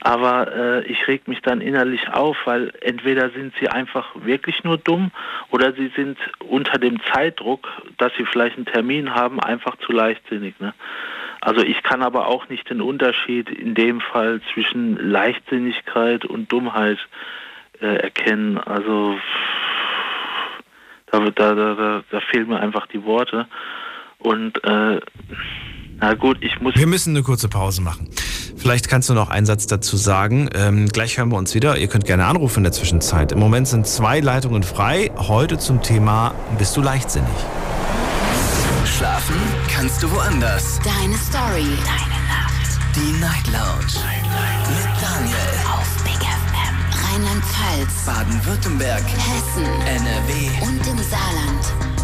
aber äh, ich reg mich dann innerlich auf, weil entweder sind sie einfach wirklich nur dumm oder sie sind unter dem Zeitdruck, dass sie vielleicht einen Termin haben, einfach zu leichtsinnig. Ne? Also ich kann aber auch nicht den Unterschied in dem Fall zwischen Leichtsinnigkeit und Dummheit äh, erkennen. Also da, da, da, da fehlen mir einfach die Worte. Und äh, na gut, ich muss. Wir müssen eine kurze Pause machen. Vielleicht kannst du noch einen Satz dazu sagen. Ähm, gleich hören wir uns wieder. Ihr könnt gerne anrufen in der Zwischenzeit. Im Moment sind zwei Leitungen frei. Heute zum Thema Bist du leichtsinnig? Schlafen kannst du woanders. Deine Story. Deine Nacht. Die Night Lounge. Night. Mit Daniel. Auf Big FM. Rheinland-Pfalz. Baden-Württemberg. Hessen. NRW. Und im Saarland.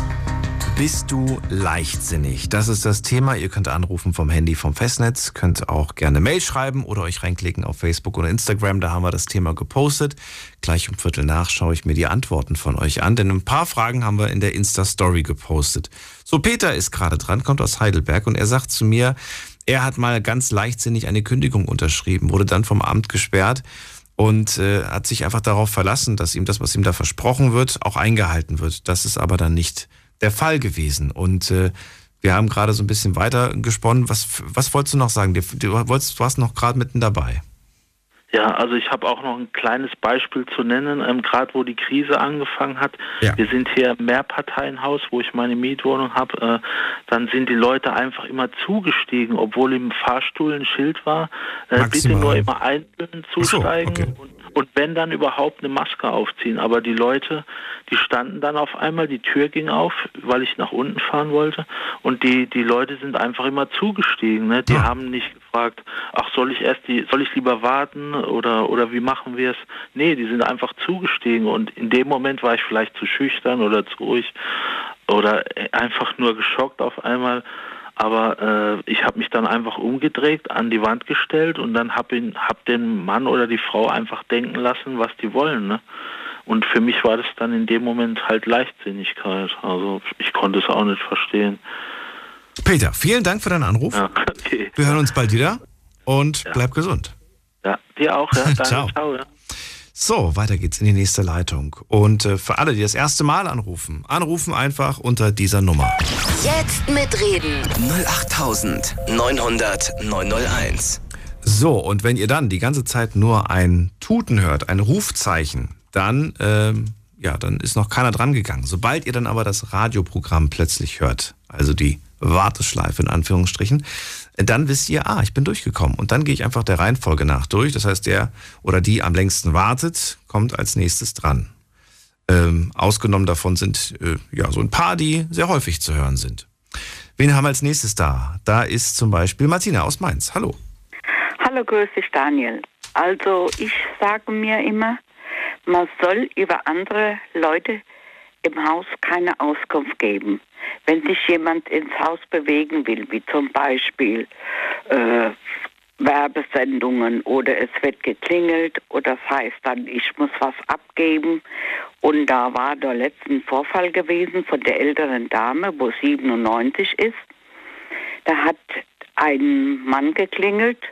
Bist du leichtsinnig? Das ist das Thema. Ihr könnt anrufen vom Handy vom Festnetz, könnt auch gerne Mail schreiben oder euch reinklicken auf Facebook oder Instagram. Da haben wir das Thema gepostet. Gleich um Viertel nach schaue ich mir die Antworten von euch an, denn ein paar Fragen haben wir in der Insta-Story gepostet. So, Peter ist gerade dran, kommt aus Heidelberg und er sagt zu mir, er hat mal ganz leichtsinnig eine Kündigung unterschrieben, wurde dann vom Amt gesperrt und äh, hat sich einfach darauf verlassen, dass ihm das, was ihm da versprochen wird, auch eingehalten wird. Das ist aber dann nicht der Fall gewesen. Und äh, wir haben gerade so ein bisschen weiter gesponnen. Was, was wolltest du noch sagen? Du, du, wolltest, du warst noch gerade mitten dabei. Ja, also ich habe auch noch ein kleines Beispiel zu nennen, ähm, gerade wo die Krise angefangen hat. Ja. Wir sind hier im Mehrparteienhaus, wo ich meine Mietwohnung habe. Äh, dann sind die Leute einfach immer zugestiegen, obwohl im Fahrstuhl ein Schild war. Äh, bitte nur immer einzeln Ach so, zusteigen okay. und, und wenn dann überhaupt eine Maske aufziehen. Aber die Leute, die standen dann auf einmal, die Tür ging auf, weil ich nach unten fahren wollte. Und die, die Leute sind einfach immer zugestiegen. Ne? Die Ja. haben nicht gefragt, ach, soll ich erst die, soll ich lieber warten oder, oder wie machen wir es? Nee, die sind einfach zugestiegen und in dem Moment war ich vielleicht zu schüchtern oder zu ruhig oder einfach nur geschockt auf einmal. Aber äh, ich habe mich dann einfach umgedreht, an die Wand gestellt und dann habe hab den Mann oder die Frau einfach denken lassen, was die wollen. Ne? Und für mich war das dann in dem Moment halt Leichtsinnigkeit. Also ich konnte es auch nicht verstehen. Peter, vielen Dank für deinen Anruf. Ja, okay. Wir hören uns bald wieder und Ja. bleib gesund. Ja, dir auch, ja. Danke, Ciao. ciao ja. So, weiter geht's in die nächste Leitung. Und äh, für alle, die das erste Mal anrufen, anrufen einfach unter dieser Nummer. Jetzt mitreden. 08900 901. So, und wenn ihr dann die ganze Zeit nur ein Tuten hört, ein Rufzeichen, dann, ähm, ja, dann ist noch keiner dran gegangen. Sobald ihr dann aber das Radioprogramm plötzlich hört, also die Warteschleife in Anführungsstrichen, dann wisst ihr, ah, ich bin durchgekommen. Und dann gehe ich einfach der Reihenfolge nach durch. Das heißt, der oder die am längsten wartet, kommt als nächstes dran. Ähm, ausgenommen davon sind äh, ja so ein paar, die sehr häufig zu hören sind. Wen haben wir als nächstes da? Da ist zum Beispiel Martina aus Mainz. Hallo. Hallo, grüß dich, Daniel. Also, ich sage mir immer, man soll über andere Leute im Haus keine Auskunft geben. Wenn sich jemand ins Haus bewegen will, wie zum Beispiel äh, Werbesendungen oder es wird geklingelt oder das heißt dann, ich muss was abgeben. Und da war der letzte Vorfall gewesen von der älteren Dame, wo 97 ist. Da hat ein Mann geklingelt.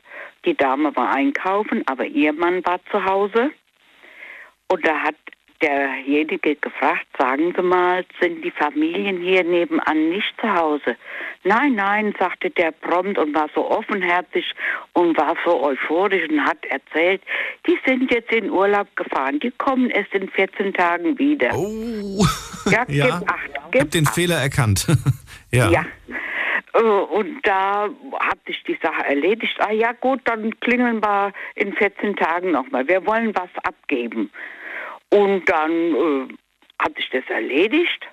Die Dame war einkaufen, aber ihr Mann war zu Hause. Und da hat derjenige gefragt, sagen Sie mal, sind die Familien hier nebenan nicht zu Hause? Nein, nein, sagte der prompt und war so offenherzig und war so euphorisch und hat erzählt, die sind jetzt in Urlaub gefahren, die kommen erst in 14 Tagen wieder. Oh. Ja, Ja. gib acht, Ich gib habe den Fehler erkannt. ja. ja. Äh, Und da hat sich die Sache erledigt. Ah ja gut, dann klingeln wir in 14 Tagen nochmal. Wir wollen was abgeben. Und dann äh, hat sich das erledigt.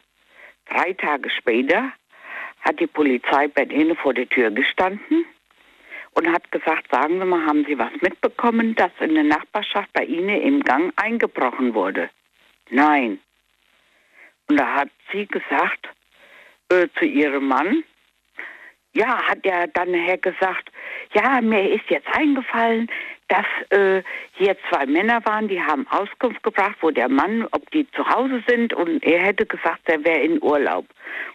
Drei Tage später hat die Polizei bei denen vor der Tür gestanden und hat gesagt, sagen Sie mal, haben Sie was mitbekommen, dass in der Nachbarschaft bei Ihnen im Gang eingebrochen wurde? Nein. Und da hat sie gesagt äh, zu ihrem Mann, ja, hat er dann nachher gesagt, ja, mir ist jetzt eingefallen, dass äh, hier zwei Männer waren, die haben Auskunft gebracht, wo der Mann, ob die zu Hause sind und er hätte gesagt, er wäre in Urlaub.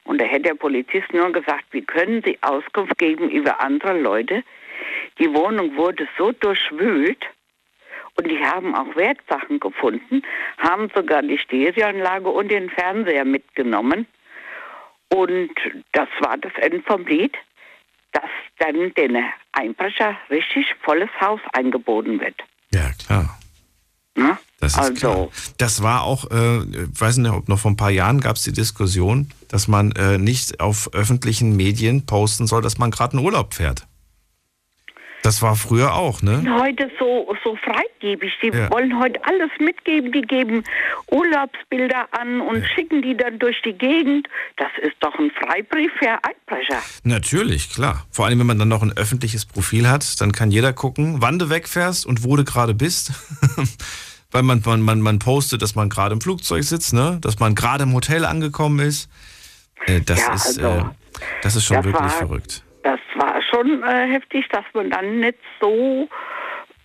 Und da hätte der Polizist nur gesagt, wie können Sie Auskunft geben über andere Leute? Die Wohnung wurde so durchwühlt und die haben auch Wertsachen gefunden, haben sogar die Stereoanlage und den Fernseher mitgenommen. Und das war das Ende vom Lied, dass dann den Einbrecher richtig volles Haus eingeboten wird. Ja, klar. Ne? Das ist Also- klar. Das war auch, äh, ich weiß nicht, ob noch vor ein paar Jahren gab es die Diskussion, dass man äh, nicht auf öffentlichen Medien posten soll, dass man gerade in Urlaub fährt. Das war früher auch, ne? Heute so, so freigebig. Die Ja. wollen heute alles mitgeben. Die geben Urlaubsbilder an und schicken die dann durch die Gegend. Das ist doch ein Freibrief für Einbrecher. Natürlich, klar. Vor allem, wenn man dann noch ein öffentliches Profil hat, dann kann jeder gucken, wann du wegfährst und wo du gerade bist. Weil man, man, man, man postet, dass man gerade im Flugzeug sitzt, ne? dass man gerade im Hotel angekommen ist. Äh, das, Ja, ist, also, äh, das ist schon wirklich verrückt. Das schon äh, heftig, dass man dann nicht so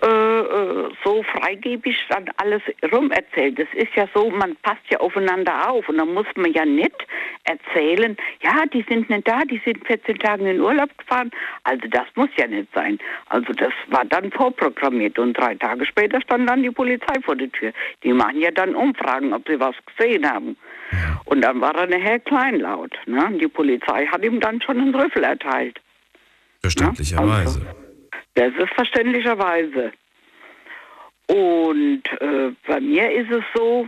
äh, äh, so freigebig dann alles rum erzählt. Es ist ja so, man passt ja aufeinander auf und dann muss man ja nicht erzählen, ja, die sind nicht da, die sind 14 Tage in den Urlaub gefahren. Also das muss ja nicht sein. Also das war dann vorprogrammiert und drei Tage später stand dann die Polizei vor der Tür. Die machen ja dann Umfragen, ob sie was gesehen haben. Und dann war er nachher kleinlaut. Ne? Die Polizei hat ihm dann schon einen Rüffel erteilt. Verständlicherweise. Das ist verständlicherweise. Und äh, bei mir ist es so,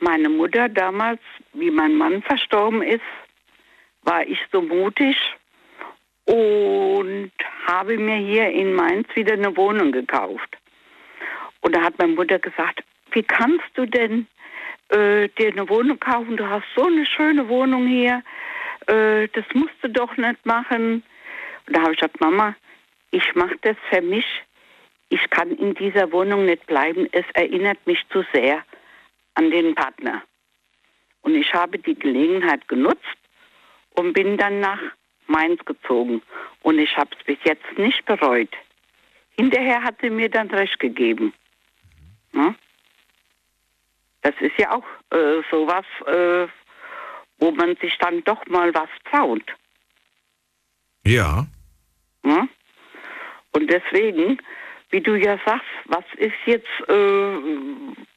meine Mutter damals, wie mein Mann verstorben ist, war ich so mutig und habe mir hier in Mainz wieder eine Wohnung gekauft. Und da hat meine Mutter gesagt, wie kannst du denn äh, dir eine Wohnung kaufen? Du hast so eine schöne Wohnung hier. Äh, das musst du doch nicht machen. Da habe ich gesagt, Mama, ich mache das für mich. Ich kann in dieser Wohnung nicht bleiben. Es erinnert mich zu sehr an den Partner. Und ich habe die Gelegenheit genutzt und bin dann nach Mainz gezogen. Und ich habe es bis jetzt nicht bereut. Hinterher hat sie mir dann recht gegeben. Ne? Das ist ja auch äh, sowas, äh, wo man sich dann doch mal was traut. Ja. Ne? Und deswegen, wie du ja sagst, was ist jetzt, äh,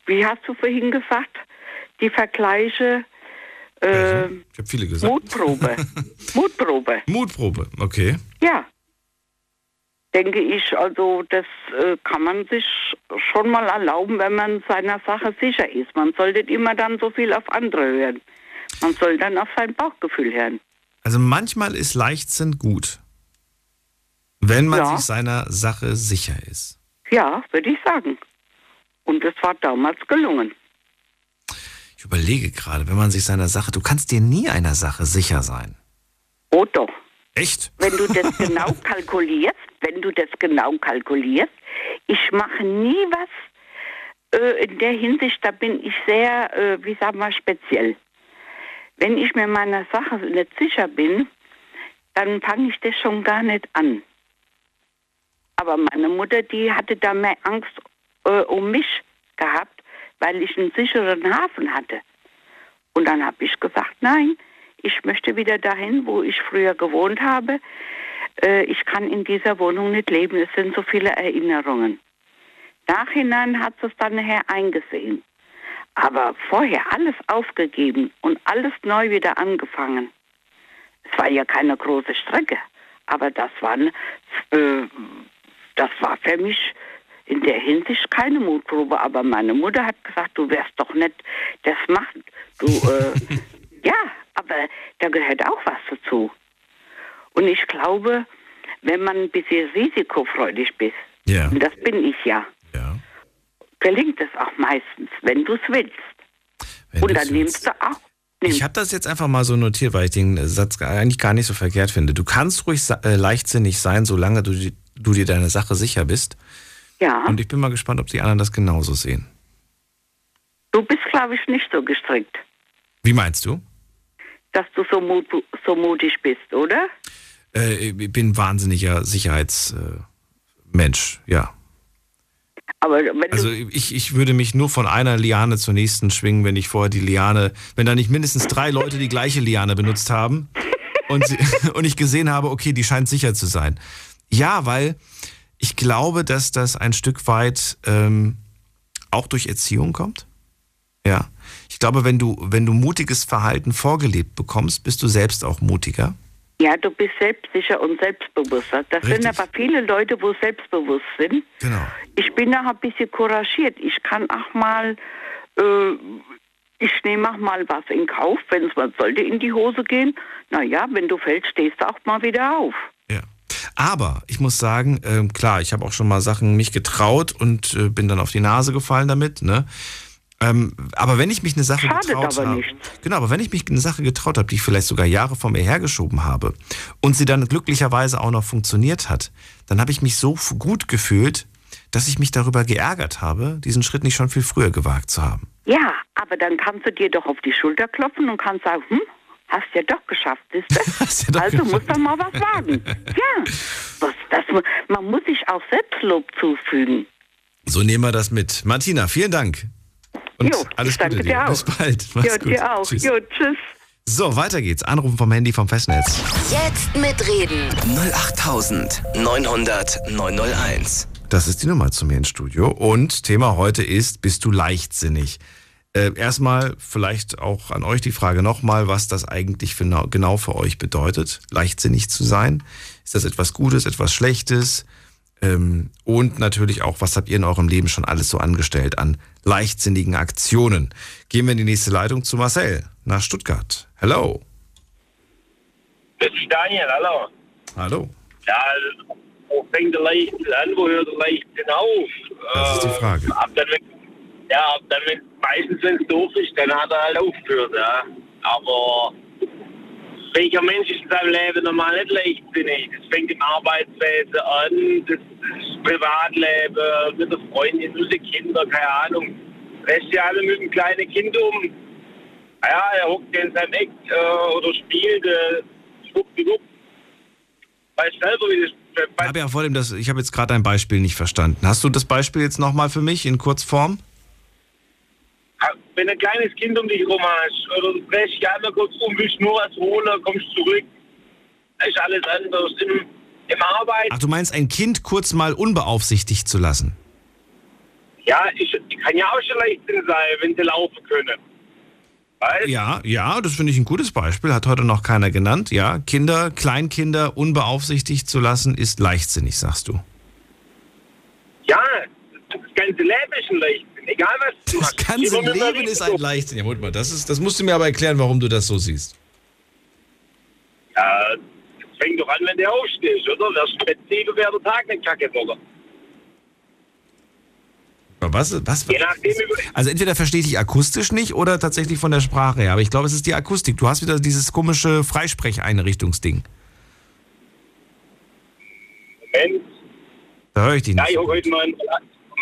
wie hast du vorhin gesagt, die Vergleiche, äh, Ich habe viele gesagt. Mutprobe. Mutprobe. Mutprobe, okay. Ja. Denke ich, also das äh, kann man sich schon mal erlauben, wenn man seiner Sache sicher ist. Man sollte nicht immer dann so viel auf andere hören. Man soll dann auf sein Bauchgefühl hören. Also manchmal ist Leichtsinn gut, wenn man Ja. sich seiner Sache sicher ist. Ja, würde ich sagen. Und es war damals gelungen. Ich überlege gerade, wenn man sich seiner Sache, du kannst dir nie einer Sache sicher sein. Oh doch. Echt? Wenn du das genau kalkulierst, wenn du das genau kalkulierst, ich mache nie was äh, in der Hinsicht, da bin ich sehr, äh, wie sagen wir, speziell. Wenn ich mir meiner Sache nicht sicher bin, dann fange ich das schon gar nicht an. Aber meine Mutter, die hatte da mehr Angst äh, um mich gehabt, weil ich einen sicheren Hafen hatte. Und dann habe ich gesagt, nein, ich möchte wieder dahin, wo ich früher gewohnt habe. Äh, ich kann in dieser Wohnung nicht leben. Es sind so viele Erinnerungen. Nachhinein hat sie es dann nachher eingesehen. Aber vorher alles aufgegeben und alles neu wieder angefangen. Es war ja keine große Strecke, aber das war, ne- äh, das war für mich in der Hinsicht keine Mutprobe. Aber meine Mutter hat gesagt, du wirst doch nicht das machen. Du, äh, ja, aber da gehört auch was dazu. Und ich glaube, wenn man ein bisschen risikofreudig bist, Ja. und das bin ich ja, gelingt es auch meistens, wenn du es willst. Wenn und dann nimmst du auch. Ich habe das jetzt einfach mal so notiert, weil ich den Satz eigentlich gar nicht so verkehrt finde. Du kannst ruhig äh, leichtsinnig sein, solange du, du dir deiner Sache sicher bist. Ja. Und ich bin mal gespannt, ob die anderen das genauso sehen. Du bist, glaube ich, nicht so gestrickt, Wie meinst du? dass du so, mut, so mutig bist, oder? Äh, ich bin ein wahnsinniger Sicherheitsmensch, ja. Aber wenn Also ich, ich würde mich nur von einer Liane zur nächsten schwingen, wenn ich vorher die Liane, wenn da nicht mindestens drei Leute die gleiche Liane benutzt haben und, sie, und ich gesehen habe, okay, die scheint sicher zu sein. Ja, weil ich glaube, dass das ein Stück weit ähm, auch durch Erziehung kommt. Ja. Ich glaube, wenn du, wenn du mutiges Verhalten vorgelebt bekommst, bist du selbst auch mutiger. ja, du bist selbstsicher und selbstbewusster. Das sind Richtig. aber viele Leute, wo selbstbewusst sind. Genau. Ich bin auch ein bisschen couragiert. Ich kann auch mal, äh, ich nehme auch mal was in Kauf, wenn es mal sollte in die Hose gehen. Naja, wenn du fällst, stehst du auch mal wieder auf. Aber ich muss sagen, ähm, klar, ich habe auch schon mal Sachen mich getraut und äh, bin dann auf die Nase gefallen damit. Ne? Ähm, aber wenn ich mich eine Sache Schadet getraut habe, genau, aber wenn ich mich eine Sache getraut habe, die ich vielleicht sogar Jahre vor mir hergeschoben habe und sie dann glücklicherweise auch noch funktioniert hat, dann habe ich mich so gut gefühlt, dass ich mich darüber geärgert habe, diesen Schritt nicht schon viel früher gewagt zu haben. Ja, aber dann kannst du dir doch auf die Schulter klopfen und kannst sagen, hm, hast ja doch geschafft, siehst du? also musst du mal was wagen. Ja, was, das, man muss sich auch Selbstlob zufügen. So nehmen wir das mit. Martina, vielen Dank. Und Jo, alles ich danke Gute dir dir. auch. Bis bald. Mach's ja, gut. dir auch. Tschüss. Jo, tschüss. So, weiter geht's. Anrufen vom Handy vom Festnetz. Jetzt mitreden. 08900 901. Das ist die Nummer zu mir ins Studio. Und Thema heute ist, bist du leichtsinnig? Äh, erstmal vielleicht auch an euch die Frage nochmal, was das eigentlich für, genau für euch bedeutet, leichtsinnig zu sein. Ist das etwas Gutes, etwas Schlechtes? Ähm, und natürlich auch, was habt ihr in eurem Leben schon alles so angestellt an leichtsinnigen Aktionen? Gehen wir in die nächste Leitung zu Marcel nach Stuttgart. Hello. Das ist Daniel, hallo. Hallo. Ja, wo fängt der Leichtsinn an, wo hört der Leichtsinn auf? Das ist die Frage. Ab dann, wenn, ja, wenn, meistens, wenn es doof ist, dann hat er halt aufgehört, ja. Aber welcher Mensch ist in seinem Leben normal nicht leichtsinnig? Das fängt im Arbeitswesen an, das, das Privatleben, mit der Freundin, mit den Kindern, keine Ahnung. Lässt ja alle mit einem kleinen Kind um. Ja, er hockt in seinem Eck äh, oder spielt, äh, schwuppdiwupp. Weiß selber, wie das Ich habe ja vor dem das, ich habe jetzt gerade ein Beispiel nicht verstanden. Hast du das Beispiel jetzt nochmal für mich in Kurzform? Wenn ein kleines Kind um dich rum hast, oder du drehst dich einmal kurz um, willst nur was holen, kommst zurück, ist alles anders. Im, im Arbeit, Ach, du meinst ein Kind kurz mal unbeaufsichtigt zu lassen? ja, ich, kann ja auch schon leicht sein, wenn sie laufen können. Weißt? Ja, ja, das finde ich ein gutes Beispiel, hat heute noch keiner genannt. Ja, Kinder, Kleinkinder unbeaufsichtigt zu lassen, ist leichtsinnig, sagst du. Ja, das ganze Leben ist ein Leichtsinn, egal was du Das machst. ganze Immer mit Leben ist ein Leichtsinn. Ja, Moment mal, das, ist, das musst du mir aber erklären, warum du das so siehst. Ja, das fängt doch an, wenn du aufstehst, oder? Wärst du mit sieben, wäre der Tag nicht kacke, oder? Was, was, über also entweder verstehe ich dich akustisch nicht oder tatsächlich von der Sprache her. Aber ich glaube, es ist die Akustik. Du hast wieder dieses komische Freisprecheinrichtungsding. Moment, Da höre ich dich ja, nicht. ich so heute mal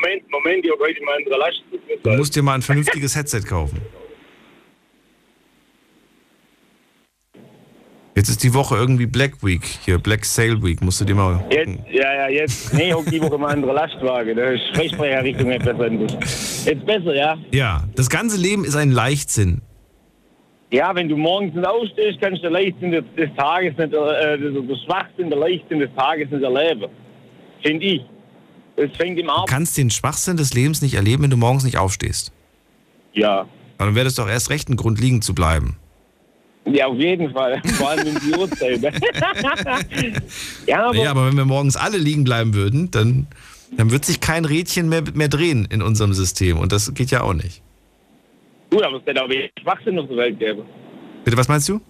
Moment, Moment, ich habe heute mal einen Last. Du musst dir mal ein vernünftiges Headset kaufen. Jetzt ist die Woche irgendwie Black Week, hier Black Sale Week, musst du dir mal Jetzt, ja, ja, jetzt. Nee, ich hab die Woche mal einen anderen Lastwagen. Da ist Freisprecherrichtung nicht besser. Jetzt besser, ja? Ja, das ganze Leben ist ein Leichtsinn. Ja, wenn du morgens nicht aufstehst, kannst du den Leichtsinn des, Tages nicht, äh, der der Schwachsinn, der Leichtsinn des Tages nicht erleben. Finde ich. Es fängt im Du Abend. kannst den Schwachsinn des Lebens nicht erleben, wenn du morgens nicht aufstehst. Ja. Aber Dann wäre das doch erst recht ein Grund, liegen zu bleiben. Ja, auf jeden Fall. Vor allem um die Uhrzeit. ja, aber, Ja, aber wenn wir morgens alle liegen bleiben würden, dann, dann wird sich kein Rädchen mehr, mehr drehen in unserem System. Und das geht ja auch nicht. gut, aber es wird auch weniger Schwachsinn auf der Welt geben. Bitte, was meinst du?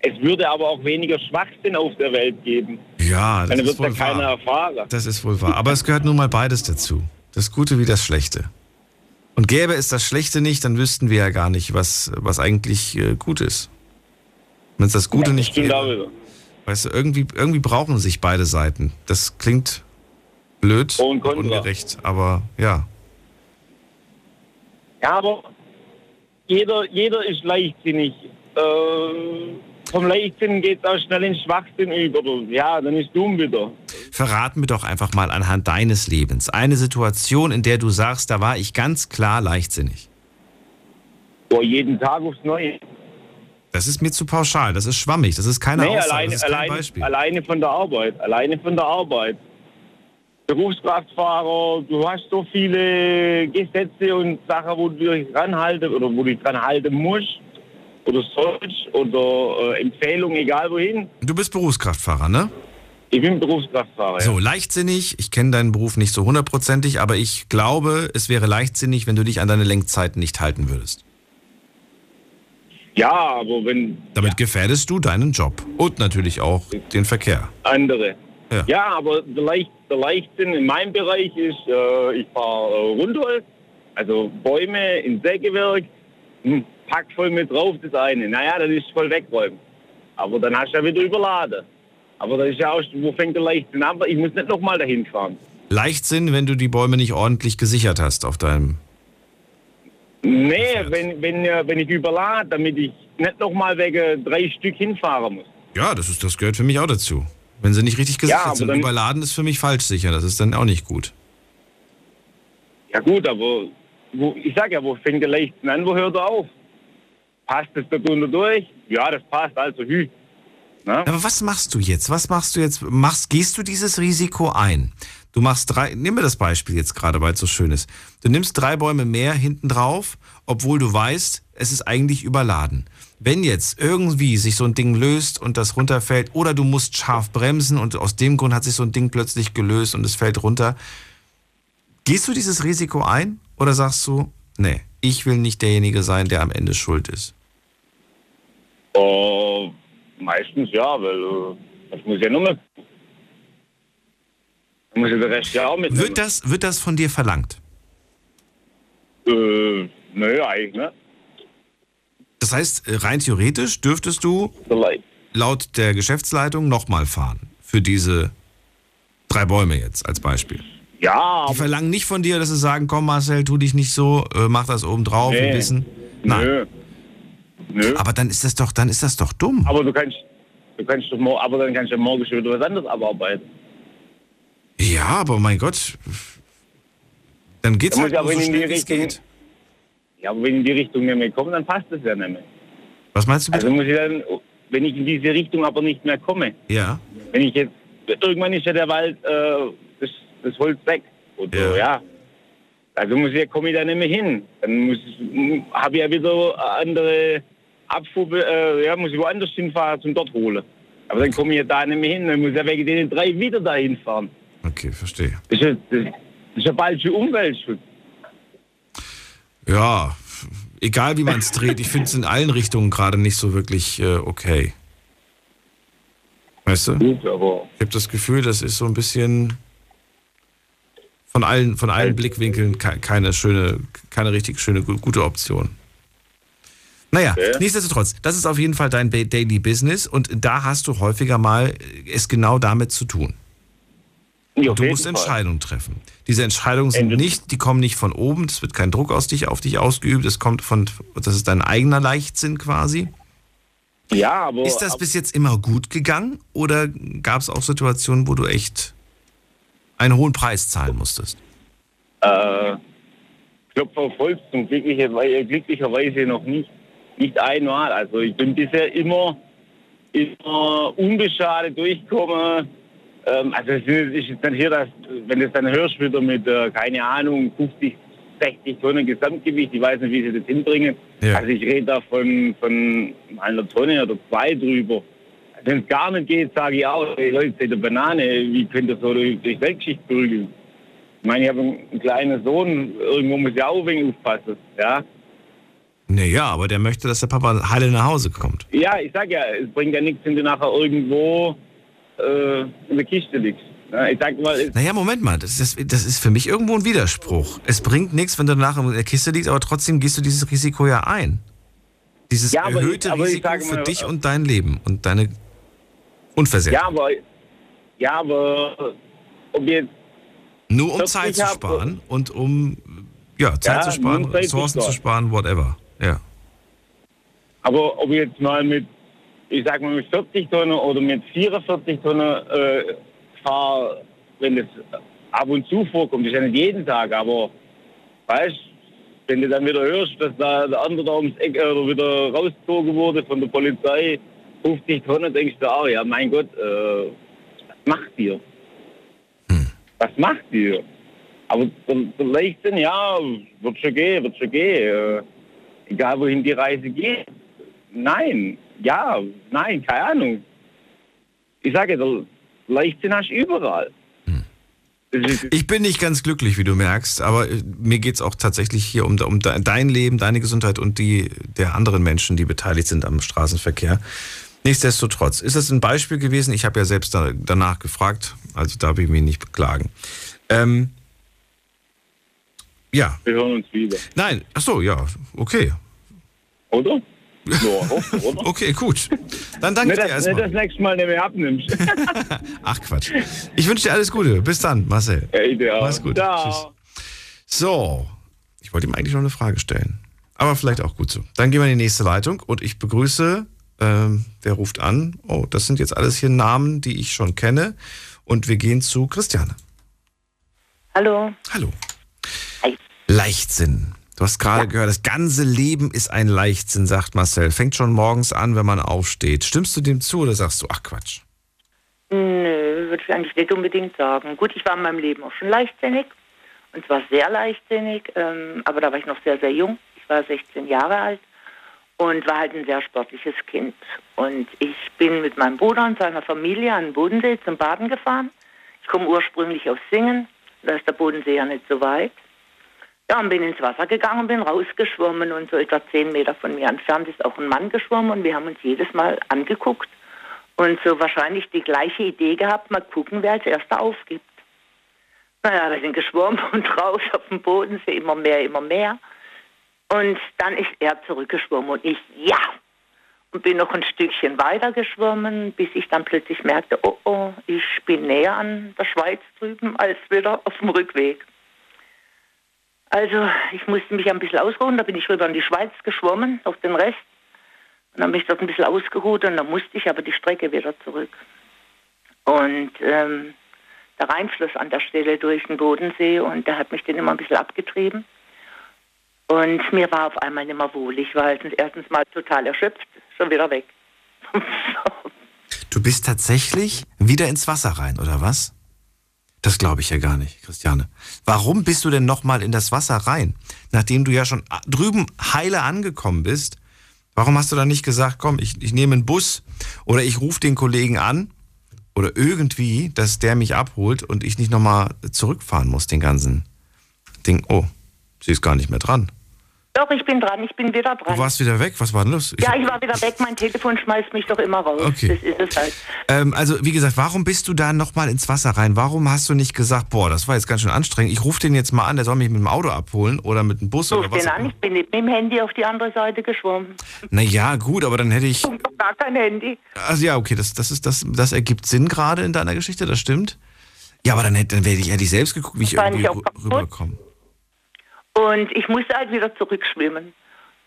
Es würde aber auch weniger Schwachsinn auf der Welt geben. Ja, das Dann ist wird wohl ja keiner wahr. erfahren. Das ist wohl wahr. Aber es gehört nun mal beides dazu. Das Gute wie das Schlechte. Und gäbe es das Schlechte nicht, dann wüssten wir ja gar nicht, was, was eigentlich äh, gut ist. Wenn es das Gute nicht auch gäbe. wieder. Weißt du, irgendwie, irgendwie brauchen sich beide Seiten. Das klingt blöd und und ungerecht, aber ja. Ja, aber jeder, jeder ist leichtsinnig. Äh, vom Leichtsinn geht es auch schnell in Schwachsinn über. Ja, dann ist dumm wieder. verrat mir doch einfach mal anhand deines Lebens eine Situation, in der du sagst, da war ich ganz klar leichtsinnig. Boah, jeden Tag aufs Neue. Das ist mir zu pauschal, das ist schwammig, das ist keine nee, Aussage, alleine, das ist kein alleine, Beispiel. alleine von der Arbeit. Alleine von der Arbeit. Berufskraftfahrer, du hast so viele Gesetze und Sachen, wo du dich ranhalten oder wo du dich dran halten musst oder sollst oder äh, Empfehlungen, egal wohin. Du bist Berufskraftfahrer, ne? Ich bin Berufskraftfahrer. So, leichtsinnig, ich kenne deinen Beruf nicht so hundertprozentig, aber ich glaube, es wäre leichtsinnig, wenn du dich an deine Lenkzeiten nicht halten würdest. Ja, aber wenn Damit gefährdest du deinen Job und natürlich auch den Verkehr. andere. Ja. Ja, aber der, Leicht, der Leichtsinn in meinem Bereich ist, äh, ich fahre äh, Rundholz, also Bäume in Sägewerk, hm, pack voll mit drauf das eine. Naja, das ist voll wegräumen. Aber dann hast du ja wieder überladen. Aber das ist ja auch, wo fängt der Leichtsinn an? Ich muss nicht nochmal dahin fahren. Leichtsinn, wenn du die Bäume nicht ordentlich gesichert hast auf deinem. Nee, wenn, wenn, äh, wenn ich überlade, damit ich nicht nochmal wegen drei Stück hinfahren muss. Ja, das, ist, das gehört für mich auch dazu. Wenn sie nicht richtig Ja, gesichert aber sind. dann- Überladen ist für mich falsch sicher. Das ist dann auch nicht gut. Ja gut, aber wo, ich sag ja, wo fängt der Leichtsinn an, wo hört er auf? Passt das da drunter durch? Ja, das passt, also hü. Na? Aber was machst du jetzt? Was machst du jetzt? Machst, gehst du dieses Risiko ein? Du machst drei, nimm mir das Beispiel jetzt gerade, weil es so schön ist. Du nimmst drei Bäume mehr hinten drauf, obwohl du weißt, es ist eigentlich überladen. Wenn jetzt irgendwie sich so ein Ding löst und das runterfällt, oder du musst scharf bremsen und aus dem Grund hat sich so ein Ding plötzlich gelöst und es fällt runter, gehst du dieses Risiko ein oder sagst du, nee, ich will nicht derjenige sein, der am Ende schuld ist? Oh, meistens ja, weil äh, das muss ja nur. Dann muss ja der Rest ja auch mit. Wird das, wird das von dir verlangt? Äh, nö, eigentlich, ne? Das heißt, äh, rein theoretisch dürftest du laut der Geschäftsleitung nochmal fahren. Für diese drei Bäume jetzt als Beispiel. Ja. Die verlangen nicht von dir, dass sie sagen, komm Marcel, tu dich nicht so, äh, mach das oben drauf, wir Nee. wissen. Nein. Nö. Nö. Aber dann ist das doch, dann ist das doch dumm. Aber du kannst, du kannst doch morgen, aber dann kannst du morgen schon wieder was anderes abarbeiten. Ja, aber mein Gott. Dann geht's Dann halt ich so aber in die Richtung- geht. Ja, aber wenn ich in die Richtung nicht mehr komme, dann passt das ja nicht mehr. Was meinst du bitte? Also muss ich dann, wenn ich in diese Richtung aber nicht mehr komme, Ja. wenn ich jetzt, irgendwann ist ja der Wald, äh, das, Holz weg. Oder, ja. Also muss ich, komme ich da nicht mehr hin. Dann muss ich, habe ich ja wieder andere Abfuhr, äh, ja, muss ich woanders hinfahren zum dort holen. Aber dann komme ich ja da nicht mehr hin, dann muss ich ja wegen den drei wieder da hinfahren. Okay, verstehe. Das ist ja, das, das ist ja bald schon Umweltschutz. Ja, egal wie man es dreht, ich finde es in allen Richtungen gerade nicht so wirklich äh, okay. Weißt du? Gut, aber ich habe das Gefühl, das ist so ein bisschen von allen, von allen Blickwinkeln ke- keine schöne, keine richtig schöne, gu- gute Option. Naja, Okay. nichtsdestotrotz, das ist auf jeden Fall dein Daily Business und da hast du häufiger mal es genau damit zu tun. Ja, du musst. Entscheidungen treffen. Diese Entscheidungen sind nicht, die kommen nicht von oben, es wird kein Druck aus dich, auf dich ausgeübt, es kommt von, das ist dein eigener Leichtsinn quasi. Ja, aber. Ist das bis jetzt immer gut gegangen oder gab es auch Situationen, wo du echt einen hohen Preis zahlen musstest? Äh, Klopfer auf Holz zum glücklicherweise, glücklicherweise noch nicht. Nicht einmal. Also ich bin bisher immer, immer unbeschadet durchgekommen. Ähm, also es ist jetzt dann hier, das, wenn du es dann hörst wieder mit, äh, keine Ahnung, 50, 60 Tonnen Gesamtgewicht, ich weiß nicht, wie sie das hinbringen. Ja. Also ich rede da von, von einer Tonne oder zwei drüber. Wenn es gar nicht geht, sage ich auch, hey Leute, seid ihr Banane, wie könnt ihr so durch durch Weltschicht prügeln? Ich meine, ich habe einen, einen kleinen Sohn, irgendwo muss ich auch ein wenig aufpassen, ja. Naja, aber der möchte, dass der Papa heile nach Hause kommt. Ja, ich sag ja, es bringt ja nichts, wenn du nachher irgendwo äh, in der Kiste liegst. Ich sag mal, Naja, Moment mal, das ist, das ist für mich irgendwo ein Widerspruch. Es bringt nichts, wenn du nachher in der Kiste liegst, aber trotzdem gehst du dieses Risiko ja ein. Dieses Ja, erhöhte ich Risiko sage für mal, dich äh, und dein Leben und deine Unversehrtheit. ja, aber, ja, aber ob jetzt Nur um 40 Zeit zu hab- sparen und um ja, Zeit Ja, zu sparen, um Zeit Ressourcen zu sparen. whatever. Ja. Aber ob ich jetzt mal mit, ich sag mal mit 40 Tonnen oder mit 44 Tonnen äh, fahre, wenn es ab und zu vorkommt, ist ja nicht jeden Tag, aber weißt wenn du dann wieder hörst, dass da der andere da ums Eck äh, oder wieder rausgezogen wurde von der Polizei, 50 Tonnen, denkst du, ah ja, mein Gott, äh, was macht ihr? Was macht ihr? Aber der, der Leichtsinn, ja, wird schon gehen, wird schon gehen. Äh, egal wohin die Reise geht. Nein, ja, nein, keine Ahnung. Ich sage, der Leichtsinn hast du überall. Ich bin nicht ganz glücklich, wie du merkst, aber äh, mir geht es auch tatsächlich hier um, um de- dein Leben, deine Gesundheit und die der anderen Menschen, die beteiligt sind am Straßenverkehr. Nichtsdestotrotz, ist das ein Beispiel gewesen? Ich habe ja selbst da, danach gefragt, also darf ich mich nicht beklagen. Ähm, ja. Wir hören uns wieder. Nein, ach so, ja, okay. Oder? Ja, oder? Okay, gut. Dann danke nicht, dir dass, erstmal. nicht das nächste Mal nicht mehr abnimmst. Ach Quatsch. Ich wünsche dir alles Gute. Bis dann, Marcel. Hey, dir. Mach's gut. Ciao. Tschüss. So, ich wollte ihm eigentlich noch eine Frage stellen. Aber vielleicht auch gut so. Dann gehen wir in die nächste Leitung und ich begrüße, ähm, wer ruft an? Oh, das sind jetzt alles hier Namen, die ich schon kenne. Und wir gehen zu Christiane. Hallo. Hallo. Leichtsinn. Du hast gerade gehört, das ganze Leben ist ein Leichtsinn, sagt Marcel. Fängt schon morgens an, wenn man aufsteht. Stimmst du dem zu oder sagst du, ach Quatsch? Nö, würde ich eigentlich nicht unbedingt sagen. Gut, ich war in meinem Leben auch schon leichtsinnig. Und zwar sehr leichtsinnig. Ähm, aber da war ich noch sehr, sehr jung. Ich war 16 Jahre alt und war halt ein sehr sportliches Kind. Und ich bin mit meinem Bruder und seiner Familie an den Bodensee zum Baden gefahren. Ich komme ursprünglich aus Singen. Da ist der Bodensee ja nicht so weit. Ja, und bin ins Wasser gegangen und bin rausgeschwommen und so etwa zehn Meter von mir entfernt ist auch ein Mann geschwommen und wir haben uns jedes Mal angeguckt und so wahrscheinlich die gleiche Idee gehabt, mal gucken, wer als erster aufgibt. Naja, wir sind geschwommen und raus auf dem Bodensee, immer mehr, immer mehr. Und dann ist er zurückgeschwommen und ich, ja! Und bin noch ein Stückchen weiter geschwommen, bis ich dann plötzlich merkte, oh oh, ich bin näher an der Schweiz drüben als wieder auf dem Rückweg. Also ich musste mich ein bisschen ausruhen, da bin ich rüber in die Schweiz geschwommen, auf den Rest. Und dann bin ich dort ein bisschen ausgeruht und dann musste ich aber die Strecke wieder zurück. Und ähm, der Rhein floss an der Stelle durch den Bodensee und der hat mich dann immer ein bisschen abgetrieben. Und mir war auf einmal nicht mehr wohl. Ich war erstens mal total erschöpft, schon wieder weg. Du bist tatsächlich wieder ins Wasser rein, oder was? Das glaube ich ja gar nicht, Christiane. Warum bist du denn nochmal in das Wasser rein? Nachdem du ja schon drüben heile angekommen bist, warum hast du dann nicht gesagt, komm, ich, ich nehme einen Bus oder ich rufe den Kollegen an oder irgendwie, dass der mich abholt und ich nicht nochmal zurückfahren muss, den ganzen Ding. Oh, sie ist gar nicht mehr dran. Doch, ich bin dran, ich bin wieder dran. Du warst wieder weg, was war denn los? Ich- ja, ich war wieder weg, mein Telefon schmeißt mich doch immer raus. Okay. Das ist es halt. Ähm, also, wie gesagt, warum bist du da nochmal ins Wasser rein? Warum hast du nicht gesagt, boah, das war jetzt ganz schön anstrengend, ich rufe den jetzt mal an, der soll mich mit dem Auto abholen oder mit dem Bus Ruf oder was? den an, ich bin nicht mit dem Handy auf die andere Seite geschwommen. Naja, gut, aber dann hätte ich. Ich doch gar kein Handy. Also ja, okay, das, das, ist, das, das ergibt Sinn gerade in deiner Geschichte, das stimmt. Ja, aber dann hätte, dann hätte ich, hätte ich selbst geguckt, wie ich irgendwie rüberkomme. Und ich musste halt wieder zurückschwimmen.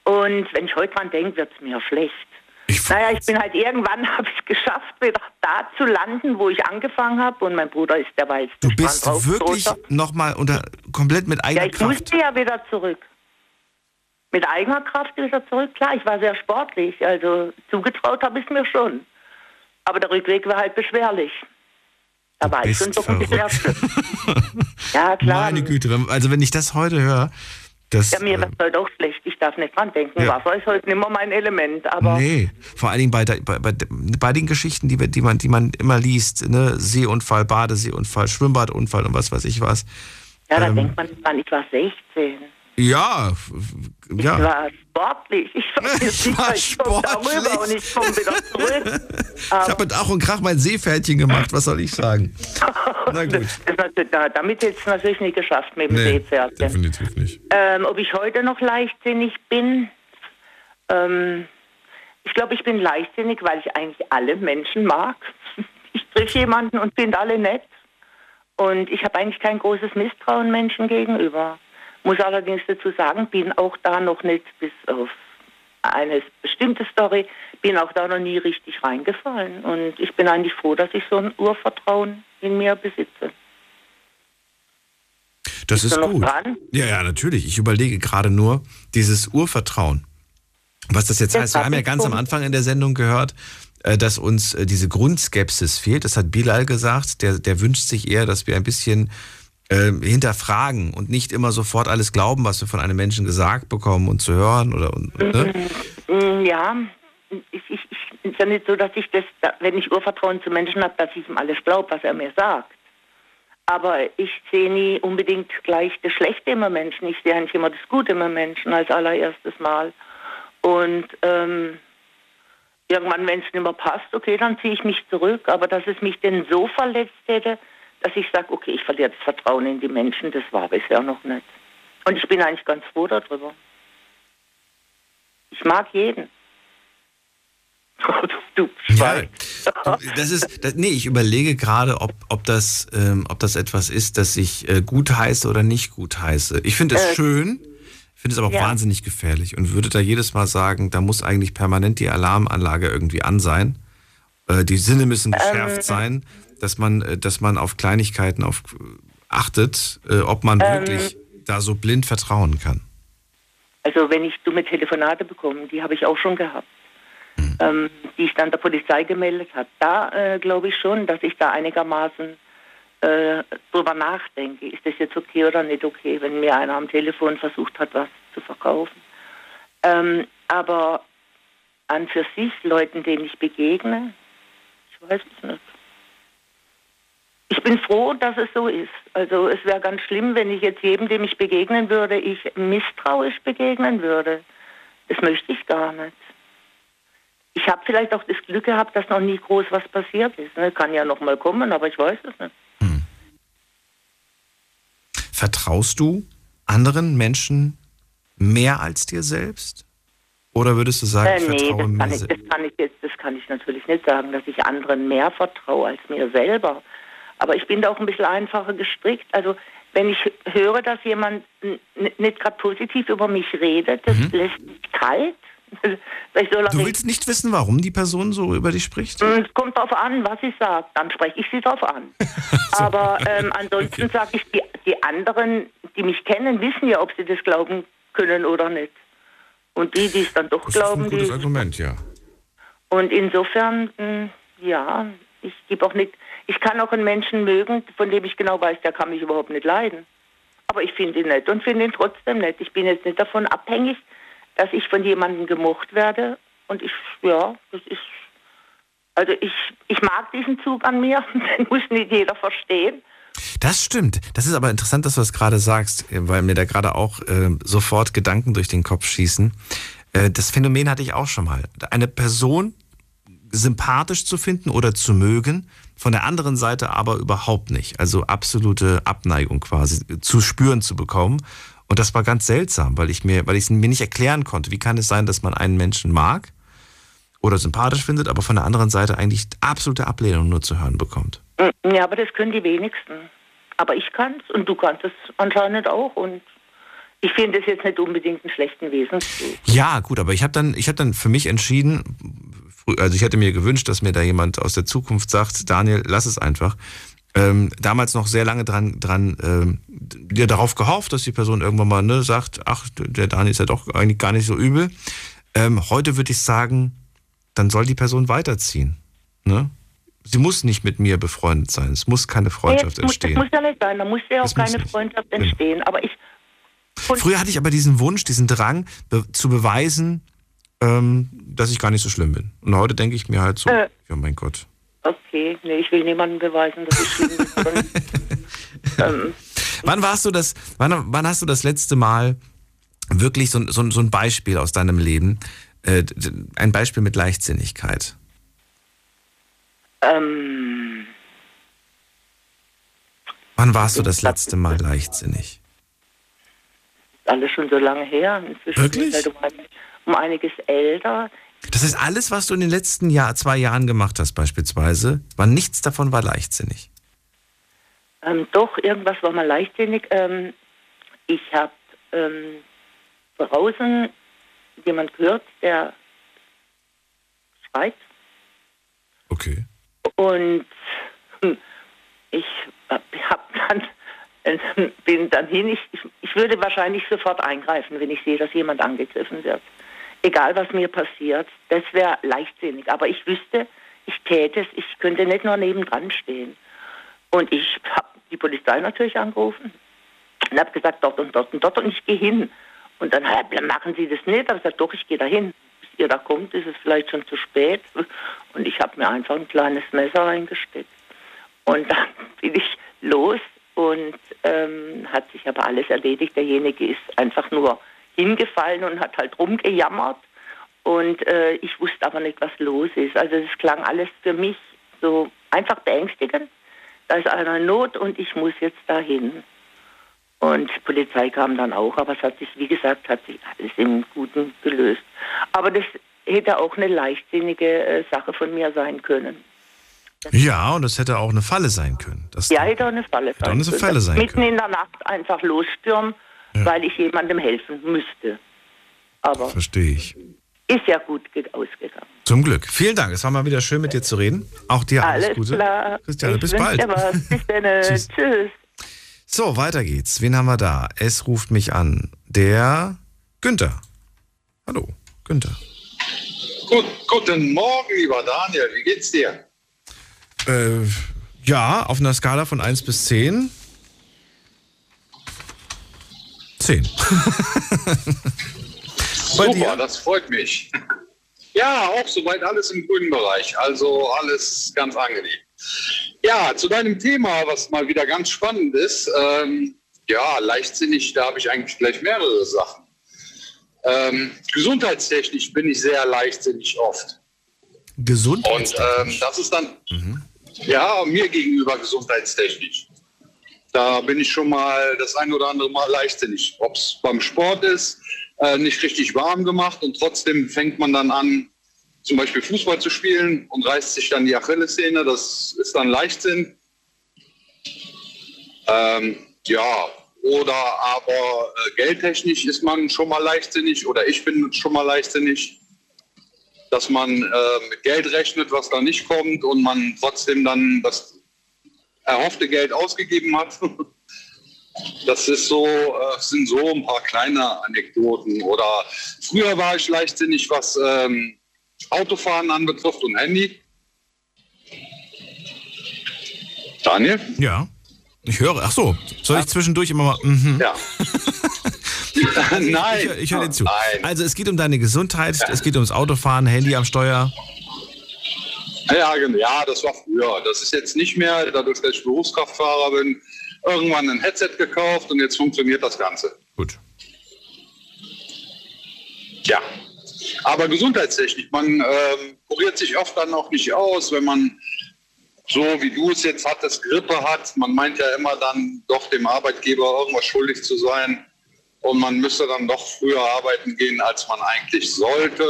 Und wenn ich heute dran denke, wird es mir schlecht. naja, ich bin halt irgendwann, habe ich es geschafft, wieder da zu landen, wo ich angefangen habe. Und mein Bruder ist derweil Du bist wirklich nochmal unter komplett mit Ja, eigener ich Kraft. musste ja wieder zurück. Mit eigener Kraft wieder zurück. Klar, ich war sehr sportlich, also zugetraut habe ich es mir schon. Aber der Rückweg war halt beschwerlich. Da war ich schon doch ein bisschen. Ja, klar. Meine Güte, also wenn ich das heute höre, das. Ja, mir äh, wird heute auch schlecht. Ich darf nicht dran denken. Ja. Wasser ist heute nicht mehr mein Element. Aber Nee, vor allen Dingen bei, bei, bei, bei den Geschichten, die, wir- die, man, die man immer liest, ne? Seeunfall, Badeseeunfall, Schwimmbadunfall und was weiß ich was. ja, da Ähm, denkt man dran, ich war 16. Ja, f- Ich ja. war sportlich. Ich war sicher, ich komme darüber und ich komme wieder zurück. Ich habe mit Ach und Krach mein Seepferdchen gemacht, was soll ich sagen? Na gut. Das ist natürlich- da- damit hätte ich es natürlich nicht geschafft mit dem Nee, Seepferdchen. definitiv nicht. Ähm, ob ich heute noch leichtsinnig bin? Ähm, ich glaube, ich bin leichtsinnig, weil ich eigentlich alle Menschen mag. Ich treffe jemanden und finde alle nett. Und ich habe eigentlich kein großes Misstrauen Menschen gegenüber. Muss allerdings dazu sagen, bin auch da noch nicht bis auf eine bestimmte Story, bin auch da noch nie richtig reingefallen. Und ich bin eigentlich froh, dass ich so ein Urvertrauen in mir besitze. Das Bist ist gut. dran? Ja, ja, natürlich. Ich überlege gerade nur dieses Urvertrauen. Was das jetzt Das heißt, wir hab haben ja ganz am schon. Anfang in der Sendung gehört, äh, dass uns äh, diese Grundskepsis fehlt. Das hat Bilal gesagt. Der, der wünscht sich eher, dass wir ein bisschen äh, hinterfragen und nicht immer sofort alles glauben, was wir von einem Menschen gesagt bekommen und zu hören oder und, ne? Mm, Ja, ich, ich, ich, ist ja nicht so, dass ich das, da- wenn ich Urvertrauen zu Menschen habe, dass ich ihm alles glaube, was er mir sagt. Aber ich sehe nie unbedingt gleich das Schlechte im Menschen. Ich sehe eigentlich immer das Gute im Menschen als allererstes Mal. Und ähm, irgendwann, wenn es nicht mehr passt, okay, dann ziehe ich mich zurück. Aber dass es mich denn so verletzt hätte, dass ich sage, okay, ich verliere das Vertrauen in die Menschen, das war bisher noch nicht. Und ich bin eigentlich ganz froh darüber. Ich mag jeden. du Ja, das ist, das, nee, ich überlege gerade, ob, ob, das, ähm, ob das etwas ist, das ich äh, gut heiße oder nicht gut heiße. Ich finde es Äh, schön, finde es aber auch ja. wahnsinnig gefährlich und würde da jedes Mal sagen, da muss eigentlich permanent die Alarmanlage irgendwie an sein. Äh, die Sinne müssen geschärft Ähm. sein, dass man, äh, dass man auf Kleinigkeiten auf, achtet, äh, ob man Ähm. wirklich da so blind vertrauen kann. Also wenn ich dumme Telefonate bekomme, die habe ich auch schon gehabt, ähm, die ich dann der Polizei gemeldet habe. Da äh, glaube ich schon, dass ich da einigermaßen äh, drüber nachdenke. Ist das jetzt okay oder nicht okay, wenn mir einer am Telefon versucht hat, was zu verkaufen. Ähm, aber an für sich Leuten, denen ich begegne, ich weiß es nicht. Ich bin froh, dass es so ist. Also es wäre ganz schlimm, wenn ich jetzt jedem, dem ich begegnen würde, ich misstrauisch begegnen würde. Das möchte ich gar nicht. Ich habe vielleicht auch das Glück gehabt, dass noch nie groß was passiert ist. Ne? Kann ja noch mal kommen, aber ich weiß es nicht. Vertraust du anderen Menschen mehr als dir selbst? Oder würdest du sagen, Äh, ich nee, vertraue das mir kann, ich, selbst? das kann ich jetzt, das kann ich natürlich nicht sagen, dass ich anderen mehr vertraue als mir selber. Aber ich bin da auch ein bisschen einfacher gestrickt. Also wenn ich höre, dass jemand nicht gerade positiv über mich redet, das lässt mich kalt. Du willst nicht wissen, warum die Person so über dich spricht? Mm, Es kommt darauf an, was ich sage. Dann spreche ich sie darauf an. Aber ähm, ansonsten sage ich, die, die anderen, die mich kennen, wissen ja, ob sie das glauben können oder nicht. Und die, die es dann doch Das ist ein glauben, gutes die. Argument, ja. Und insofern, mh, ja, ich gebe auch nicht. Ich kann auch einen Menschen mögen, von dem ich genau weiß, der kann mich überhaupt nicht leiden. Aber ich finde ihn nett und finde ihn trotzdem nett. Ich bin jetzt nicht davon abhängig, dass ich von jemandem gemocht werde. Und ich, ja, das ist. Also ich, ich mag diesen Zug an mir, den muss nicht jeder verstehen. Das stimmt. Das ist aber interessant, dass du das gerade sagst, äh, weil mir da gerade auch äh, sofort Gedanken durch den Kopf schießen. Äh, das Phänomen hatte ich auch schon mal. Eine Person sympathisch zu finden oder zu mögen, von der anderen Seite aber überhaupt nicht. Also absolute Abneigung quasi zu spüren zu bekommen. Und das war ganz seltsam, weil ich mir, weil ich es mir nicht erklären konnte. Wie kann es sein, dass man einen Menschen mag oder sympathisch findet, aber von der anderen Seite eigentlich absolute Ablehnung nur zu hören bekommt? Mm, Ja, aber das können die wenigsten. Aber ich kann es und du kannst es anscheinend auch. Und ich finde es jetzt nicht unbedingt einen schlechten Wesenszug. Ja, gut, aber ich habe dann, ich habe dann für mich entschieden, frü- also ich hätte mir gewünscht, dass mir da jemand aus der Zukunft sagt, Daniel, lass es einfach. Ähm, damals noch sehr lange dran, dran ähm, dir darauf gehofft, dass die Person irgendwann mal ne, sagt, ach, der Daniel ist ja doch eigentlich gar nicht so übel. Ähm, heute würde ich sagen, dann soll die Person weiterziehen. Ne? Sie muss nicht mit mir befreundet sein. Es muss keine Freundschaft Nee, das, muss, das entstehen. muss ja nicht sein. Da muss ja auch Das keine nicht. Freundschaft entstehen. Aber ich. Früher hatte ich aber diesen Wunsch, diesen Drang, be zu beweisen, ähm, dass ich gar nicht so schlimm bin. Und heute denke ich mir halt so, Äh. ja mein Gott. Okay, nee, ich will niemandem beweisen, dass ich schlimm bin. Ähm, Wann warst du das, wann, wann hast du das letzte Mal wirklich so, so, so ein Beispiel aus deinem Leben, äh, ein Beispiel mit Leichtsinnigkeit? ähm, Wann warst du das letzte Mal leichtsinnig? alles schon so lange her. Inzwischen Wirklich? halt um, ein, um einiges älter. Das ist alles, was du in den letzten Jahr, zwei Jahren gemacht hast beispielsweise, war nichts davon war leichtsinnig. Ähm, doch, irgendwas war mal leichtsinnig. Ähm, ich habe ähm, draußen jemand gehört, der schreit. Okay. Und hm, ich habe hab dann Und bin dann hin. Ich, ich würde wahrscheinlich sofort eingreifen, wenn ich sehe, dass jemand angegriffen wird. Egal, was mir passiert. Das wäre leichtsinnig. Aber ich wüsste, ich täte es. Ich könnte nicht nur nebendran stehen. Und ich habe die Polizei natürlich angerufen und habe gesagt, dort und dort und dort und ich gehe hin. Und dann machen Sie das nicht. Da habe ich gesagt, doch, ich gehe da hin. Bis ihr da kommt, ist es vielleicht schon zu spät. Und ich habe mir einfach ein kleines Messer reingesteckt. Und dann bin ich los und ähm, hat sich aber alles erledigt. Derjenige ist einfach nur hingefallen und hat halt rumgejammert. Und äh, ich wusste aber nicht, was los ist. Also es klang alles für mich so einfach beängstigend. Da ist einer in Not und ich muss jetzt dahin. Und die Polizei kam dann auch, aber es hat sich, wie gesagt, hat sich alles im Guten gelöst. Aber das hätte auch eine leichtsinnige äh, Sache von mir sein können. Ja, und das hätte auch eine Falle sein können. Das ja, hätte auch eine Falle hätte auch eine sein Falle können. sein Mitten können. in der Nacht einfach losstürmen, weil ich jemandem helfen müsste. Aber Verstehe ich. ist ja gut ge- ausgegangen. Zum Glück. Vielen Dank. Es war mal wieder schön, mit dir zu reden. Auch dir alles, Alles Gute. klar. Christiane, Ich bis bald. dir was. Bis dann. Tschüss. Tschüss. So, weiter geht's. Wen haben wir da? Es ruft mich an. Der Günther. Hallo, Günther. Gut, guten Morgen, lieber Daniel. Wie geht's dir? Äh, ja, auf einer Skala von 1 bis 10. 10. Super, das freut mich. Ja, auch soweit alles im grünen Bereich. Also alles ganz angenehm. Ja, zu deinem Thema, was mal wieder ganz spannend ist. Ähm, ja, leichtsinnig, da habe ich eigentlich gleich mehrere Sachen. Ähm, gesundheitstechnisch bin ich sehr leichtsinnig oft. Gesund? Und ähm, das ist dann, ja, mir gegenüber gesundheitstechnisch. Da bin ich schon mal das ein oder andere Mal leichtsinnig. Ob es beim Sport ist, äh, nicht richtig warm gemacht und trotzdem fängt man dann an, zum Beispiel Fußball zu spielen und reißt sich dann die Achillessehne. Das ist dann Leichtsinn. Ähm, ja, oder aber äh, geldtechnisch ist man schon mal leichtsinnig oder ich bin schon mal leichtsinnig, dass man äh, mit Geld rechnet, was da nicht kommt und man trotzdem dann das erhoffte Geld ausgegeben hat. Das ist so, äh, sind so ein paar kleine Anekdoten. Oder früher war ich leichtsinnig, was ähm, Autofahren anbetrifft und Handy. Daniel? Ja. Ich höre. Ach so, soll ich zwischendurch immer mal. Mhm. Ja. Nein. Ich, ich höre dir zu. Also, es geht um deine Gesundheit, es geht ums Autofahren, Handy am Steuer. Ja, genau. ja, das war früher. Das ist jetzt nicht mehr, dadurch, dass ich Berufskraftfahrer bin, irgendwann ein Headset gekauft und jetzt funktioniert das Ganze. Gut. Ja, aber gesundheitstechnisch, man ähm, kuriert sich oft dann auch nicht aus, wenn man so wie du es jetzt hattest, Grippe hat. Man meint ja immer dann doch dem Arbeitgeber irgendwas schuldig zu sein und man müsste dann doch früher arbeiten gehen, als man eigentlich sollte.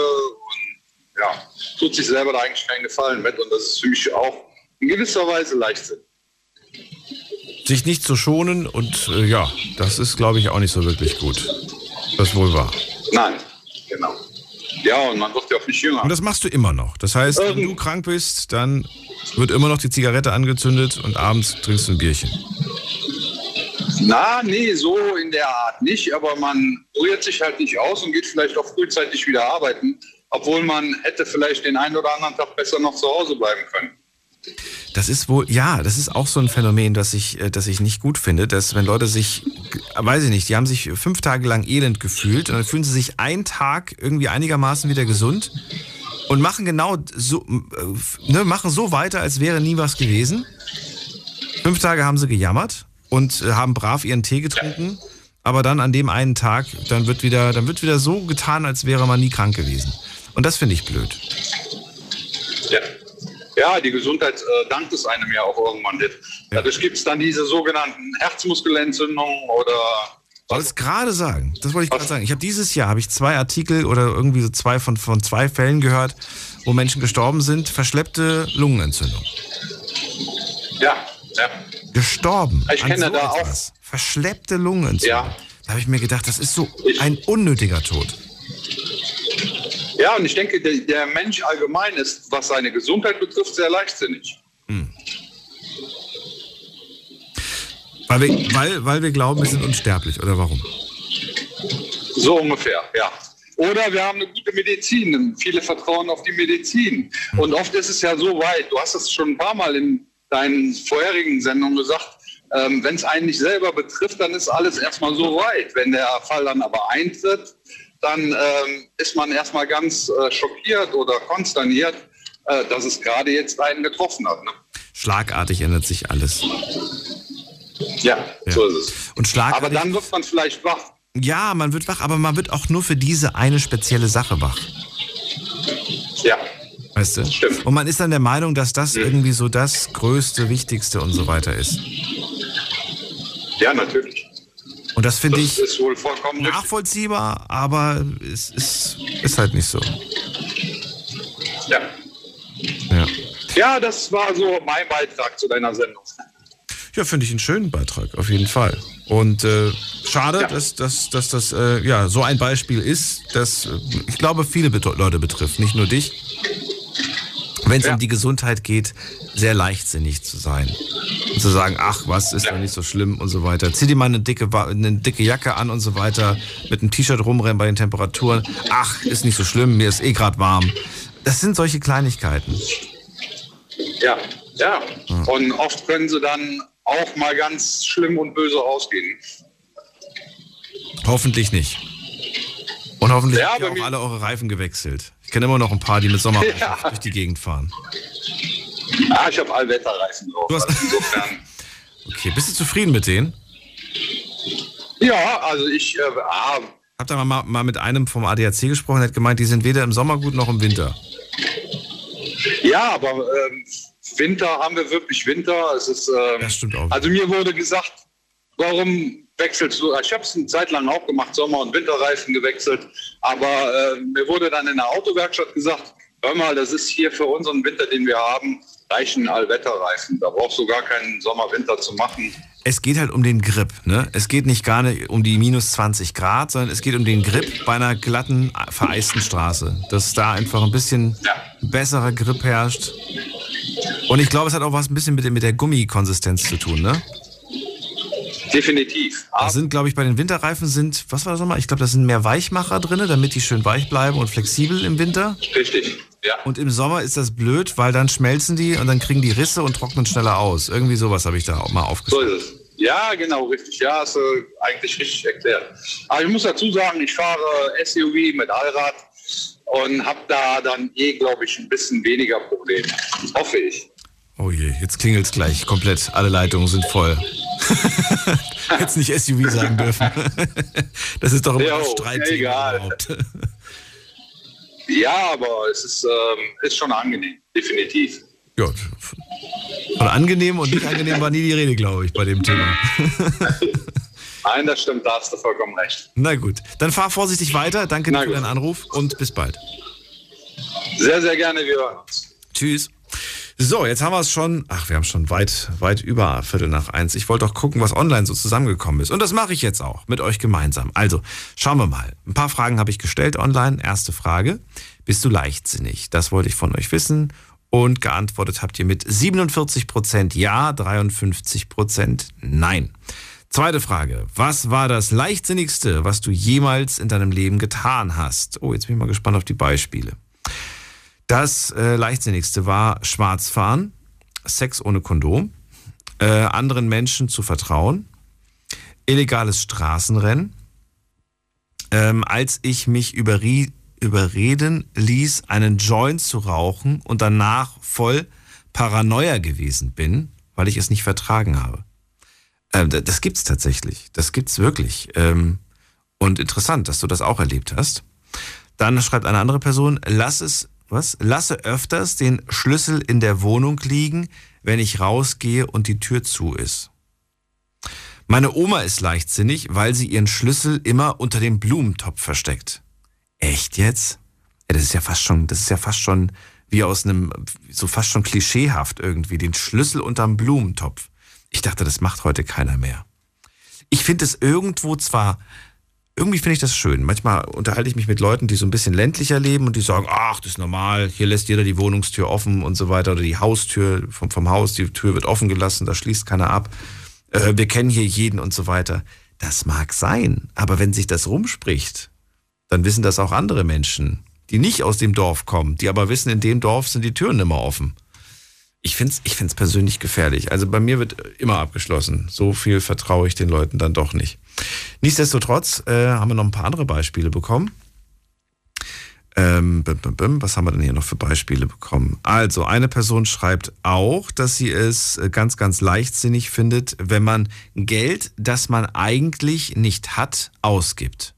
Ja, tut sich selber da eigentlich keinen Gefallen mit und das ist für mich auch in gewisser Weise Leichtsinn. Sich nicht zu schonen und äh, ja, das ist, glaube ich, auch nicht so wirklich gut. Das ist wohl wahr. Nein, genau. Ja, und man wird ja auch nicht jünger. Und das machst du immer noch. Das heißt, wenn du krank bist, dann wird immer noch die Zigarette angezündet und abends trinkst du ein Bierchen. Na, nee, so in der Art nicht, aber man rührt sich halt nicht aus und geht vielleicht auch frühzeitig wieder arbeiten, obwohl man hätte vielleicht den einen oder anderen Tag besser noch zu Hause bleiben können. Das ist wohl, ja, das ist auch so ein Phänomen, das ich, äh, das ich nicht gut finde, dass wenn Leute sich, äh, weiß ich nicht, die haben sich fünf Tage lang elend gefühlt und dann fühlen sie sich einen Tag irgendwie einigermaßen wieder gesund und machen genau so, äh, ne, machen so weiter, als wäre nie was gewesen. Fünf Tage haben sie gejammert und haben brav ihren Tee getrunken, aber dann an dem einen Tag, dann wird wieder, dann wird wieder so getan, als wäre man nie krank gewesen. Und das finde ich blöd. Ja. Ja, die Gesundheit äh, dankt es einem ja auch irgendwann nicht. Dadurch gibt es dann diese sogenannten Herzmuskelentzündungen oder Ich wollte es gerade sagen. Das wollte ich gerade sagen. Ich habe dieses Jahr habe ich zwei Artikel oder irgendwie so zwei von, von zwei Fällen gehört, wo Menschen gestorben sind, verschleppte Lungenentzündung. ja, ja. Gestorben. Ich kenne so da auch- etwas. Verschleppte Lungenentzündung. Ja. Da habe ich mir gedacht, das ist so ein unnötiger Tod. Ja, und ich denke, der, der Mensch allgemein ist, was seine Gesundheit betrifft, sehr leichtsinnig. Weil wir, weil, weil wir glauben, wir sind unsterblich, oder warum? So ungefähr, ja. Oder wir haben eine gute Medizin. Viele vertrauen auf die Medizin. Und oft ist es ja so weit, du hast es schon ein paar Mal in deinen vorherigen Sendungen gesagt, ähm, wenn es einen nicht selber betrifft, dann ist alles erstmal so weit. Wenn der Fall dann aber eintritt, dann ähm, ist man erstmal ganz äh, schockiert oder konsterniert, äh, dass es gerade jetzt einen getroffen hat. Ne? Schlagartig ändert sich alles. Ja, so ist es. Und schlagartig, Aber dann wird man vielleicht wach. ja, man wird wach, aber man wird auch nur für diese eine spezielle Sache wach. Ja. Weißt du? Stimmt. Und man ist dann der Meinung, dass das irgendwie so das Größte, Wichtigste und so weiter ist. Ja, natürlich. Und das finde ich ist wohl vollkommen richtig. nachvollziehbar, aber es ist, ist halt nicht so. Ja. Ja, ja, das war so mein Beitrag zu deiner Sendung. ja finde ich einen schönen Beitrag, auf jeden Fall. Und äh, schade, dass, dass, dass das äh, ja, so ein Beispiel ist, das äh, ich glaube viele Bet Leute betrifft, nicht nur dich. Wenn es um die Gesundheit geht, sehr leichtsinnig zu sein. Und zu sagen, ach, was ist doch nicht so schlimm und so weiter. Zieh dir mal eine dicke, eine dicke Jacke an und so weiter, mit einem T-Shirt rumrennen bei den Temperaturen. Ach, ist nicht so schlimm, mir ist eh gerade warm. Das sind solche Kleinigkeiten. Ja, ja. Und oft können sie dann auch mal ganz schlimm und böse ausgehen. Hoffentlich nicht. Und hoffentlich Ja, habt ihr auch alle eure Reifen gewechselt. Ich kenne immer noch ein paar, die mit Sommerreifen Ja. durch die Gegend fahren. Ah, ich habe Allwetterreifen drauf. Also insofern. Okay, bist du zufrieden mit denen? Ja, also ich, äh, ah, Habt ihr mal, mal mit einem vom ADAC gesprochen, der hat gemeint, die sind weder im Sommer gut noch im Winter. ja, aber ähm, Winter haben wir wirklich Winter. Es ist, ähm, Das stimmt auch. Also mir wurde gesagt, warum wechselst du? Ich habe es eine Zeit lang auch gemacht, Sommer- und Winterreifen gewechselt. Aber äh, mir wurde dann in der Autowerkstatt gesagt, hör mal, das ist hier für unseren Winter, den wir haben, reichen Allwetterreifen. Da brauchst du gar keinen Sommer-Winter zu machen. Es geht halt um den Grip. Ne? Es geht nicht gar nicht um die minus 20 Grad, sondern es geht um den Grip bei einer glatten, vereisten Straße. Dass da einfach ein bisschen besserer Grip herrscht. Und ich glaube, es hat auch was ein bisschen mit, der- mit der Gummikonsistenz zu tun, ne? Definitiv. Da sind, glaube ich, bei den Winterreifen sind, was war das nochmal? Ich glaube, da sind mehr Weichmacher drin, damit die schön weich bleiben und flexibel im Winter. Richtig, ja. Und im Sommer ist das blöd, weil dann schmelzen die und dann kriegen die Risse und trocknen schneller aus. Irgendwie sowas habe ich da auch mal So aufgeschrieben. ist es. Ja, genau, richtig. Ja, hast du eigentlich richtig erklärt. Aber ich muss dazu sagen, ich fahre SUV mit Allrad und habe da dann eh, glaube ich, ein bisschen weniger Probleme. Hoffe ich. Oh je, jetzt klingelt's gleich komplett. Alle Leitungen sind voll. Jetzt nicht SUV sagen dürfen. Das ist doch immer ein Streitthema egal. überhaupt. Ja, aber es ist, ähm, ist schon angenehm, definitiv. Ja, von angenehm und nicht angenehm war nie die Rede, glaube ich, bei dem Thema. Nein, das stimmt, da hast du vollkommen recht. Na gut, dann fahr vorsichtig weiter. Danke dir für deinen Anruf und bis bald. Sehr, sehr gerne, wir hören uns. Tschüss. So, jetzt haben wir es schon. Ach, wir haben schon weit, weit über Viertel nach eins. Ich wollte auch gucken, was online so zusammengekommen ist. Und das mache ich jetzt auch mit euch gemeinsam. Also, schauen wir mal. Ein paar Fragen habe ich gestellt online. Erste Frage. Bist du leichtsinnig? Das wollte ich von euch wissen. Und geantwortet habt ihr mit 47% Ja, 53% Nein. Zweite Frage. Was war das Leichtsinnigste, was du jemals in deinem Leben getan hast? Oh, jetzt bin ich mal gespannt auf die Beispiele. Das äh, Leichtsinnigste war Schwarzfahren, Sex ohne Kondom, äh, anderen Menschen zu vertrauen, illegales Straßenrennen, ähm, als ich mich überri überreden ließ, einen Joint zu rauchen und danach voll Paranoia gewesen bin, weil ich es nicht vertragen habe. Ähm, das gibt's tatsächlich. Das gibt's wirklich. Ähm, und interessant, dass du das auch erlebt hast. Dann schreibt eine andere Person, lass es, was? Lasse öfters den Schlüssel in der Wohnung liegen, wenn ich rausgehe und die Tür zu ist. Meine Oma ist leichtsinnig, weil sie ihren Schlüssel immer unter dem Blumentopf versteckt. Echt jetzt? Ja, das ist ja fast schon, das ist ja fast schon wie aus einem, so fast schon klischeehaft irgendwie, den Schlüssel unterm Blumentopf. Ich dachte, das macht heute keiner mehr. Ich finde es irgendwo zwar, irgendwie finde ich das schön. Manchmal unterhalte ich mich mit Leuten, die so ein bisschen ländlicher leben und die sagen, ach, das ist normal, hier lässt jeder die Wohnungstür offen und so weiter oder die Haustür vom, vom Haus, die Tür wird offen gelassen, da schließt keiner ab. äh, wir kennen hier jeden und so weiter. Das mag sein, aber wenn sich das rumspricht, dann wissen das auch andere Menschen, die nicht aus dem Dorf kommen, die aber wissen, in dem Dorf sind die Türen immer offen. Ich finde es ich find's persönlich gefährlich. Also bei mir wird immer abgeschlossen. So viel vertraue ich den Leuten dann doch nicht. Nichtsdestotrotz äh, haben wir noch ein paar andere Beispiele bekommen. Ähm, bim, bim, bim. Was haben wir denn hier noch für Beispiele bekommen? Also, eine Person schreibt auch, dass sie es äh, ganz, ganz leichtsinnig findet, wenn man Geld, das man eigentlich nicht hat, ausgibt.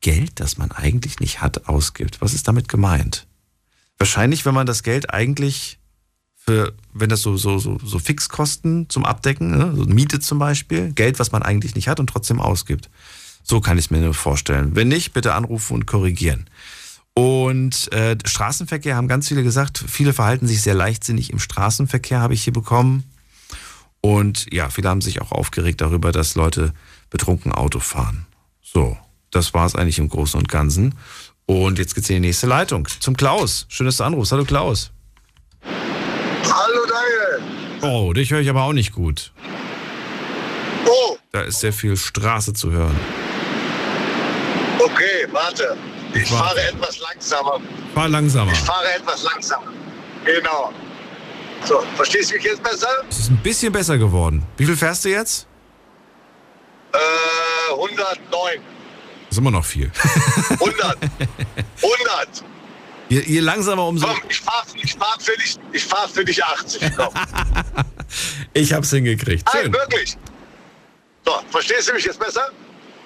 Geld, das man eigentlich nicht hat, ausgibt. Was ist damit gemeint? Wahrscheinlich, wenn man das Geld eigentlich für, wenn das so, so, so, so Fixkosten zum Abdecken, ne? so Miete zum Beispiel, Geld, was man eigentlich nicht hat und trotzdem ausgibt. So kann ich es mir nur vorstellen. Wenn nicht, bitte anrufen und korrigieren. Und äh, Straßenverkehr haben ganz viele gesagt, viele verhalten sich sehr leichtsinnig im Straßenverkehr, habe ich hier bekommen. Und ja, viele haben sich auch aufgeregt darüber, dass Leute betrunken Auto fahren. So, das war es eigentlich im Großen und Ganzen. Und jetzt geht's in die nächste Leitung zum Klaus. Schön, dass du anrufst. Hallo Klaus. Hallo Daniel. Oh, dich höre ich aber auch nicht gut. Oh, Da ist sehr viel Straße zu hören. okay, warte. Ich Warte. fahre etwas langsamer. Fahr langsamer. Ich fahre etwas langsamer. Genau. So, verstehst du mich jetzt besser? Es ist ein bisschen besser geworden. Wie viel fährst du jetzt? Äh, 109. Das ist immer noch viel. 100. 100. Je, je langsamer, umso. Komm, ich fahre ich fahr für, dich- ich fahr für dich 80. Komm. Ich hab's hingekriegt. Nein, Schön. wirklich. So, verstehst du mich jetzt besser?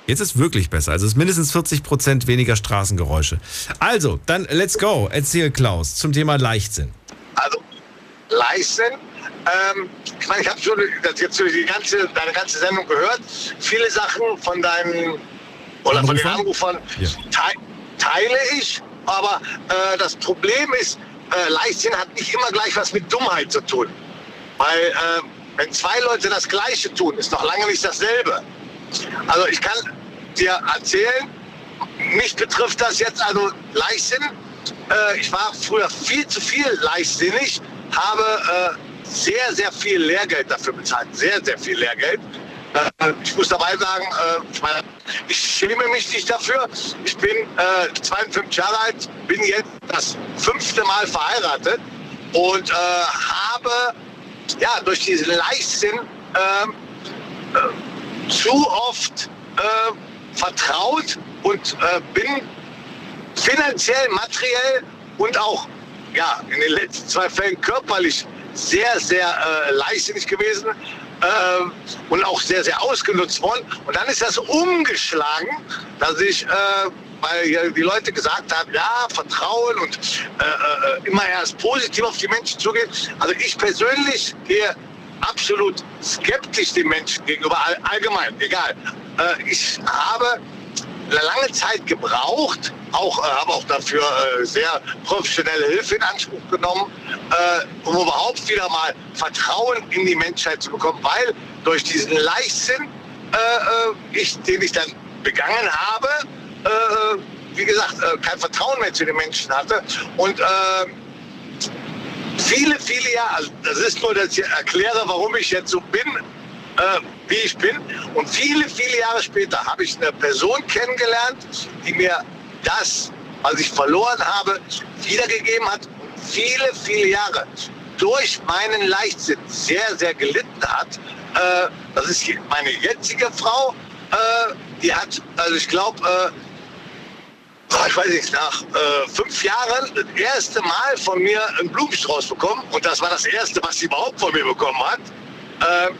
Jetzt ist wirklich besser. Also es ist mindestens 40 Prozent weniger Straßengeräusche. Also, dann let's go. Erzähl Klaus zum Thema Leichtsinn. Also, Leisten. Ähm, ich meine, ich habe schon das jetzt die ganze, deine ganze Sendung gehört. Viele Sachen von deinen oder von den Anrufern tei teile ich, aber äh, das Problem ist, äh, Leichtsinn hat nicht immer gleich was mit Dummheit zu tun. Weil äh, wenn zwei Leute das Gleiche tun, ist noch lange nicht dasselbe. Also ich kann dir erzählen, mich betrifft das jetzt also Leichtsinn. Äh, ich war früher viel zu viel leichtsinnig, habe äh, sehr, sehr viel Lehrgeld dafür bezahlt. Sehr, sehr viel Lehrgeld. Äh, ich muss dabei sagen, äh, ich, schäme mich nicht dafür. Ich bin äh, 52 Jahre alt, bin jetzt das fünfte Mal verheiratet und äh, habe ja, durch diesen Leichtsinn ähm, äh, zu oft äh, vertraut und äh, bin finanziell, materiell und auch ja, in den letzten zwei Fällen körperlich sehr, sehr äh, leichtsinnig gewesen äh, und auch sehr, sehr ausgenutzt worden. Und dann ist das umgeschlagen, dass ich, äh, weil die Leute gesagt haben, ja, Vertrauen und äh, äh, immer erst positiv auf die Menschen zugehen. Also ich persönlich gehe absolut skeptisch den Menschen gegenüber, all, allgemein, egal. Äh, ich habe lange Zeit gebraucht, auch, äh, habe auch dafür äh, sehr professionelle Hilfe in Anspruch genommen, äh, um überhaupt wieder mal Vertrauen in die Menschheit zu bekommen, weil durch diesen Leichtsinn, äh, äh, ich, den ich dann begangen habe, äh, wie gesagt, kein Vertrauen mehr zu den Menschen hatte. Und viele, viele Jahre, also das ist nur, dass ich erkläre, warum ich jetzt so bin, wie ich bin. Und viele, viele Jahre später habe ich eine Person kennengelernt, die mir das, was ich verloren habe, wiedergegeben hat. Und viele, viele Jahre durch meinen Leichtsinn sehr, sehr gelitten hat. Äh, das ist meine jetzige Frau. Äh, die hat, also ich glaube, äh, ich weiß nicht, nach äh, fünf Jahren das erste Mal von mir einen Blumenstrauß bekommen. Und das war das erste, was sie überhaupt von mir bekommen hat. Äh,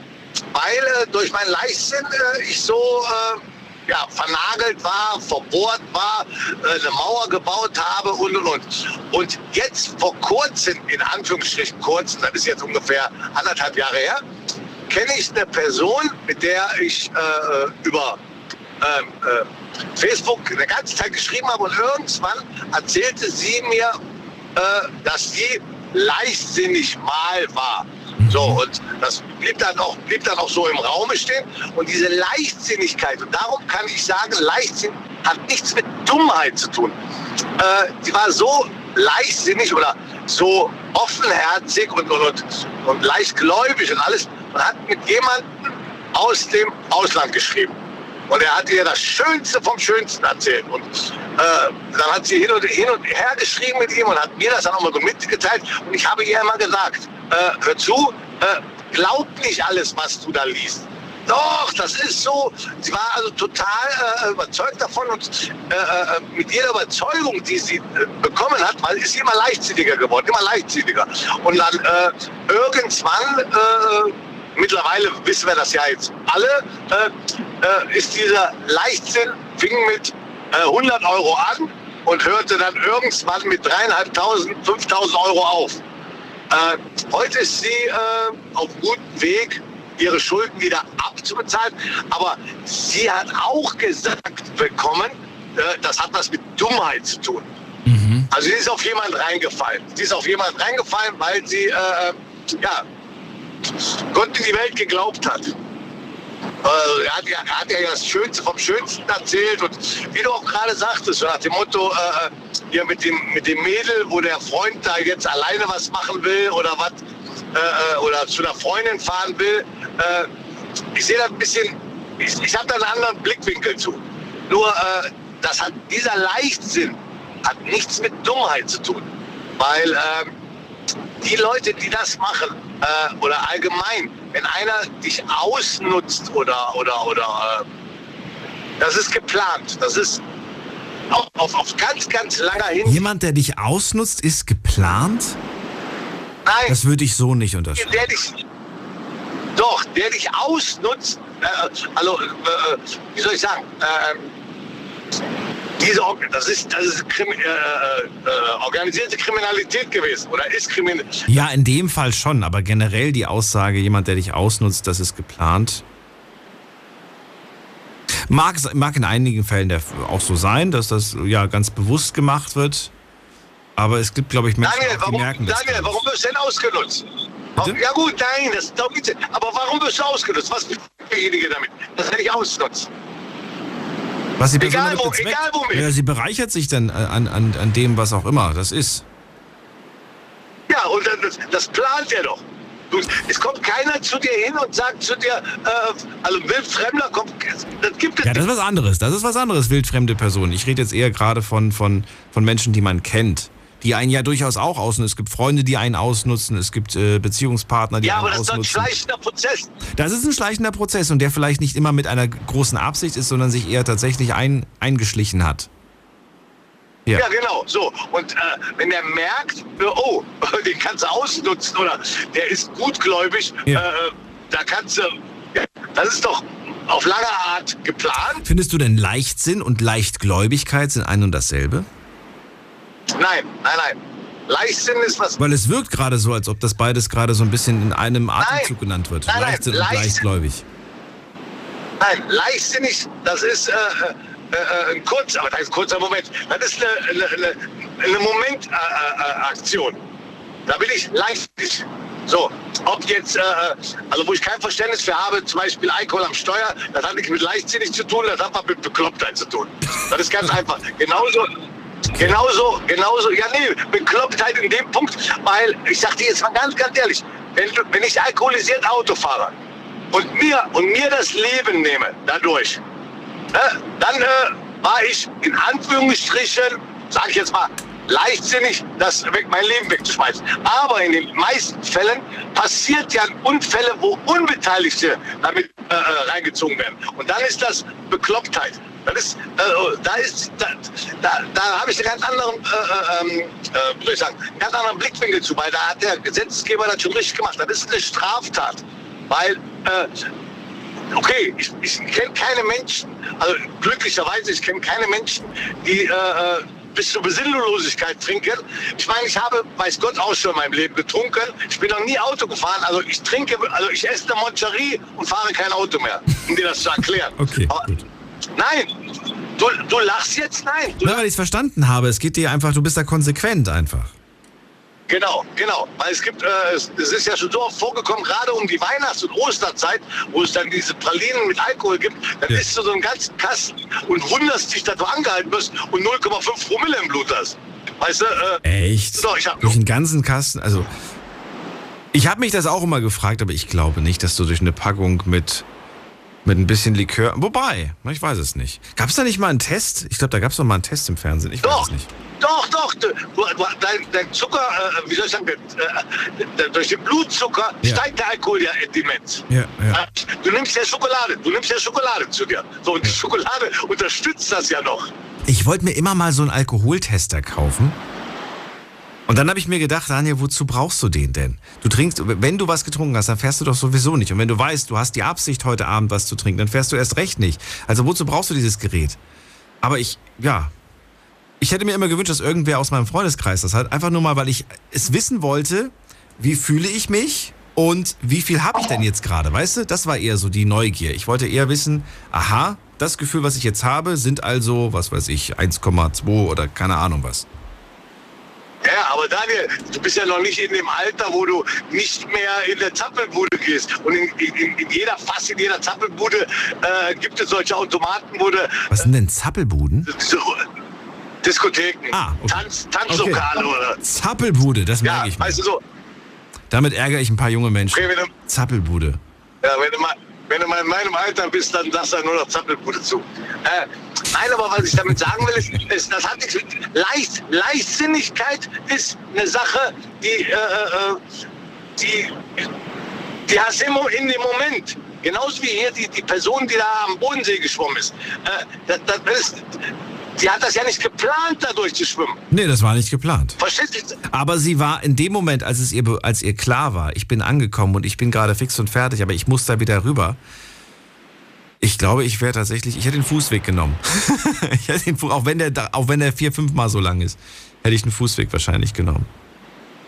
weil äh, durch meinen Leichtsinn äh, ich so äh, ja, vernagelt war, verbohrt war, äh, eine Mauer gebaut habe und und und. Und jetzt vor kurzem, in Anführungsstrichen kurz, das ist jetzt ungefähr anderthalb Jahre her, kenne ich eine Person, mit der ich äh, über ähm, äh, Facebook eine ganze Zeit geschrieben habe und irgendwann erzählte sie mir, äh, dass sie leichtsinnig mal war. So, und das blieb dann, auch, blieb dann auch so im Raume stehen. Und diese Leichtsinnigkeit, und darum kann ich sagen, Leichtsinn hat nichts mit Dummheit zu tun. Äh, sie war so leichtsinnig oder so offenherzig und, und, und, und leichtgläubig und alles und hat mit jemandem aus dem Ausland geschrieben. Und er hat ihr das Schönste vom Schönsten erzählt. Und äh, dann hat sie hin und, hin und her geschrieben mit ihm und hat mir das dann auch mal so mitgeteilt. Und ich habe ihr immer gesagt, äh, hör zu, äh, glaub nicht alles, was du da liest. Doch, das ist so. Sie war also total äh, überzeugt davon und äh, äh, mit jeder Überzeugung, die sie äh, bekommen hat, weil ist sie immer leichtsinniger geworden, immer leichtsinniger. Und dann äh, irgendwann, äh, mittlerweile wissen wir das ja jetzt alle, äh, äh, ist dieser Leichtsinn, fing mit äh, 100 Euro an und hörte dann irgendwann mit 3.500, 5.000 Euro auf. Äh, heute ist sie äh, auf gutem Weg, ihre Schulden wieder abzubezahlen. Aber sie hat auch gesagt bekommen, äh, das hat was mit Dummheit zu tun. Also sie ist auf jemand reingefallen. Sie ist auf jemand reingefallen, weil sie ja, Gott in die Welt geglaubt hat. Äh, er, hat ja, er hat ja das Schönste vom Schönsten erzählt und wie du auch gerade sagtest, nach dem Motto, äh, hier mit dem, mit dem Mädel, wo der Freund da jetzt alleine was machen will oder was, äh, oder zu einer Freundin fahren will. Äh, ich sehe da ein bisschen, ich, ich habe da einen anderen Blickwinkel zu. Nur äh, das hat, dieser Leichtsinn hat nichts mit Dummheit zu tun. Weil ähm, die Leute, die das machen, äh, oder allgemein, wenn einer dich ausnutzt oder, oder, oder, äh, das ist geplant. Das ist auf, auf, auf ganz, ganz langer Hin. Jemand, der dich ausnutzt, ist geplant? Nein. Das würde ich so nicht unterschreiben. Der dich, doch, der dich ausnutzt, äh, also, wie soll ich sagen, äh, diese, das ist, das ist Krimi äh, äh, organisierte Kriminalität gewesen oder ist kriminell. Ja, in dem Fall schon, aber generell die Aussage, jemand, der dich ausnutzt, das ist geplant. Mag, mag in einigen Fällen der, auch so sein, dass das ja ganz bewusst gemacht wird. Aber es gibt, glaube ich, Menschen, Daniel, auch, die warum, merken das. Daniel, warum wirst du denn ausgenutzt? Ja gut, nein, das ist doch nicht. Aber warum wirst du ausgenutzt? Was ist derjenige damit? Das hätte ich ausnutzt. Was die Person Egal wo, egal womit. Ja, sie bereichert sich dann an, an, an dem, was auch immer das ist. Ja, und dann, das, das plant er doch. Es kommt keiner zu dir hin und sagt zu dir, äh, also Wildfremder kommt, das gibt es Ja, das ist was anderes. Das ist was anderes, wildfremde Personen. Ich rede jetzt eher gerade von, von, von Menschen, die man kennt. Die einen ja durchaus auch ausnutzen. Es gibt Freunde, die einen ausnutzen. Es gibt äh, Beziehungspartner, die Ja, einen aber das ist doch ein ausnutzen. schleichender Prozess. Das ist ein schleichender Prozess und der vielleicht nicht immer mit einer großen Absicht ist, sondern sich eher tatsächlich ein, eingeschlichen hat. Ja. Ja, genau, so. Und äh, wenn er merkt, äh, oh, den kannst du ausnutzen oder der ist gutgläubig, Ja. äh, da kannst du, ja, das ist doch auf lange Art geplant. Findest du denn Leichtsinn und Leichtgläubigkeit sind ein und dasselbe? Nein, nein, nein. Leichtsinn ist was. Weil es wirkt gerade so, als ob das beides gerade so ein bisschen in einem Atemzug Nein. genannt wird. Nein, nein, Leichtsinn und Leichtsinn- leichtgläubig. Nein, leichtsinnig, das ist äh, äh, äh, ein kurzer, das ist ein kurzer Moment. Das ist eine, eine, eine, Momentaktion. da bin ich leichtsinnig. So, ob jetzt, äh, also wo ich kein Verständnis für habe, zum Beispiel Alkohol am Steuer, das hat nichts mit leichtsinnig zu tun, das hat was mit Beklopptheit zu tun. Das ist ganz einfach. Genauso, genauso, genauso, ja nee, Beklopptheit in dem Punkt, weil ich sag dir jetzt mal ganz, ganz ehrlich, wenn, wenn ich alkoholisiert Auto fahre und mir, und mir das Leben nehme dadurch, ne, dann äh, war ich in Anführungsstrichen, sage ich jetzt mal, leichtsinnig, das weg, mein Leben wegzuschmeißen. Aber in den meisten Fällen passiert ja Unfälle, wo Unbeteiligte damit äh, äh, reingezogen werden. Und dann ist das Beklopptheit. Das ist, äh, da ist, da, da, da habe ich einen ganz anderen, äh, äh, ähm, äh, soll ich sagen, einen ganz anderen Blickwinkel zu, weil da hat der Gesetzgeber das schon richtig gemacht. Das ist eine Straftat, weil äh, Okay, ich, ich kenne keine Menschen, also glücklicherweise, ich kenne keine Menschen, die äh, äh, bis zur Besinnlosigkeit trinken. Ich meine, ich habe, weiß Gott, auch schon in meinem Leben getrunken. Ich bin noch nie Auto gefahren. Also ich trinke, also ich esse eine Moncherie und fahre kein Auto mehr, um dir das zu erklären. Okay, Aber, Nein, du, du lachst jetzt, nein. Du, Na, weil ich es verstanden habe. Es geht dir einfach, du bist da konsequent einfach. Genau, genau. Weil es gibt, äh, es, es ist ja schon so oft vorgekommen, gerade um die Weihnachts- und Osterzeit, wo es dann diese Pralinen mit Alkohol gibt, dann Ja. isst du so einen ganzen Kasten und wunderst dich, dass du angehalten wirst und 0,5 Promille im Blut hast. Weißt du? Äh, Echt? So, ich hab, Durch einen ganzen Kasten, also ich habe mich das auch immer gefragt, aber ich glaube nicht, dass du durch eine Packung mit Mit ein bisschen Likör. Wobei, ich weiß es nicht. Gab es da nicht mal einen Test? Ich glaube, da gab es doch mal einen Test im Fernsehen. Ich weiß es nicht. Doch, doch, dein, dein Zucker, äh, wie soll ich sagen, äh, durch den Blutzucker Ja. steigt der Alkohol ja immens. Ja, ja. Du nimmst ja Schokolade, du nimmst ja Schokolade zu dir. So, und die Schokolade unterstützt das ja noch. Ich wollte mir immer mal so einen Alkoholtester kaufen. Und dann habe ich mir gedacht, Daniel, wozu brauchst du den denn? Du trinkst, wenn du was getrunken hast, dann fährst du doch sowieso nicht. Und wenn du weißt, du hast die Absicht, heute Abend was zu trinken, dann fährst du erst recht nicht. Also wozu brauchst du dieses Gerät? Aber ich, ja, ich hätte mir immer gewünscht, dass irgendwer aus meinem Freundeskreis das hat. Einfach nur mal, weil ich es wissen wollte, wie fühle ich mich und wie viel habe ich denn jetzt gerade, weißt du? Das war eher so die Neugier. Ich wollte eher wissen, aha, das Gefühl, was ich jetzt habe, sind also, was weiß ich, 1,2 oder keine Ahnung was. Ja, aber Daniel, du bist ja noch nicht in dem Alter, wo du nicht mehr in der Zappelbude gehst. Und in, in, in jeder Fass, in jeder Zappelbude äh, gibt es solche Automaten, wo du Was sind denn Zappelbuden? so, Diskotheken, Ah, Tanz, Tanzlokale oder. Zappelbude, das merke ich mir. Weißt du so, Damit ärgere ich ein paar junge Menschen. Okay, du- Zappelbude. ja, wenn, du mal, wenn du mal in meinem Alter bist, dann sagst du nur noch Zappelbude zu. Äh, nein, aber was ich damit sagen will, ist, ist das hat nichts mit Leicht, Leichtsinnigkeit ist eine Sache, die, äh, äh, die, die hast du in dem Moment. Genauso wie hier die, die Person, die da am Bodensee geschwommen ist. Äh, das, das ist. Die hat das ja nicht geplant, da durchzuschwimmen. Nee, das war nicht geplant. Verstehst du? Aber sie war in dem Moment, als es ihr, als ihr klar war, ich bin angekommen und ich bin gerade fix und fertig, aber ich muss da wieder rüber. Ich glaube, ich wäre tatsächlich, ich hätte den Fußweg genommen. ich hätte den, Fu- auch wenn der, auch wenn der vier, fünfmal so lang ist, hätte ich den Fußweg wahrscheinlich genommen.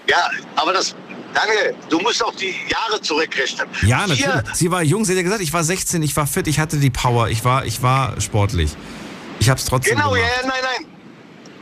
Ja, aber das. Daniel, du musst auch die Jahre zurückrechnen. Ja, natürlich. Hier, Sie war jung, sie hat ja gesagt, ich war 16, ich war fit, ich hatte die Power, ich war, ich war sportlich. Ich habe es trotzdem Genau, ja, gemacht. ja, nein, nein.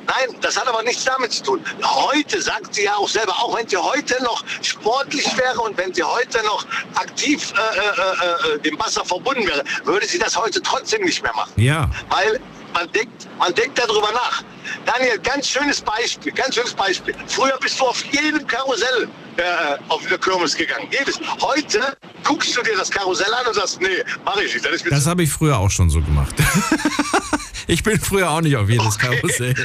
Nein, das hat aber nichts damit zu tun. Heute sagt sie ja auch selber, auch wenn sie heute noch sportlich wäre und wenn sie heute noch aktiv äh, äh, äh, dem Wasser verbunden wäre, würde sie das heute trotzdem nicht mehr machen. Ja. Weil man denkt, man denkt darüber nach. Daniel, ganz schönes Beispiel, ganz schönes Beispiel. Früher bist du auf jedem Karussell äh, auf eine Kirmes gegangen. Jedes. Heute guckst du dir das Karussell an und sagst, nee, mach ich nicht. Das Das habe ich früher auch schon so gemacht. ich bin früher auch nicht auf jedes Karussell.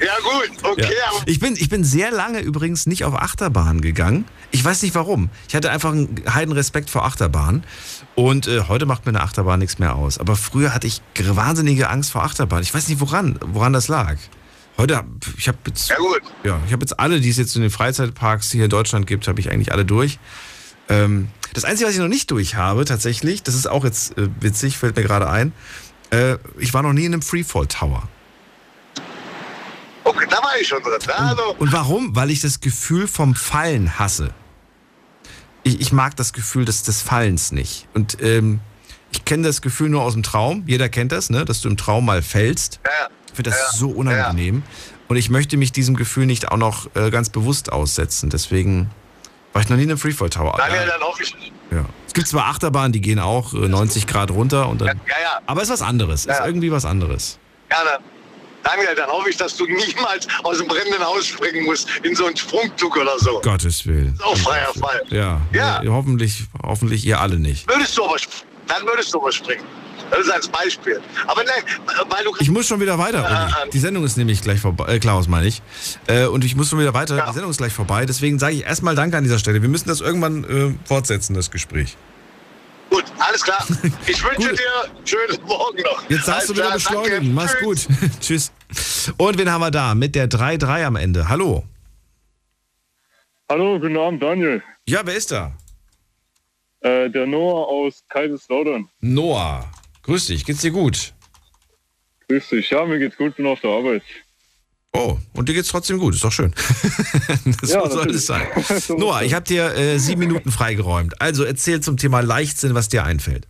Ja gut, okay, Ja. Ich, bin, ich bin sehr lange übrigens nicht auf Achterbahn gegangen. Ich weiß nicht warum. Ich hatte einfach einen heiden Respekt vor Achterbahn. Und äh, heute macht mir eine Achterbahn nichts mehr aus. Aber früher hatte ich wahnsinnige Angst vor Achterbahn. Ich weiß nicht woran, woran das lag. Heute, ich habe jetzt, ja, ich habe jetzt alle, die es jetzt in den Freizeitparks hier in Deutschland gibt, habe ich eigentlich alle durch. Ähm, das Einzige, was ich noch nicht durch habe, tatsächlich, das ist auch jetzt äh, witzig, fällt mir gerade ein. Äh, ich war noch nie in einem Freefall Tower. okay, da war ich schon drin. Also, Und warum? Weil ich das Gefühl vom Fallen hasse. Ich, ich mag das Gefühl des, des Fallens nicht. Und ähm, ich kenne das Gefühl nur aus dem Traum. Jeder kennt das, ne? dass du im Traum mal fällst. Ich finde das so unangenehm. Und ich möchte mich diesem Gefühl nicht auch noch äh, ganz bewusst aussetzen. Deswegen war ich noch nie in einem Freefall Tower. Daniel, dann hoffe ich. Ja. Es gibt zwar Achterbahnen, die gehen auch äh, 90 Grad runter. Und dann, Ja, ja. Aber es ist was anderes. Es ist irgendwie was anderes. Ja, dann, Daniel, dann hoffe ich, dass du niemals aus dem brennenden Haus springen musst in so einen Sprungzug oder so. Gottes Willen. Das ist auch freier Fall. Ja, Ja. äh, hoffentlich, hoffentlich ihr alle nicht. Würdest du aber, dann würdest du aber springen. Das ist als Beispiel. Aber nein, weil du. Ich muss schon wieder weiter. Uli. Die Sendung ist nämlich gleich vorbei. Äh, Klaus meine ich. Äh, und ich muss schon wieder weiter. Die Sendung ist gleich vorbei. Deswegen sage ich erstmal Danke an dieser Stelle. Wir müssen das irgendwann äh, fortsetzen, das Gespräch. Gut, alles klar. Ich wünsche dir einen schönen Morgen noch. Jetzt darfst du wieder beschleunigen. Mach's Tschüss. gut. Tschüss. Und wen haben wir da? Mit der 3-3 am Ende. Hallo. Hallo, guten Abend, Daniel. Ja, wer ist da? Äh, der Noah aus Kaiserslautern. Noah. Grüß dich. Geht's dir gut? Grüß dich. Ja, mir geht's gut, bin auf der Arbeit. Oh, und dir geht's trotzdem gut. Ist doch schön. so Ja, soll es sein. Noah, ich habe dir äh, sieben Minuten freigeräumt. Also erzähl zum Thema Leichtsinn, was dir einfällt.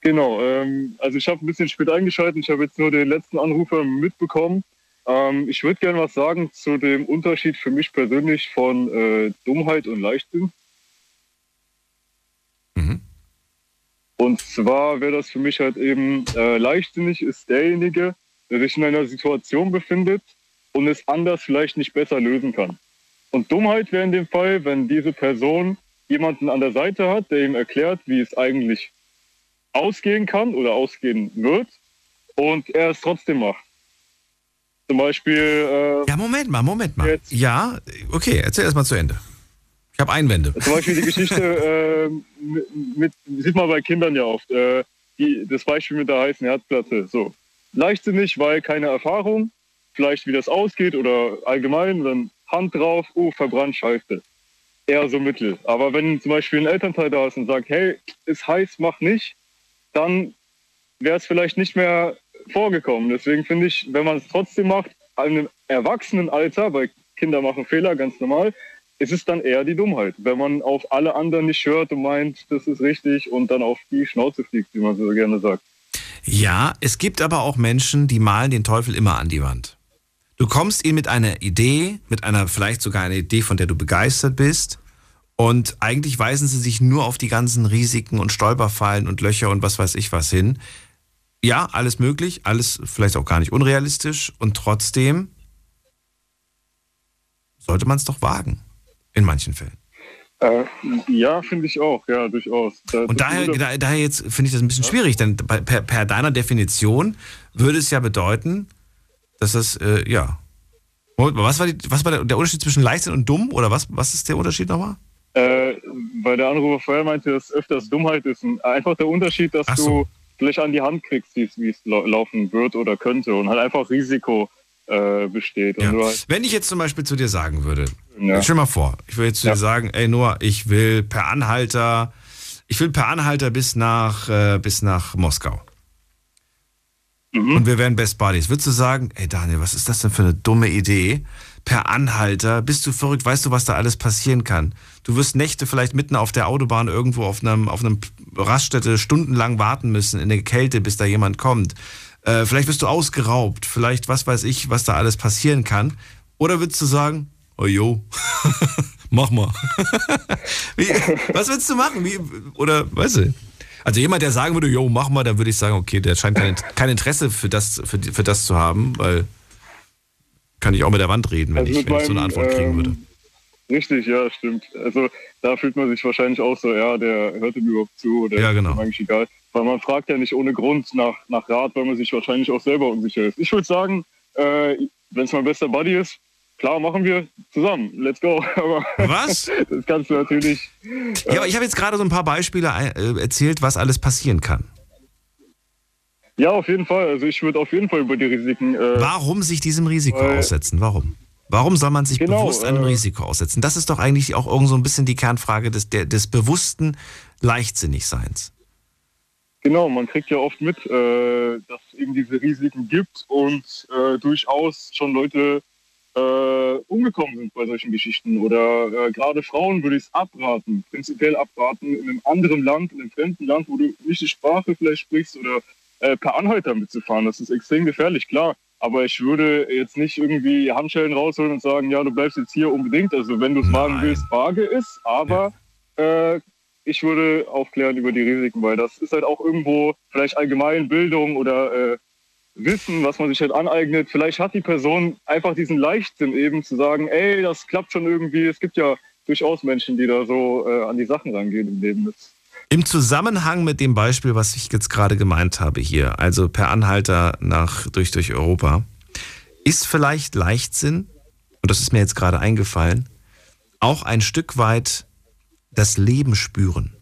Genau, ähm, also ich habe ein bisschen spät eingeschaltet. Ich habe jetzt nur den letzten Anrufer mitbekommen. Ähm, ich würde gerne was sagen zu dem Unterschied für mich persönlich von äh, Dummheit und Leichtsinn. Und zwar wäre das für mich halt eben, äh, leichtsinnig ist derjenige, der sich in einer Situation befindet und es anders vielleicht nicht besser lösen kann. Und Dummheit wäre in dem Fall, wenn diese Person jemanden an der Seite hat, der ihm erklärt, wie es eigentlich ausgehen kann oder ausgehen wird und er es trotzdem macht. Zum Beispiel. Äh, ja, Moment mal, Moment mal. Ja, okay, erzähl erst mal zu Ende. Ich habe Einwände. Zum Beispiel die Geschichte äh, mit, sieht man bei Kindern ja oft. Äh, die, das Beispiel mit der heißen Herzplatte. So. Leichtsinnig, weil keine Erfahrung, vielleicht wie das ausgeht oder allgemein, dann Hand drauf, oh, verbrannt, scheiße. Eher so mittel. Aber wenn zum Beispiel ein Elternteil da ist und sagt, hey, ist heiß, mach nicht, dann wäre es vielleicht nicht mehr vorgekommen. Deswegen finde ich, wenn man es trotzdem macht, einem Erwachsenenalter, weil Kinder machen Fehler, ganz normal, ist es dann eher die Dummheit. Wenn man auf alle anderen nicht hört und meint, das ist richtig und dann auf die Schnauze fliegt, wie man so gerne sagt. Ja, es gibt aber auch Menschen, die malen den Teufel immer an die Wand. Du kommst ihnen mit einer Idee, mit einer vielleicht sogar einer Idee, von der du begeistert bist. Und eigentlich weisen sie sich nur auf die ganzen Risiken und Stolperfallen und Löcher und was weiß ich was hin. Ja, alles möglich, alles vielleicht auch gar nicht unrealistisch. Und trotzdem sollte man es doch wagen. In manchen Fällen. Äh, ja, finde ich auch, ja, durchaus. Da, und daher, da, daher jetzt finde ich das ein bisschen schwierig, denn per, per, deiner Definition würde es ja bedeuten, dass es, äh, ja. Was war, die, was war der, Unterschied zwischen Leichtsinn und dumm? Oder was, was ist der Unterschied nochmal? Äh, weil der Anrufer vorher meinte, dass öfters Dummheit ist. einfach der Unterschied, dass so. du vielleicht an die Hand kriegst, wie es laufen wird oder könnte und halt einfach Risiko äh, besteht. Ja. Halt Wenn ich jetzt zum Beispiel zu dir sagen würde, ja. stell mal vor, ich würde jetzt zu ja. dir sagen, ey Noah, ich will per Anhalter, ich will per Anhalter bis nach, äh, bis nach Moskau. Mhm. Und wir wären Best Buddies. Würdest du sagen, ey Daniel, was ist das denn für eine dumme Idee? Per Anhalter, bist du verrückt, weißt du, was da alles passieren kann? Du wirst Nächte vielleicht mitten auf der Autobahn irgendwo auf einem, auf einem Raststätte stundenlang warten müssen in der Kälte, bis da jemand kommt. Äh, vielleicht wirst du ausgeraubt, vielleicht was weiß ich, was da alles passieren kann. Oder würdest du sagen, oh jo, mach mal. Wie, was würdest du machen? Wie, oder, weißt du? Also jemand, der sagen würde, jo, mach mal, dann würde ich sagen, okay, der scheint kein, kein Interesse für das, für, für das zu haben, weil kann ich auch mit der Wand reden, wenn, also ich, wenn ich so eine Antwort kriegen ähm, würde. Richtig, ja, stimmt. Also da fühlt man sich wahrscheinlich auch so, ja, der hört ihm überhaupt zu oder ja, genau. ist eigentlich egal. Weil man fragt ja nicht ohne Grund nach, nach Rat, weil man sich wahrscheinlich auch selber unsicher ist. Ich würde sagen, äh, wenn es mein bester Buddy ist, klar, machen wir zusammen. Let's go. Aber was? das kannst du natürlich. Äh, ja, aber ich habe jetzt gerade so ein paar Beispiele äh, erzählt, was alles passieren kann. Ja, auf jeden Fall. Also ich würde auf jeden Fall über die Risiken. Äh, Warum sich diesem Risiko aussetzen? Warum? Warum soll man sich genau, bewusst einem äh, Risiko aussetzen? Das ist doch eigentlich auch irgend so ein bisschen die Kernfrage des, der, des bewussten Leichtsinnigseins. Genau, man kriegt ja oft mit, äh, dass es eben diese Risiken gibt und äh, durchaus schon Leute äh, umgekommen sind bei solchen Geschichten. Oder äh, gerade Frauen würde ich es abraten, prinzipiell abraten, in einem anderen Land, in einem fremden Land, wo du nicht die Sprache vielleicht sprichst oder äh, per Anhalter mitzufahren. Das ist extrem gefährlich, klar. Aber ich würde jetzt nicht irgendwie Handschellen rausholen und sagen, ja, du bleibst jetzt hier unbedingt. Also wenn du es wagen willst, wage es. Aber ja. äh, ich würde aufklären über die Risiken, weil das ist halt auch irgendwo vielleicht allgemein Bildung oder äh, Wissen, was man sich halt aneignet. Vielleicht hat die Person einfach diesen Leichtsinn eben zu sagen, ey, das klappt schon irgendwie. Es gibt ja durchaus Menschen, die da so äh, an die Sachen rangehen im Leben. Im Zusammenhang mit dem Beispiel, was ich jetzt gerade gemeint habe hier, also per Anhalter nach, durch, durch Europa, ist vielleicht Leichtsinn, und das ist mir jetzt gerade eingefallen, auch ein Stück weit das Leben spüren?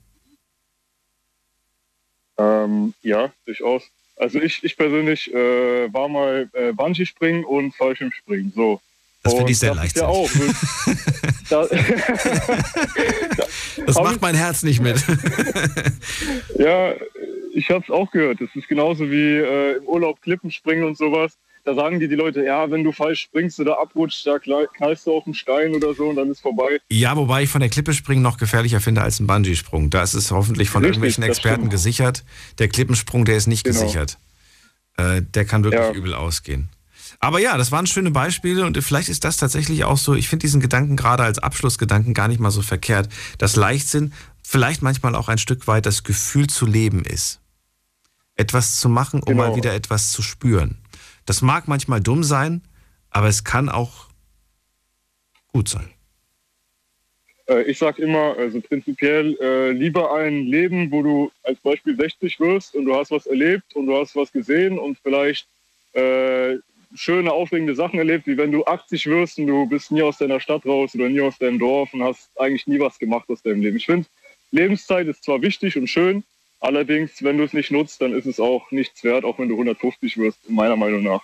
Ähm, ja, durchaus. Also ich, ich persönlich äh, war mal äh, Bungee-Springen und Fallschirmspringen. So. Das finde ich sehr leicht. Ja auch. da, das macht mein Herz nicht mit. ja, ich habe es auch gehört. Das ist genauso wie äh, im Urlaub Klippen springen und sowas da sagen die die Leute, ja, wenn du falsch springst oder abrutschst, da knallst du auf einen Stein oder so und dann ist vorbei. Ja, wobei ich von der Klippe springen noch gefährlicher finde als ein Bungee-Sprung. Da ist es hoffentlich von Richtig, irgendwelchen Experten gesichert. Der Klippensprung, der ist nicht genau. gesichert. Äh, der kann wirklich ja. übel ausgehen. Aber ja, das waren schöne Beispiele und vielleicht ist das tatsächlich auch so, ich finde diesen Gedanken gerade als Abschlussgedanken gar nicht mal so verkehrt, dass Leichtsinn vielleicht manchmal auch ein Stück weit das Gefühl zu leben ist. Etwas zu machen, um genau. mal wieder etwas zu spüren. Das mag manchmal dumm sein, aber es kann auch gut sein. Äh, ich sag immer, also prinzipiell äh, lieber ein Leben, wo du als Beispiel 60 wirst und du hast was erlebt und du hast was gesehen und vielleicht äh, schöne, aufregende Sachen erlebt, wie wenn du 80 wirst und du bist nie aus deiner Stadt raus oder nie aus deinem Dorf und hast eigentlich nie was gemacht aus deinem Leben. Ich finde, Lebenszeit ist zwar wichtig und schön, allerdings, wenn du es nicht nutzt, dann ist es auch nichts wert, auch wenn du 150 wirst, meiner Meinung nach.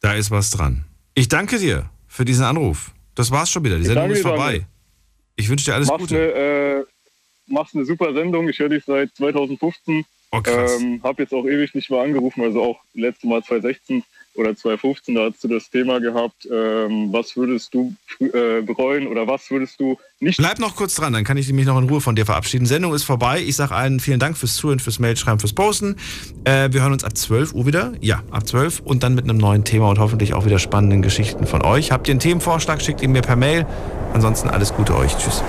Da ist was dran. Ich danke dir für diesen Anruf. Das war's schon wieder. Die Sendung danke ist vorbei. Daniel. Ich wünsche dir alles machst Gute. Eine, äh, machst eine super Sendung. Ich höre dich seit 2015. Oh, krass. ähm, hab jetzt auch ewig nicht mehr angerufen, also auch letztes Mal 2016 oder 2015, da hast du das Thema gehabt, ähm, was würdest du äh, bereuen oder was würdest du nicht... Bleib noch kurz dran, dann kann ich mich noch in Ruhe von dir verabschieden. Sendung ist vorbei. Ich sage allen vielen Dank fürs Zuhören, fürs Mailschreiben, fürs Posten. Äh, wir hören uns ab 12 Uhr wieder. Ja, ab 12 und dann mit einem neuen Thema und hoffentlich auch wieder spannenden Geschichten von euch. Habt ihr einen Themenvorschlag, schickt ihn mir per Mail. Ansonsten alles Gute euch. Tschüss.